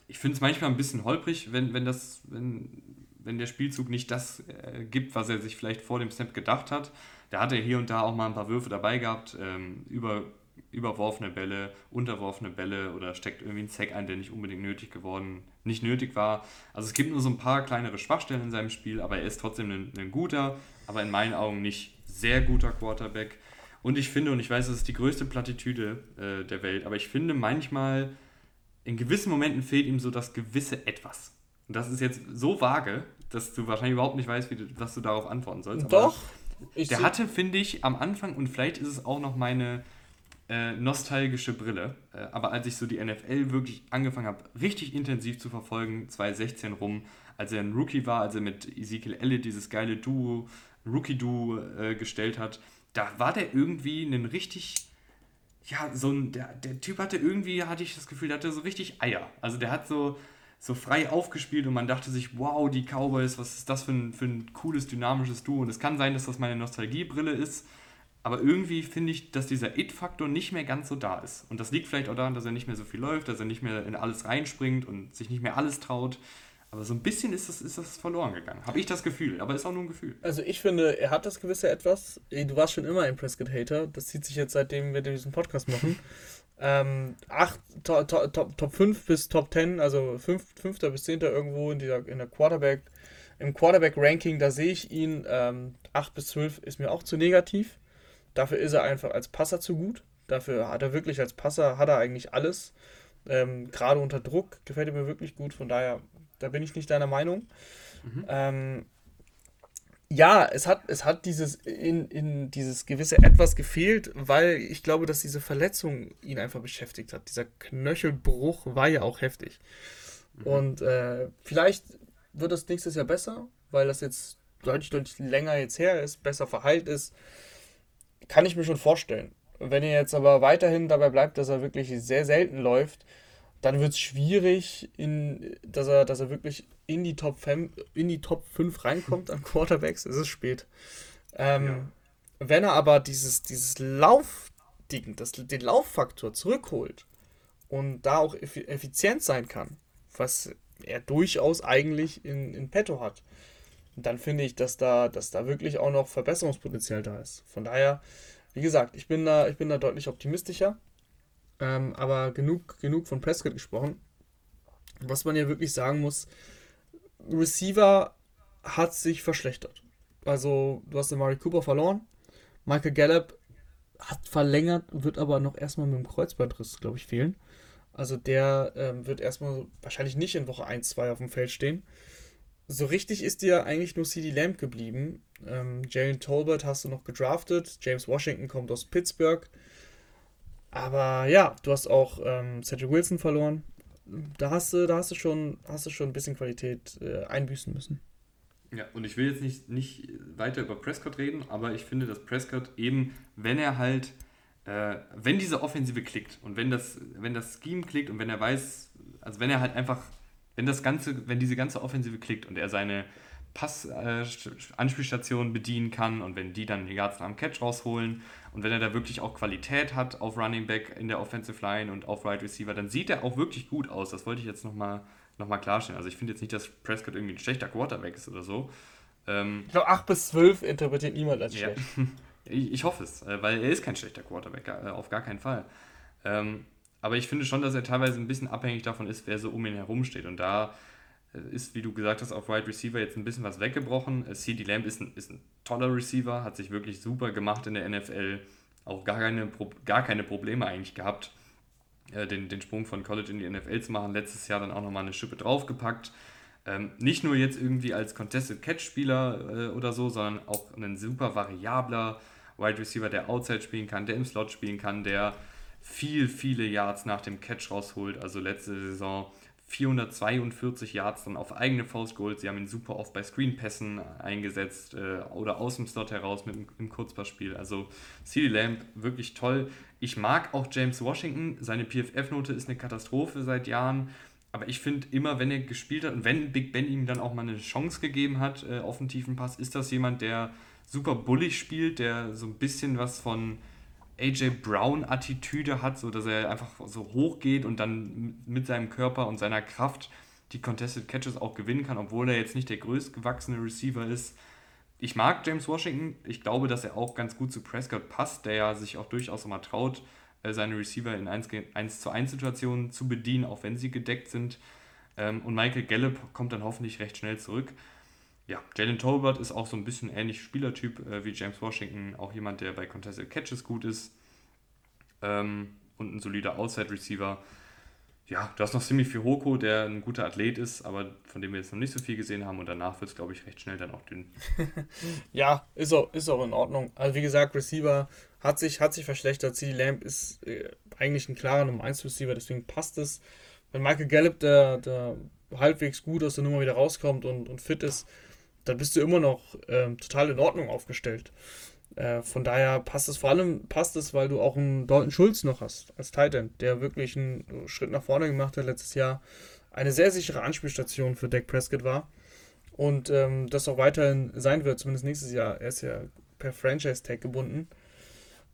ich finde es manchmal ein bisschen holprig, wenn, wenn, das, wenn, wenn der Spielzug nicht das äh, gibt, was er sich vielleicht vor dem Snap gedacht hat da hat er hier und da auch mal ein paar Würfe dabei gehabt, ähm, über, überworfene Bälle, unterworfene Bälle oder steckt irgendwie ein Sack ein, der nicht unbedingt nötig geworden, nicht nötig war. Also es gibt nur so ein paar kleinere Schwachstellen in seinem Spiel, aber er ist trotzdem ein, ein guter, aber in meinen Augen nicht sehr guter Quarterback. Und ich finde, und ich weiß, das ist die größte Plattitüde äh, der Welt, aber ich finde manchmal, in gewissen Momenten fehlt ihm so das gewisse Etwas. Und das ist jetzt so vage, dass du wahrscheinlich überhaupt nicht weißt, wie du, was du darauf antworten sollst. Doch, ich der hatte, finde ich, am Anfang, und vielleicht ist es auch noch meine äh, nostalgische Brille, äh, aber als ich so die NFL wirklich angefangen habe, richtig intensiv zu verfolgen, 2016 rum, als er ein Rookie war, als er mit Ezekiel Elliott dieses geile Duo, Rookie-Duo äh, gestellt hat, da war der irgendwie ein richtig, ja, so ein, der, der Typ hatte irgendwie, hatte ich das Gefühl, der hatte so richtig Eier. Also der hat so, so frei aufgespielt und man dachte sich, wow, die Cowboys, was ist das für ein, für ein cooles, dynamisches Duo. Und es kann sein, dass das meine Nostalgiebrille ist, aber irgendwie finde ich, dass dieser It-Faktor nicht mehr ganz so da ist. Und das liegt vielleicht auch daran, dass er nicht mehr so viel läuft, dass er nicht mehr in alles reinspringt und sich nicht mehr alles traut. Aber so ein bisschen ist das, ist das verloren gegangen. Habe ich das Gefühl, aber ist auch nur ein Gefühl. Also ich finde, er hat das gewisse Etwas. Du warst schon immer ein Prescott-Hater. Das zieht sich jetzt, seitdem wir diesen Podcast machen. Ähm, acht, to, to, Top, Top 5 bis Top 10, also 5, 5. bis 10. irgendwo in, dieser, in der Quarterback, im Quarterback-Ranking, da sehe ich ihn. Ähm, 8 bis 12 ist mir auch zu negativ. Dafür ist er einfach als Passer zu gut. Dafür hat er wirklich als Passer, hat er eigentlich alles. Ähm, Gerade unter Druck gefällt er mir wirklich gut. Von daher, da bin ich nicht deiner Meinung. Mhm. Ähm, ja, es hat, es hat dieses, in, in dieses gewisse Etwas gefehlt, weil ich glaube, dass diese Verletzung ihn einfach beschäftigt hat. Dieser Knöchelbruch war ja auch heftig. Mhm. Und äh, vielleicht wird es nächstes Jahr besser, weil das jetzt deutlich, deutlich länger jetzt her ist, besser verheilt ist. Kann ich mir schon vorstellen. Wenn er jetzt aber weiterhin dabei bleibt, dass er wirklich sehr selten läuft, dann wird es schwierig, in, dass, er, dass er wirklich in die Top 5, in die Top 5 reinkommt an Quarterbacks. Es ist spät. Ähm, ja. Wenn er aber dieses, dieses Laufding, das, den Lauffaktor zurückholt und da auch effizient sein kann, was er durchaus eigentlich in, in petto hat, dann finde ich, dass da, dass da wirklich auch noch Verbesserungspotenzial da ist. Von daher, wie gesagt, ich bin da, ich bin da deutlich optimistischer. Ähm, aber genug, genug von Prescott gesprochen. Was man ja wirklich sagen muss, Receiver hat sich verschlechtert. Also, du hast den Murray Cooper verloren. Michael Gallup hat verlängert, wird aber noch erstmal mit dem Kreuzbandriss, glaube ich, fehlen. Also der ähm, wird erstmal wahrscheinlich nicht in Woche 1, 2 auf dem Feld stehen. So richtig ist dir eigentlich nur CD Lamb geblieben. Ähm, Jalen Tolbert hast du noch gedraftet. James Washington kommt aus Pittsburgh. Aber ja, du hast auch ähm, Cedric Wilson verloren. Da hast du, da hast du schon, hast du schon ein bisschen Qualität äh, einbüßen müssen. Ja, und ich will jetzt nicht, nicht weiter über Prescott reden, aber ich finde, dass Prescott eben, wenn er halt, äh, wenn diese Offensive klickt und wenn das, wenn das Scheme klickt und wenn er weiß, also wenn er halt einfach, wenn das Ganze, wenn diese ganze Offensive klickt und er seine Pass-Anspielstationen äh, bedienen kann und wenn die dann die Yards dem Catch rausholen und wenn er da wirklich auch Qualität hat auf Running Back in der Offensive Line und auf Right Receiver, dann sieht er auch wirklich gut aus. Das wollte ich jetzt nochmal noch mal klarstellen. Also ich finde jetzt nicht, dass Prescott irgendwie ein schlechter Quarterback ist oder so. Ähm, ich glaube, 8 bis 12 interpretiert niemand als schlecht. ich, ich, hoffe es, äh, weil er ist kein schlechter Quarterback, äh, auf gar keinen Fall. Ähm, aber ich finde schon, dass er teilweise ein bisschen abhängig davon ist, wer so um ihn herum steht. Und da ist, wie du gesagt hast, auf Wide Receiver jetzt ein bisschen was weggebrochen. CD Lamb ist ein, ist ein toller Receiver, hat sich wirklich super gemacht in der NFL, auch gar keine, gar keine Probleme eigentlich gehabt, äh, den, den Sprung von College in die NFL zu machen. Letztes Jahr dann auch nochmal eine Schippe draufgepackt. Ähm, nicht nur jetzt irgendwie als Contested Catch-Spieler äh, oder so, sondern auch ein super variabler Wide Receiver, der Outside spielen kann, der im Slot spielen kann, der viel, viele Yards nach dem Catch rausholt. Also letzte Saison 442 Yards dann auf eigene Faust geholt. Sie haben ihn super oft bei Screenpässen eingesetzt äh, oder aus dem Slot heraus mit im Kurzpassspiel. Also CD Lamb wirklich toll. Ich mag auch James Washington. Seine PFF-Note ist eine Katastrophe seit Jahren. Aber ich finde immer, wenn er gespielt hat und wenn Big Ben ihm dann auch mal eine Chance gegeben hat äh, auf einen tiefen Pass, ist das jemand, der super bullig spielt, der so ein bisschen was von AJ Brown-Attitüde hat, so dass er einfach so hoch geht und dann mit seinem Körper und seiner Kraft die Contested Catches auch gewinnen kann, obwohl er jetzt nicht der größtgewachsene Receiver ist. Ich mag James Washington. Ich glaube, dass er auch ganz gut zu Prescott passt, der ja sich auch durchaus mal traut, äh, seine Receiver in 1 zu 1 Situationen zu bedienen, auch wenn sie gedeckt sind. Ähm, und Michael Gallup kommt dann hoffentlich recht schnell zurück ja, Jalen Tolbert ist auch so ein bisschen ähnlich Spielertyp äh, wie James Washington, auch jemand, der bei Contested Catches gut ist ähm, und ein solider Outside-Receiver. Ja, du hast noch Simi Fihoko, der ein guter Athlet ist, aber von dem wir jetzt noch nicht so viel gesehen haben und danach wird es, glaube ich, recht schnell dann auch dünn. ja, ist auch, ist auch in Ordnung. Also wie gesagt, Receiver hat sich, hat sich verschlechtert. CD Lamb ist äh, eigentlich ein klarer Nummer 1 Receiver, deswegen passt es. Wenn Michael Gallup, der, der halbwegs gut aus der Nummer wieder rauskommt und, und fit ist, dann bist du immer noch äh, total in Ordnung aufgestellt. Äh, von daher passt es vor allem, passt es, weil du auch einen Dalton Schulz noch hast als Titan, der wirklich einen Schritt nach vorne gemacht hat letztes Jahr. eine sehr sichere Anspielstation für Dak Prescott war und ähm, das auch weiterhin sein wird, zumindest nächstes Jahr. Er ist ja per Franchise-Tag gebunden.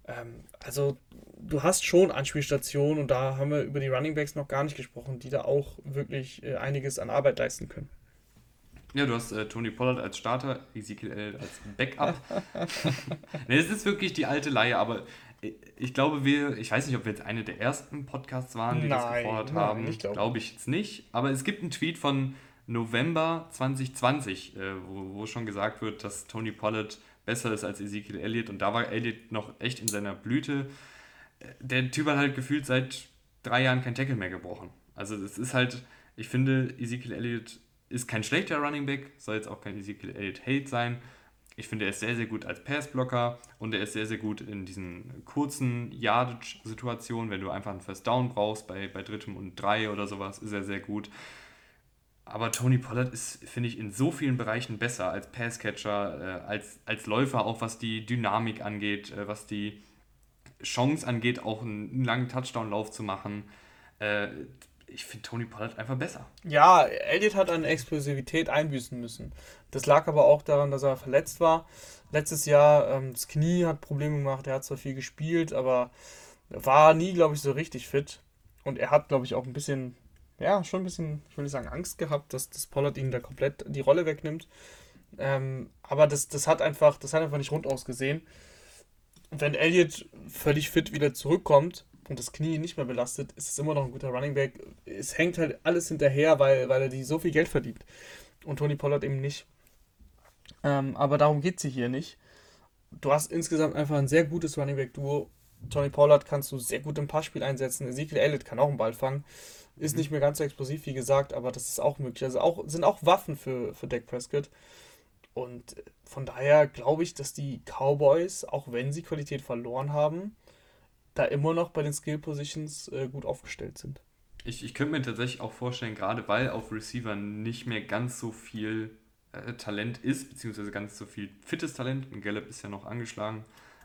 Ähm, also du hast schon Anspielstationen und da haben wir über die Running Backs noch gar nicht gesprochen, die da auch wirklich äh, einiges an Arbeit leisten können. Ja, du hast äh, Tony Pollard als Starter, Ezekiel Elliott als Backup. ne, es ist wirklich die alte Leihe, aber ich glaube, wir, ich weiß nicht, ob wir jetzt eine der ersten Podcasts waren, die nein, das gefordert nein, haben. Glaube glaub ich jetzt nicht. Aber es gibt einen Tweet von November 2020, äh, wo, wo schon gesagt wird, dass Tony Pollard besser ist als Ezekiel Elliott. Und da war Elliott noch echt in seiner Blüte. Der Typ hat halt gefühlt seit drei Jahren kein Tackle mehr gebrochen. Also es ist halt, ich finde, Ezekiel Elliott ist kein schlechter Running Back, soll jetzt auch kein Ezekiel Elliott Hate sein. Ich finde, er ist sehr, sehr gut als Passblocker und er ist sehr, sehr gut in diesen kurzen Yardage-Situationen, wenn du einfach einen First Down brauchst, bei, bei drittem und drei oder sowas, ist er sehr gut. Aber Tony Pollard ist, finde ich, in so vielen Bereichen besser als Passcatcher, äh, als, als Läufer, auch was die Dynamik angeht, äh, was die Chance angeht, auch einen, langen Touchdown-Lauf zu machen. Äh, ich finde Tony Pollard einfach besser. Ja, Elliott hat an Explosivität einbüßen müssen. Das lag aber auch daran, dass er verletzt war. Letztes Jahr, ähm, das Knie hat Probleme gemacht, er hat zwar viel gespielt, aber war nie, glaube ich, so richtig fit. Und er hat, glaube ich, auch ein bisschen, ja, schon ein bisschen, ich will nicht sagen, Angst gehabt, dass das Pollard ihm da komplett die Rolle wegnimmt. Ähm, aber das, das hat einfach, das hat einfach nicht rund ausgesehen. Wenn Elliott völlig fit wieder zurückkommt, und das Knie nicht mehr belastet, ist es immer noch ein guter Running Back. Es hängt halt alles hinterher, weil, weil er die so viel Geld verdient. Und Tony Pollard eben nicht. Ähm, aber darum geht es hier nicht. Du hast insgesamt einfach ein sehr gutes Running Back Duo. Tony Pollard kannst du sehr gut im Passspiel einsetzen. Ezekiel Elliott kann auch einen Ball fangen. Ist nicht mehr ganz so explosiv wie gesagt, aber das ist auch möglich. Also auch, sind auch Waffen für, für Dak Prescott. Und von daher glaube ich, dass die Cowboys, auch wenn sie Qualität verloren haben, da immer noch bei den Skill Positions äh, gut aufgestellt sind. Ich, ich könnte mir tatsächlich auch vorstellen, gerade weil auf Receiver nicht mehr ganz so viel äh, Talent ist, beziehungsweise ganz so viel fittes Talent, ein Gallup ist ja noch angeschlagen,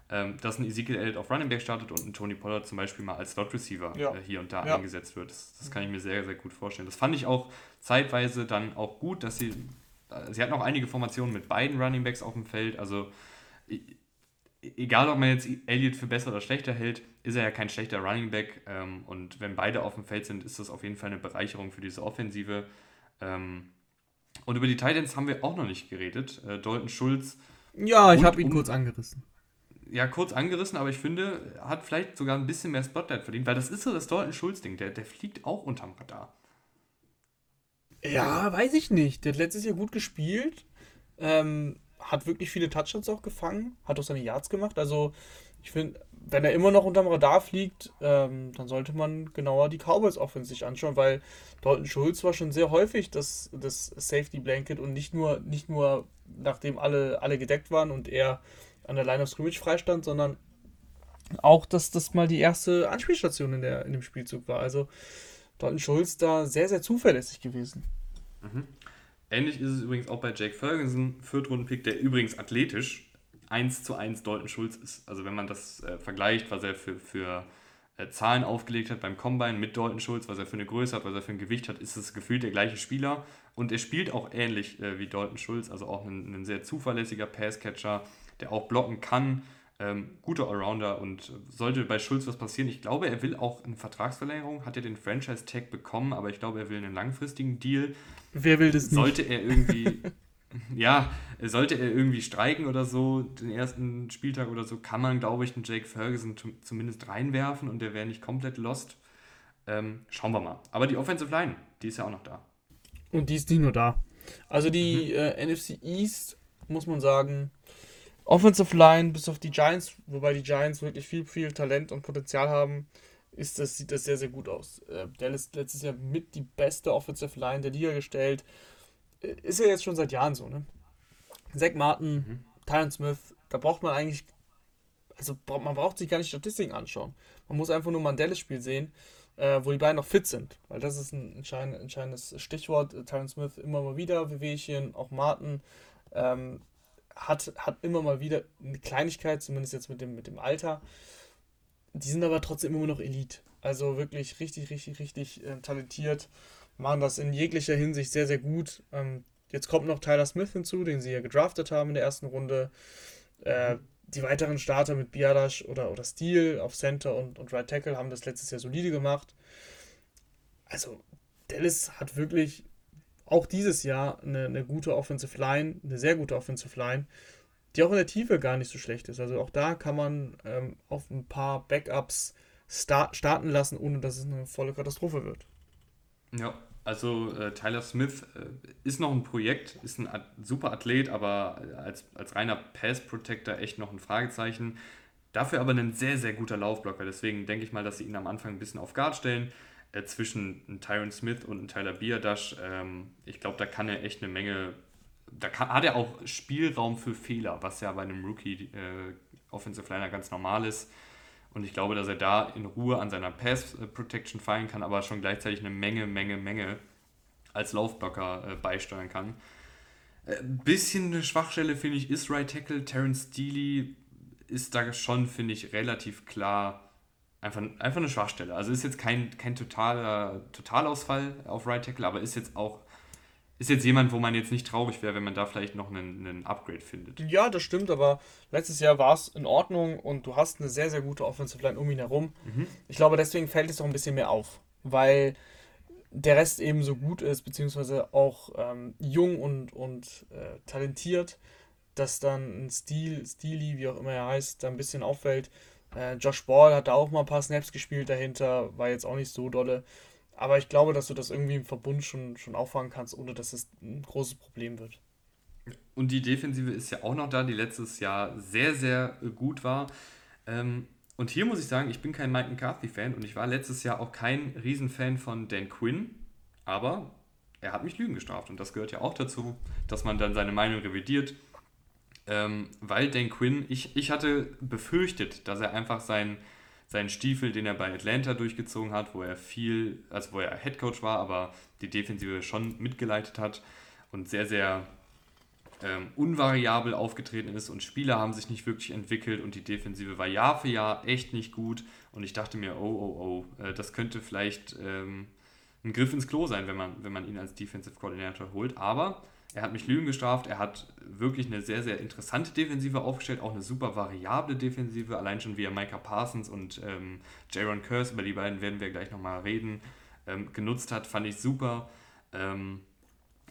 ähm, dass ein Ezekiel Elliott auf Running Back startet und ein Tony Pollard zum Beispiel mal als Slot Receiver ja. äh, hier und da ja. eingesetzt wird. Das, das, kann ich mir sehr, sehr gut vorstellen. Das fand ich auch zeitweise dann auch gut, dass sie, äh, sie hatten auch einige Formationen mit beiden Running Backs auf dem Feld, also egal ob man jetzt Elliott für besser oder schlechter hält, ist er ja kein schlechter Running Back. Ähm, und wenn beide auf dem Feld sind, ist das auf jeden Fall eine Bereicherung für diese Offensive. Ähm, und über die Titans haben wir auch noch nicht geredet. Äh, Dalton Schulz. Ja, ich habe ihn um, kurz angerissen. Ja, kurz angerissen, aber ich finde, hat vielleicht sogar ein bisschen mehr Spotlight verdient, weil das ist so das Dalton Schulz-Ding. Der, der fliegt auch unterm Radar. Ja, weiß ich nicht. Der hat letztes Jahr gut gespielt. Ähm, hat wirklich viele Touchdowns auch gefangen, hat auch seine Yards gemacht. Also ich finde, wenn er immer noch unterm Radar fliegt, ähm, dann sollte man genauer die Cowboys Offense sich anschauen, weil Dalton Schulz war schon sehr häufig das, das Safety Blanket und nicht nur, nicht nur nachdem alle, alle gedeckt waren und er an der Line of Scrimmage freistand, sondern auch, dass das mal die erste Anspielstation in, der, in dem Spielzug war. Also Dalton Schulz da sehr, sehr zuverlässig gewesen. Mhm. Ähnlich ist es übrigens auch bei Jake Ferguson, Viertrunden-Pick, der übrigens athletisch 1 zu 1 Dalton Schulz ist. Also wenn man das äh, vergleicht, was er für, für äh, Zahlen aufgelegt hat beim Combine mit Dalton Schulz, was er für eine Größe hat, was er für ein Gewicht hat, ist es gefühlt der gleiche Spieler. Und er spielt auch ähnlich äh, wie Dalton Schulz, also auch ein, ein sehr zuverlässiger Passcatcher, der auch blocken kann. Ähm, guter Allrounder und sollte bei Schulz was passieren, ich glaube, er will auch eine Vertragsverlängerung, hat er den Franchise-Tag bekommen, aber ich glaube, er will einen langfristigen Deal. Wer will das nicht? Sollte er irgendwie, ja, sollte er irgendwie streiken oder so, den ersten Spieltag oder so, kann man, glaube ich, einen Jake Ferguson zumindest reinwerfen und der wäre nicht komplett lost. Ähm, schauen wir mal. Aber die Offensive Line, die ist ja auch noch da. Und die ist nicht nur da. Also die mhm. äh, NFC East, muss man sagen, Offensive Line, bis auf die Giants, wobei die Giants wirklich viel, viel Talent und Potenzial haben, ist das, sieht das sehr, sehr gut aus. Äh, Dallas letztes Jahr mit die beste Offensive Line der Liga gestellt. Äh, ist ja jetzt schon seit Jahren so, ne? Zach Martin, mhm. Tyron Smith, da braucht man eigentlich, also man braucht sich gar nicht Statistiken anschauen. Man muss einfach nur mal ein Dallas-Spiel sehen, äh, wo die beiden noch fit sind. Weil das ist ein entscheidend, entscheidendes Stichwort. Äh, Tyron Smith immer mal wieder, Wehwehchen, auch Martin. Ähm, hat, hat immer mal wieder eine Kleinigkeit, zumindest jetzt mit dem, mit dem Alter. Die sind aber trotzdem immer noch Elite. Also wirklich richtig, richtig, richtig äh, talentiert. machen das in jeglicher Hinsicht sehr, sehr gut. Ähm, jetzt kommt noch Tyler Smith hinzu, den sie ja gedraftet haben in der ersten Runde. Äh, die weiteren Starter mit Biadash oder, oder Steel auf Center und, und Right Tackle haben das letztes Jahr solide gemacht. Also, Dallas hat wirklich auch dieses Jahr eine, eine gute Offensive Line, eine sehr gute Offensive Line, die auch in der Tiefe gar nicht so schlecht ist. Also auch da kann man ähm, auf ein paar Backups start, starten lassen, ohne dass es eine volle Katastrophe wird. Ja, also äh, Tyler Smith äh, ist noch ein Projekt, ist ein super Athlet, aber als, als reiner Pass-Protector echt noch ein Fragezeichen. Dafür aber ein sehr, sehr guter Laufblocker. Deswegen denke ich mal, dass sie ihn am Anfang ein bisschen auf Guard stellen. Äh, zwischen Tyron Smith und Tyler Biadasch. Ähm, ich glaube, da kann er echt eine Menge. Da kann, hat er auch Spielraum für Fehler, was ja bei einem Rookie äh, Offensive Liner ganz normal ist. Und ich glaube, dass er da in Ruhe an seiner Pass Protection feilen kann, aber schon gleichzeitig eine Menge, Menge, Menge als Laufblocker äh, beisteuern kann. Ein äh, bisschen eine Schwachstelle, finde ich, ist Right Tackle. Terence Steely ist da schon, finde ich, relativ klar einfach, einfach eine Schwachstelle. Also ist jetzt kein, kein totaler Totalausfall auf Right Tackle, aber ist jetzt auch ist jetzt jemand, wo man jetzt nicht traurig wäre, wenn man da vielleicht noch einen, einen Upgrade findet. Ja, das stimmt, aber letztes Jahr war es in Ordnung und du hast eine sehr, sehr gute Offensive Line um ihn herum. Mhm. Ich glaube, deswegen fällt es auch ein bisschen mehr auf, weil der Rest eben so gut ist, beziehungsweise auch ähm, jung und, und äh, talentiert, dass dann ein Stil, Stili, wie auch immer er heißt, da ein bisschen auffällt. Äh, Josh Ball hat da auch mal ein paar Snaps gespielt dahinter, war jetzt auch nicht so dolle. Aber ich glaube, dass du das irgendwie im Verbund schon, schon auffangen kannst, ohne dass es ein großes Problem wird. Und die Defensive ist ja auch noch da, die letztes Jahr sehr, sehr gut war. Ähm, und hier muss ich sagen, ich bin kein Mike McCarthy-Fan und ich war letztes Jahr auch kein Riesenfan von Dan Quinn, aber er hat mich Lügen gestraft und das gehört ja auch dazu, dass man dann seine Meinung revidiert. Ähm, weil Dan Quinn, ich, ich hatte befürchtet, dass er einfach sein seinen Stiefel, den er bei Atlanta durchgezogen hat, wo er viel, also wo er Headcoach war, aber die Defensive schon mitgeleitet hat und sehr, sehr ähm, unvariabel aufgetreten ist und Spieler haben sich nicht wirklich entwickelt und die Defensive war Jahr für Jahr echt nicht gut und ich dachte mir, oh, oh, oh, äh, das könnte vielleicht ähm, ein Griff ins Klo sein, wenn man, wenn man ihn als Defensive Coordinator holt, aber er hat mich Lügen gestraft. Er hat wirklich eine sehr, sehr interessante Defensive aufgestellt, auch eine super variable Defensive. Allein schon wie er Micah Parsons und ähm, Jaron Curse, über die beiden werden wir gleich nochmal reden, ähm, genutzt hat, fand ich super. Ähm,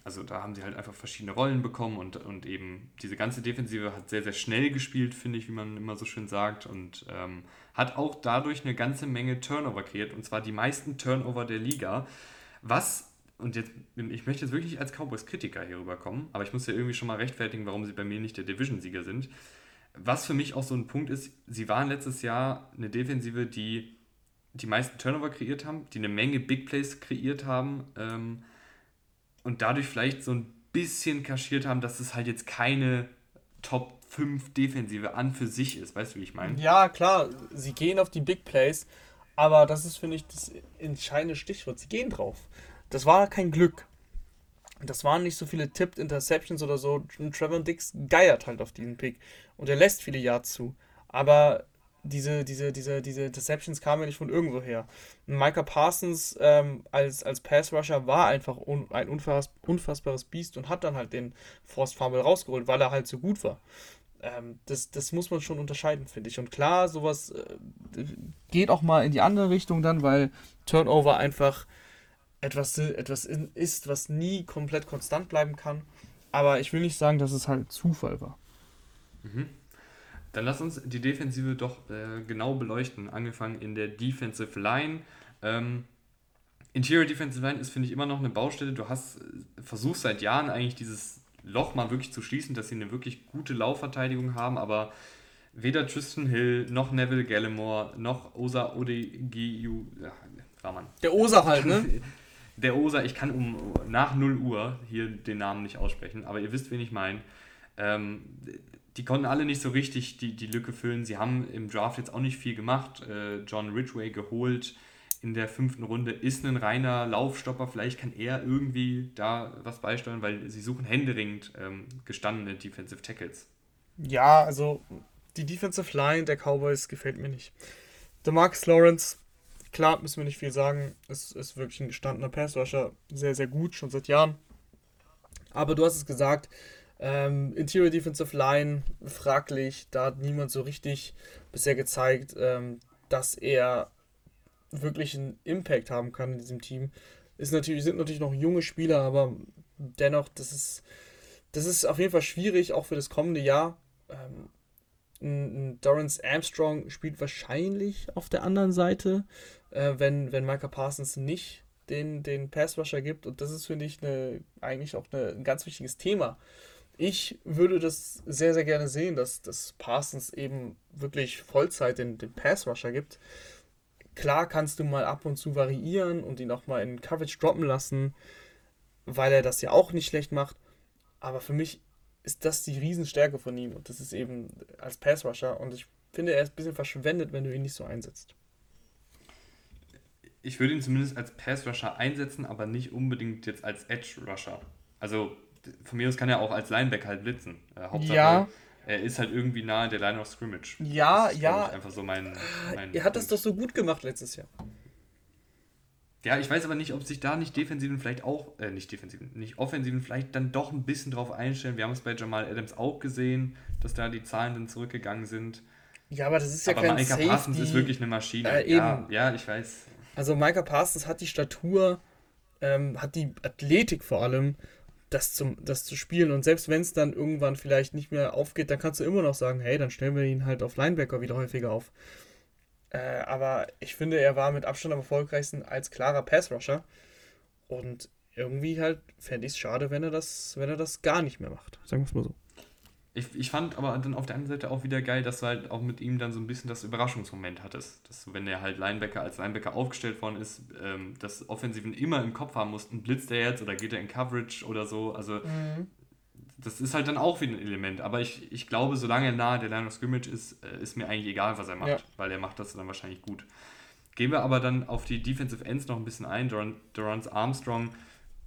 also da haben sie halt einfach verschiedene Rollen bekommen und, und eben diese ganze Defensive hat sehr, sehr schnell gespielt, finde ich, wie man immer so schön sagt. Und ähm, hat auch dadurch eine ganze Menge Turnover kreiert und zwar die meisten Turnover der Liga. Was und jetzt, ich möchte jetzt wirklich als Cowboys-Kritiker hier rüberkommen, aber ich muss ja irgendwie schon mal rechtfertigen, warum sie bei mir nicht der Division-Sieger sind. Was für mich auch so ein Punkt ist, sie waren letztes Jahr eine Defensive, die die meisten Turnover kreiert haben, die eine Menge Big Plays kreiert haben ähm, und dadurch vielleicht so ein bisschen kaschiert haben, dass es halt jetzt keine Top 5 Defensive an für sich ist. Weißt du, wie ich meine? Ja, klar, sie gehen auf die Big Plays, aber das ist, finde ich, das entscheidende Stichwort. Sie gehen drauf das war kein Glück. Das waren nicht so viele Tipped Interceptions oder so. Trevor Dix geiert halt auf diesen Pick. Und er lässt viele Yards zu. Aber diese, diese, diese, diese Interceptions kamen ja nicht von irgendwo her. Micah Parsons ähm, als, als Pass-Rusher war einfach un, ein unfass, unfassbares Biest und hat dann halt den Forced Fumble rausgeholt, weil er halt so gut war. Ähm, das, das muss man schon unterscheiden, finde ich. Und klar, sowas äh, geht auch mal in die andere Richtung dann, weil Turnover einfach etwas, etwas ist, was nie komplett konstant bleiben kann. Aber ich will nicht sagen, dass es halt Zufall war. Mhm. Dann lass uns die Defensive doch äh, genau beleuchten. Angefangen in der Defensive Line. Ähm, Interior Defensive Line ist, finde ich, immer noch eine Baustelle. Du hast äh, versuchst seit Jahren eigentlich dieses Loch mal wirklich zu schließen, dass sie eine wirklich gute Laufverteidigung haben, aber weder Tristan Hill noch Neville Gallimore noch Osa Odegiu, ja. Der Osa halt, ne? der Osa, ich kann um nach 0 Uhr hier den Namen nicht aussprechen, aber ihr wisst, wen ich meine. Ähm, die konnten alle nicht so richtig die, die Lücke füllen. Sie haben im Draft jetzt auch nicht viel gemacht. Äh, John Ridgway geholt in der fünften Runde ist ein reiner Laufstopper. Vielleicht kann er irgendwie da was beisteuern, weil sie suchen händeringend ähm, gestandene Defensive Tackles. Ja, also die Defensive Line der Cowboys gefällt mir nicht. Der Marcus Lawrence klar, müssen wir nicht viel sagen. Es ist wirklich ein gestandener Passrusher. Sehr, sehr gut, schon seit Jahren. Aber du hast es gesagt, ähm, Interior Defensive Line fraglich. Da hat niemand so richtig bisher gezeigt, ähm, dass er wirklich einen Impact haben kann in diesem Team. Ist natürlich, sind natürlich noch junge Spieler, aber dennoch, das ist, das ist auf jeden Fall schwierig, auch für das kommende Jahr. Ähm, ein Dorrance Armstrong spielt wahrscheinlich auf der anderen Seite, äh, wenn, wenn Micah Parsons nicht den, den Pass-Rusher gibt. Und das ist, finde ich, eine, eigentlich auch eine, ein ganz wichtiges Thema. Ich würde das sehr, sehr gerne sehen, dass, dass Parsons eben wirklich Vollzeit den, den Pass-Rusher gibt. Klar kannst du mal ab und zu variieren und ihn auch mal in Coverage droppen lassen, weil er das ja auch nicht schlecht macht. Aber für mich ist das die Riesenstärke von ihm und das ist eben als Pass-Rusher und ich finde, er ist ein bisschen verschwendet, wenn du ihn nicht so einsetzt. Ich würde ihn zumindest als Pass-Rusher einsetzen, aber nicht unbedingt jetzt als Edge-Rusher. Also von mir aus kann er auch als Linebacker halt blitzen. Äh, Hauptsache, ja. er ist halt irgendwie nahe der Line of Scrimmage. Ja, das ist, ja. Einfach so mein, mein er hat das doch so gut gemacht letztes Jahr. Ja, ich weiß aber nicht, ob sich da nicht defensiven vielleicht auch, äh, nicht defensiven, nicht offensiven vielleicht dann doch ein bisschen drauf einstellen. Wir haben es bei Jamal Adams auch gesehen, dass da die Zahlen dann zurückgegangen sind. Ja, aber das ist ja aber kein Micah Safety. Parsons ist wirklich eine Maschine. Äh, ja, ja, ich weiß. Also Micah Parsons hat die Statur, ähm, hat die Athletik vor allem, das, zum, das zu spielen. Und selbst wenn es dann irgendwann vielleicht nicht mehr aufgeht, dann kannst du immer noch sagen, hey, dann stellen wir ihn halt auf Linebacker wieder häufiger auf. Äh, aber ich finde, er war mit Abstand am erfolgreichsten als klarer Pass-Rusher. Und irgendwie halt fände ich es schade, wenn er, das, wenn er das gar nicht mehr macht. Sagen wir es mal so. Ich, ich fand aber dann auf der anderen Seite auch wieder geil, dass du halt auch mit ihm dann so ein bisschen das Überraschungsmoment hattest. Dass du, wenn er halt Linebacker als Linebacker aufgestellt worden ist, ähm, dass Offensiven immer im Kopf haben mussten, blitzt er jetzt oder geht er in Coverage oder so. Also mhm das ist halt dann auch wieder ein Element. Aber ich, ich glaube, solange er nahe der Line of Scrimmage ist, äh, ist mir eigentlich egal, was er macht, ja. weil er macht das dann wahrscheinlich gut. Gehen wir aber dann auf die Defensive Ends noch ein bisschen ein. Durance Armstrong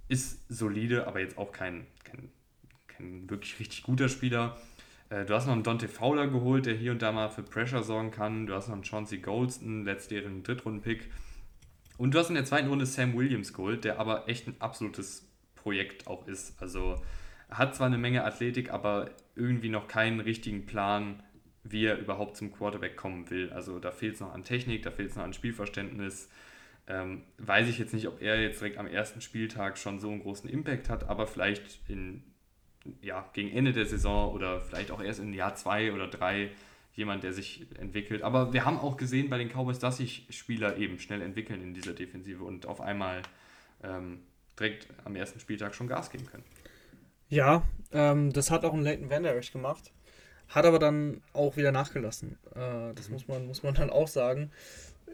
ist solide, aber jetzt auch kein, kein, kein wirklich richtig guter Spieler. Äh, du hast noch einen Dante Fowler geholt, der hier und da mal für Pressure sorgen kann. Du hast noch einen Chauncey Goldston, letztjährigen Drittrunden-Pick. Und du hast in der zweiten Runde Sam Williams geholt, der aber echt ein absolutes Projekt auch ist. Also hat zwar eine Menge Athletik, aber irgendwie noch keinen richtigen Plan, wie er überhaupt zum Quarterback kommen will. Also da fehlt es noch an Technik, da fehlt es noch an Spielverständnis. Ähm, weiß ich jetzt nicht, ob er jetzt direkt am ersten Spieltag schon so einen großen Impact hat, aber vielleicht in, ja, gegen Ende der Saison oder vielleicht auch erst in Jahr zwei oder drei jemand, der sich entwickelt. Aber wir haben auch gesehen bei den Cowboys, dass sich Spieler eben schnell entwickeln in dieser Defensive und auf einmal ähm, direkt am ersten Spieltag schon Gas geben können. Ja, ähm, das hat auch ein Leighton Van Der gemacht. Hat aber dann auch wieder nachgelassen. Äh, das mhm. muss, man, muss man dann auch sagen.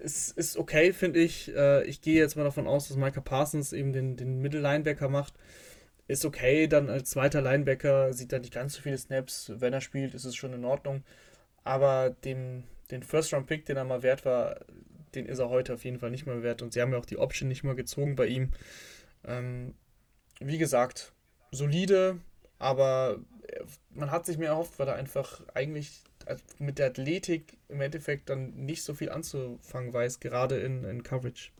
Es ist okay, finde ich. Äh, ich gehe jetzt mal davon aus, dass Micah Parsons eben den, den Mittellinebacker macht. Ist okay, dann als zweiter Linebacker sieht er nicht ganz so viele Snaps. Wenn er spielt, ist es schon in Ordnung. Aber dem, den First-Round-Pick, den er mal wert war, den ist er heute auf jeden Fall nicht mehr wert. Und sie haben ja auch die Option nicht mal gezogen bei ihm. Ähm, wie gesagt, solide, aber man hat sich mehr erhofft, weil er einfach eigentlich mit der Athletik im Endeffekt dann nicht so viel anzufangen weiß, gerade in, in Coverage.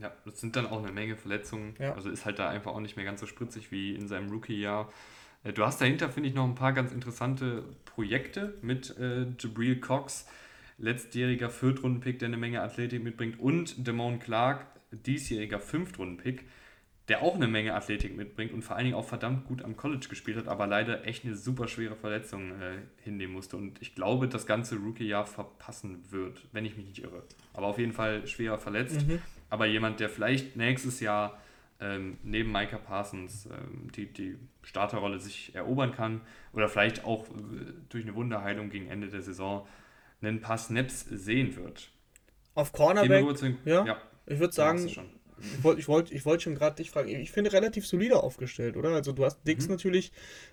Ja, das sind dann auch eine Menge Verletzungen. Ja. Also ist halt da einfach auch nicht mehr ganz so spritzig wie in seinem Rookie-Jahr. Äh, du hast dahinter, finde ich, noch ein paar ganz interessante Projekte mit äh, Jabril Cox, letztjähriger Viertrunden-Pick, der eine Menge Athletik mitbringt, und Damone Clark, diesjähriger Fünftrunden-Pick der auch eine Menge Athletik mitbringt und vor allen Dingen auch verdammt gut am College gespielt hat, aber leider echt eine super schwere Verletzung äh, hinnehmen musste. Und ich glaube, das ganze Rookie-Jahr verpassen wird, wenn ich mich nicht irre. Aber auf jeden Fall schwerer verletzt. Mhm. Aber jemand, der vielleicht nächstes Jahr ähm, neben Micah Parsons ähm, die, die Starterrolle sich erobern kann oder vielleicht auch äh, durch eine Wunderheilung gegen Ende der Saison einen paar Snaps sehen wird. Auf Cornerback? Ja, ja, ich würde sagen, ich wollte ich wollt, ich wollt schon gerade dich fragen. Ich finde relativ solide aufgestellt, oder? Also du hast Dix mhm. natürlich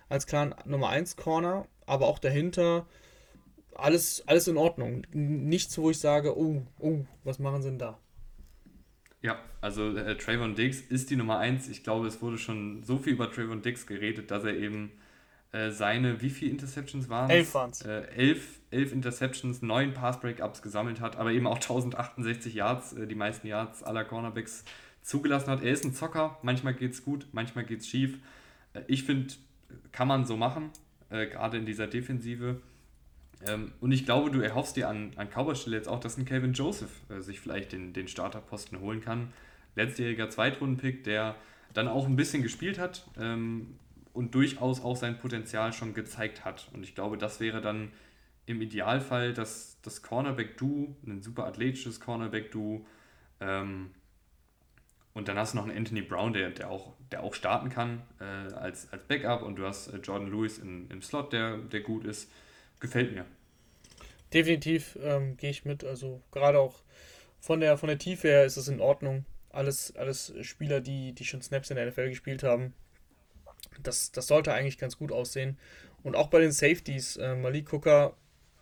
als klaren Nummer 1 Corner, aber auch dahinter alles, alles in Ordnung. Nichts, wo ich sage, oh, oh, was machen sie denn da? Ja, also äh, Trayvon Diggs ist die Nummer 1. Ich glaube, es wurde schon so viel über Trayvon Diggs geredet, dass er eben äh, seine, wie viele Interceptions waren es? Elf waren es. Äh, elf, elf Interceptions, neun Pass-Breakups gesammelt hat, aber eben auch 1068 Yards, äh, die meisten Yards aller Cornerbacks zugelassen hat. Er ist ein Zocker, manchmal geht es gut, manchmal geht es schief. Äh, ich finde, kann man so machen, äh, gerade in dieser Defensive. Ähm, und ich glaube, du erhoffst dir an, an Cowboys jetzt auch, dass ein Calvin Joseph sich vielleicht den, den Starterposten holen kann. Letztjähriger Zweitrunden-Pick, der dann auch ein bisschen gespielt hat, ähm, und durchaus auch sein Potenzial schon gezeigt hat. Und ich glaube, das wäre dann im Idealfall das, das Cornerback-Duo, ein super athletisches Cornerback-Duo. Ähm, und dann hast du noch einen Anthony Brown, der, der, auch, der auch starten kann äh, als, als Backup. Und du hast äh, Jordan Lewis in, im Slot, der, der gut ist. Gefällt mir. Definitiv ähm, gehe ich mit. Also gerade auch von der, von der Tiefe her ist es in Ordnung. Alles, alles Spieler, die, die schon Snaps in der NFL gespielt haben. Das, das sollte eigentlich ganz gut aussehen. Und auch bei den Safeties, äh, Malik Cooker,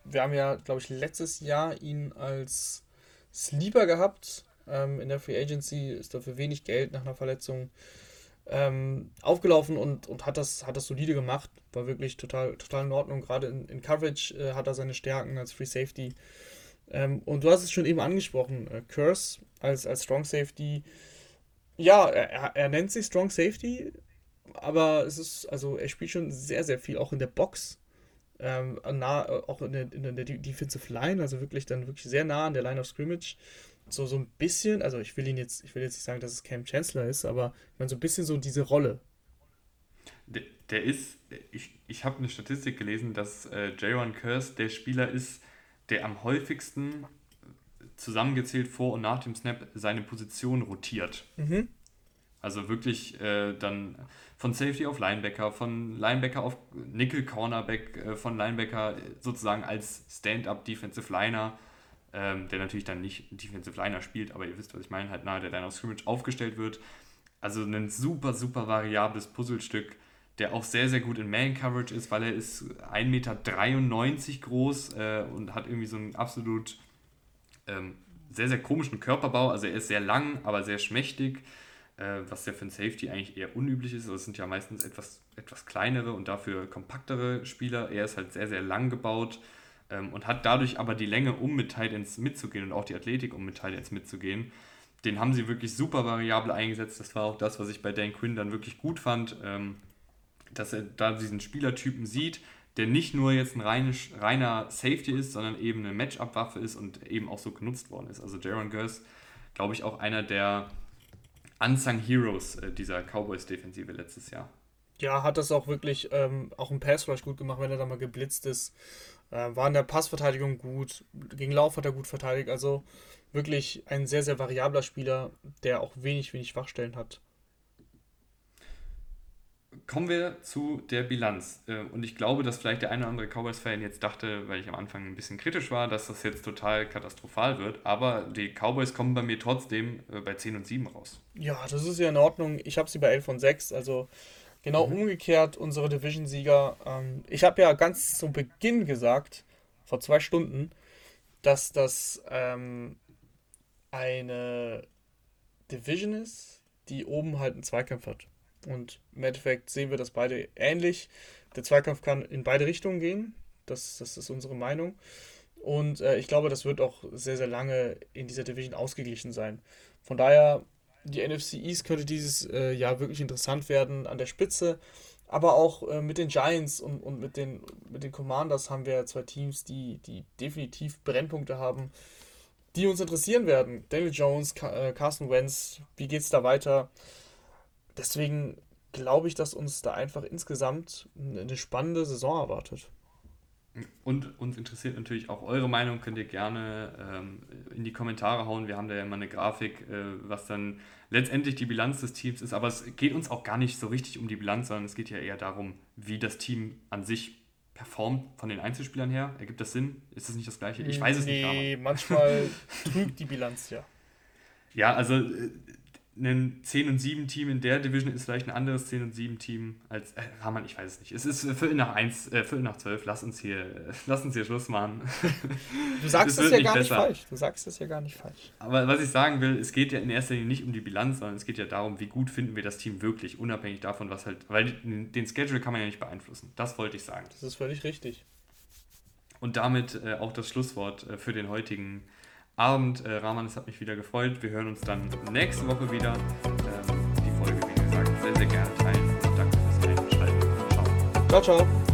wir haben ja, glaube ich, letztes Jahr ihn als Sleeper gehabt. Ähm, in der Free Agency ist dafür wenig Geld nach einer Verletzung ähm, aufgelaufen und, und hat, das, hat das solide gemacht. War wirklich total, total in Ordnung. Gerade in, in Coverage äh, hat er seine Stärken als Free Safety. Ähm, und du hast es schon eben angesprochen, äh, Curse als, als Strong Safety. Ja, er, er nennt sich Strong Safety, aber es ist, also er spielt schon sehr, sehr viel, auch in der Box. Ähm, nah, auch in der, in der Defensive Line, also wirklich dann wirklich sehr nah an der Line of Scrimmage. So, so ein bisschen, also ich will ihn jetzt, ich will jetzt nicht sagen, dass es Cam Chancellor ist, aber ich meine so ein bisschen so diese Rolle. Der, der ist, ich, ich habe eine Statistik gelesen, dass äh, Jaron Curse der Spieler ist, der am häufigsten zusammengezählt vor und nach dem Snap seine Position rotiert. Mhm. Also wirklich äh, dann von Safety auf Linebacker, von Linebacker auf Nickel Cornerback, äh, von Linebacker sozusagen als Stand-up Defensive Liner, ähm, der natürlich dann nicht Defensive Liner spielt, aber ihr wisst, was ich meine, halt nahe der Line of Scrimmage aufgestellt wird. Also ein super, super variables Puzzlestück, der auch sehr, sehr gut in Man-Coverage ist, weil er ist 1,93 Meter groß äh, und hat irgendwie so einen absolut ähm, sehr, sehr komischen Körperbau. Also er ist sehr lang, aber sehr schmächtig äh, was ja für ein Safety eigentlich eher unüblich ist. Also es sind ja meistens etwas, etwas kleinere und dafür kompaktere Spieler. Er ist halt sehr, sehr lang gebaut ähm, und hat dadurch aber die Länge, um mit Titans mitzugehen und auch die Athletik, um mit Titans mitzugehen. Den haben sie wirklich super variabel eingesetzt. Das war auch das, was ich bei Dan Quinn dann wirklich gut fand, ähm, dass er da diesen Spielertypen sieht, der nicht nur jetzt ein reinisch, reiner Safety ist, sondern eben eine Matchup-Waffe ist und eben auch so genutzt worden ist. Also Jaron Gers, glaube ich, auch einer der Unsung Heroes äh, dieser Cowboys-Defensive letztes Jahr. Ja, hat das auch wirklich ähm, auch im Pass Rush gut gemacht, wenn er da mal geblitzt ist. Äh, war in der Passverteidigung gut, gegen Lauf hat er gut verteidigt. Also wirklich ein sehr, sehr variabler Spieler, der auch wenig, wenig Schwachstellen hat. Kommen wir zu der Bilanz. Äh, und ich glaube, dass vielleicht der eine oder andere Cowboys-Fan jetzt dachte, weil ich am Anfang ein bisschen kritisch war, dass das jetzt total katastrophal wird. Aber die Cowboys kommen bei mir trotzdem äh, bei 10 und 7 raus. Ja, das ist ja in Ordnung. Ich habe sie bei 11 und 6. Also genau mhm. umgekehrt, unsere Division-Sieger. Ähm, ich habe ja ganz zu Beginn gesagt, vor zwei Stunden, dass das ähm, eine Division ist, die oben halt einen Zweikampf hat. Und im Endeffekt sehen wir das beide ähnlich. Der Zweikampf kann in beide Richtungen gehen. Das, das ist unsere Meinung. Und äh, ich glaube, das wird auch sehr, sehr lange in dieser Division ausgeglichen sein. Von daher, die NFC East könnte dieses äh, Jahr wirklich interessant werden an der Spitze. Aber auch äh, mit den Giants und, und mit, den, mit den Commanders haben wir zwei Teams, die, die definitiv Brennpunkte haben, die uns interessieren werden. Daniel Jones, äh, Carson Wentz, wie geht es da weiter? Deswegen glaube ich, dass uns da einfach insgesamt eine spannende Saison erwartet. Und uns interessiert natürlich auch eure Meinung, könnt ihr gerne ähm, in die Kommentare hauen. Wir haben da ja immer eine Grafik, äh, was dann letztendlich die Bilanz des Teams ist. Aber es geht uns auch gar nicht so richtig um die Bilanz, sondern es geht ja eher darum, wie das Team an sich performt von den Einzelspielern her. Ergibt das Sinn? Ist das nicht das Gleiche? Ich weiß es nee, nicht. Nee, manchmal trügt die Bilanz ja. Ja, also äh, ein 10 und 7 Team in der Division ist vielleicht ein anderes 10 und 7 Team als äh, Rahman, ich weiß es nicht. Es ist Viertel nach 1, äh, Viertel nach 12, lass uns hier, äh, lass uns hier Schluss machen. Du sagst es ja gar besser. nicht falsch. Du sagst es ja gar nicht falsch. Aber was ich sagen will, es geht ja in erster Linie nicht um die Bilanz, sondern es geht ja darum, wie gut finden wir das Team wirklich, unabhängig davon, was halt, weil den Schedule kann man ja nicht beeinflussen. Das wollte ich sagen. Das ist völlig richtig. Und damit äh, auch das Schlusswort äh, für den heutigen Abend. Äh, Rahman, es hat mich wieder gefreut. Wir hören uns dann nächste Woche wieder. Ähm, die Folge, wie gesagt, sehr, sehr gerne teilen. Und danke fürs Einschalten. Ciao. Ciao, ciao.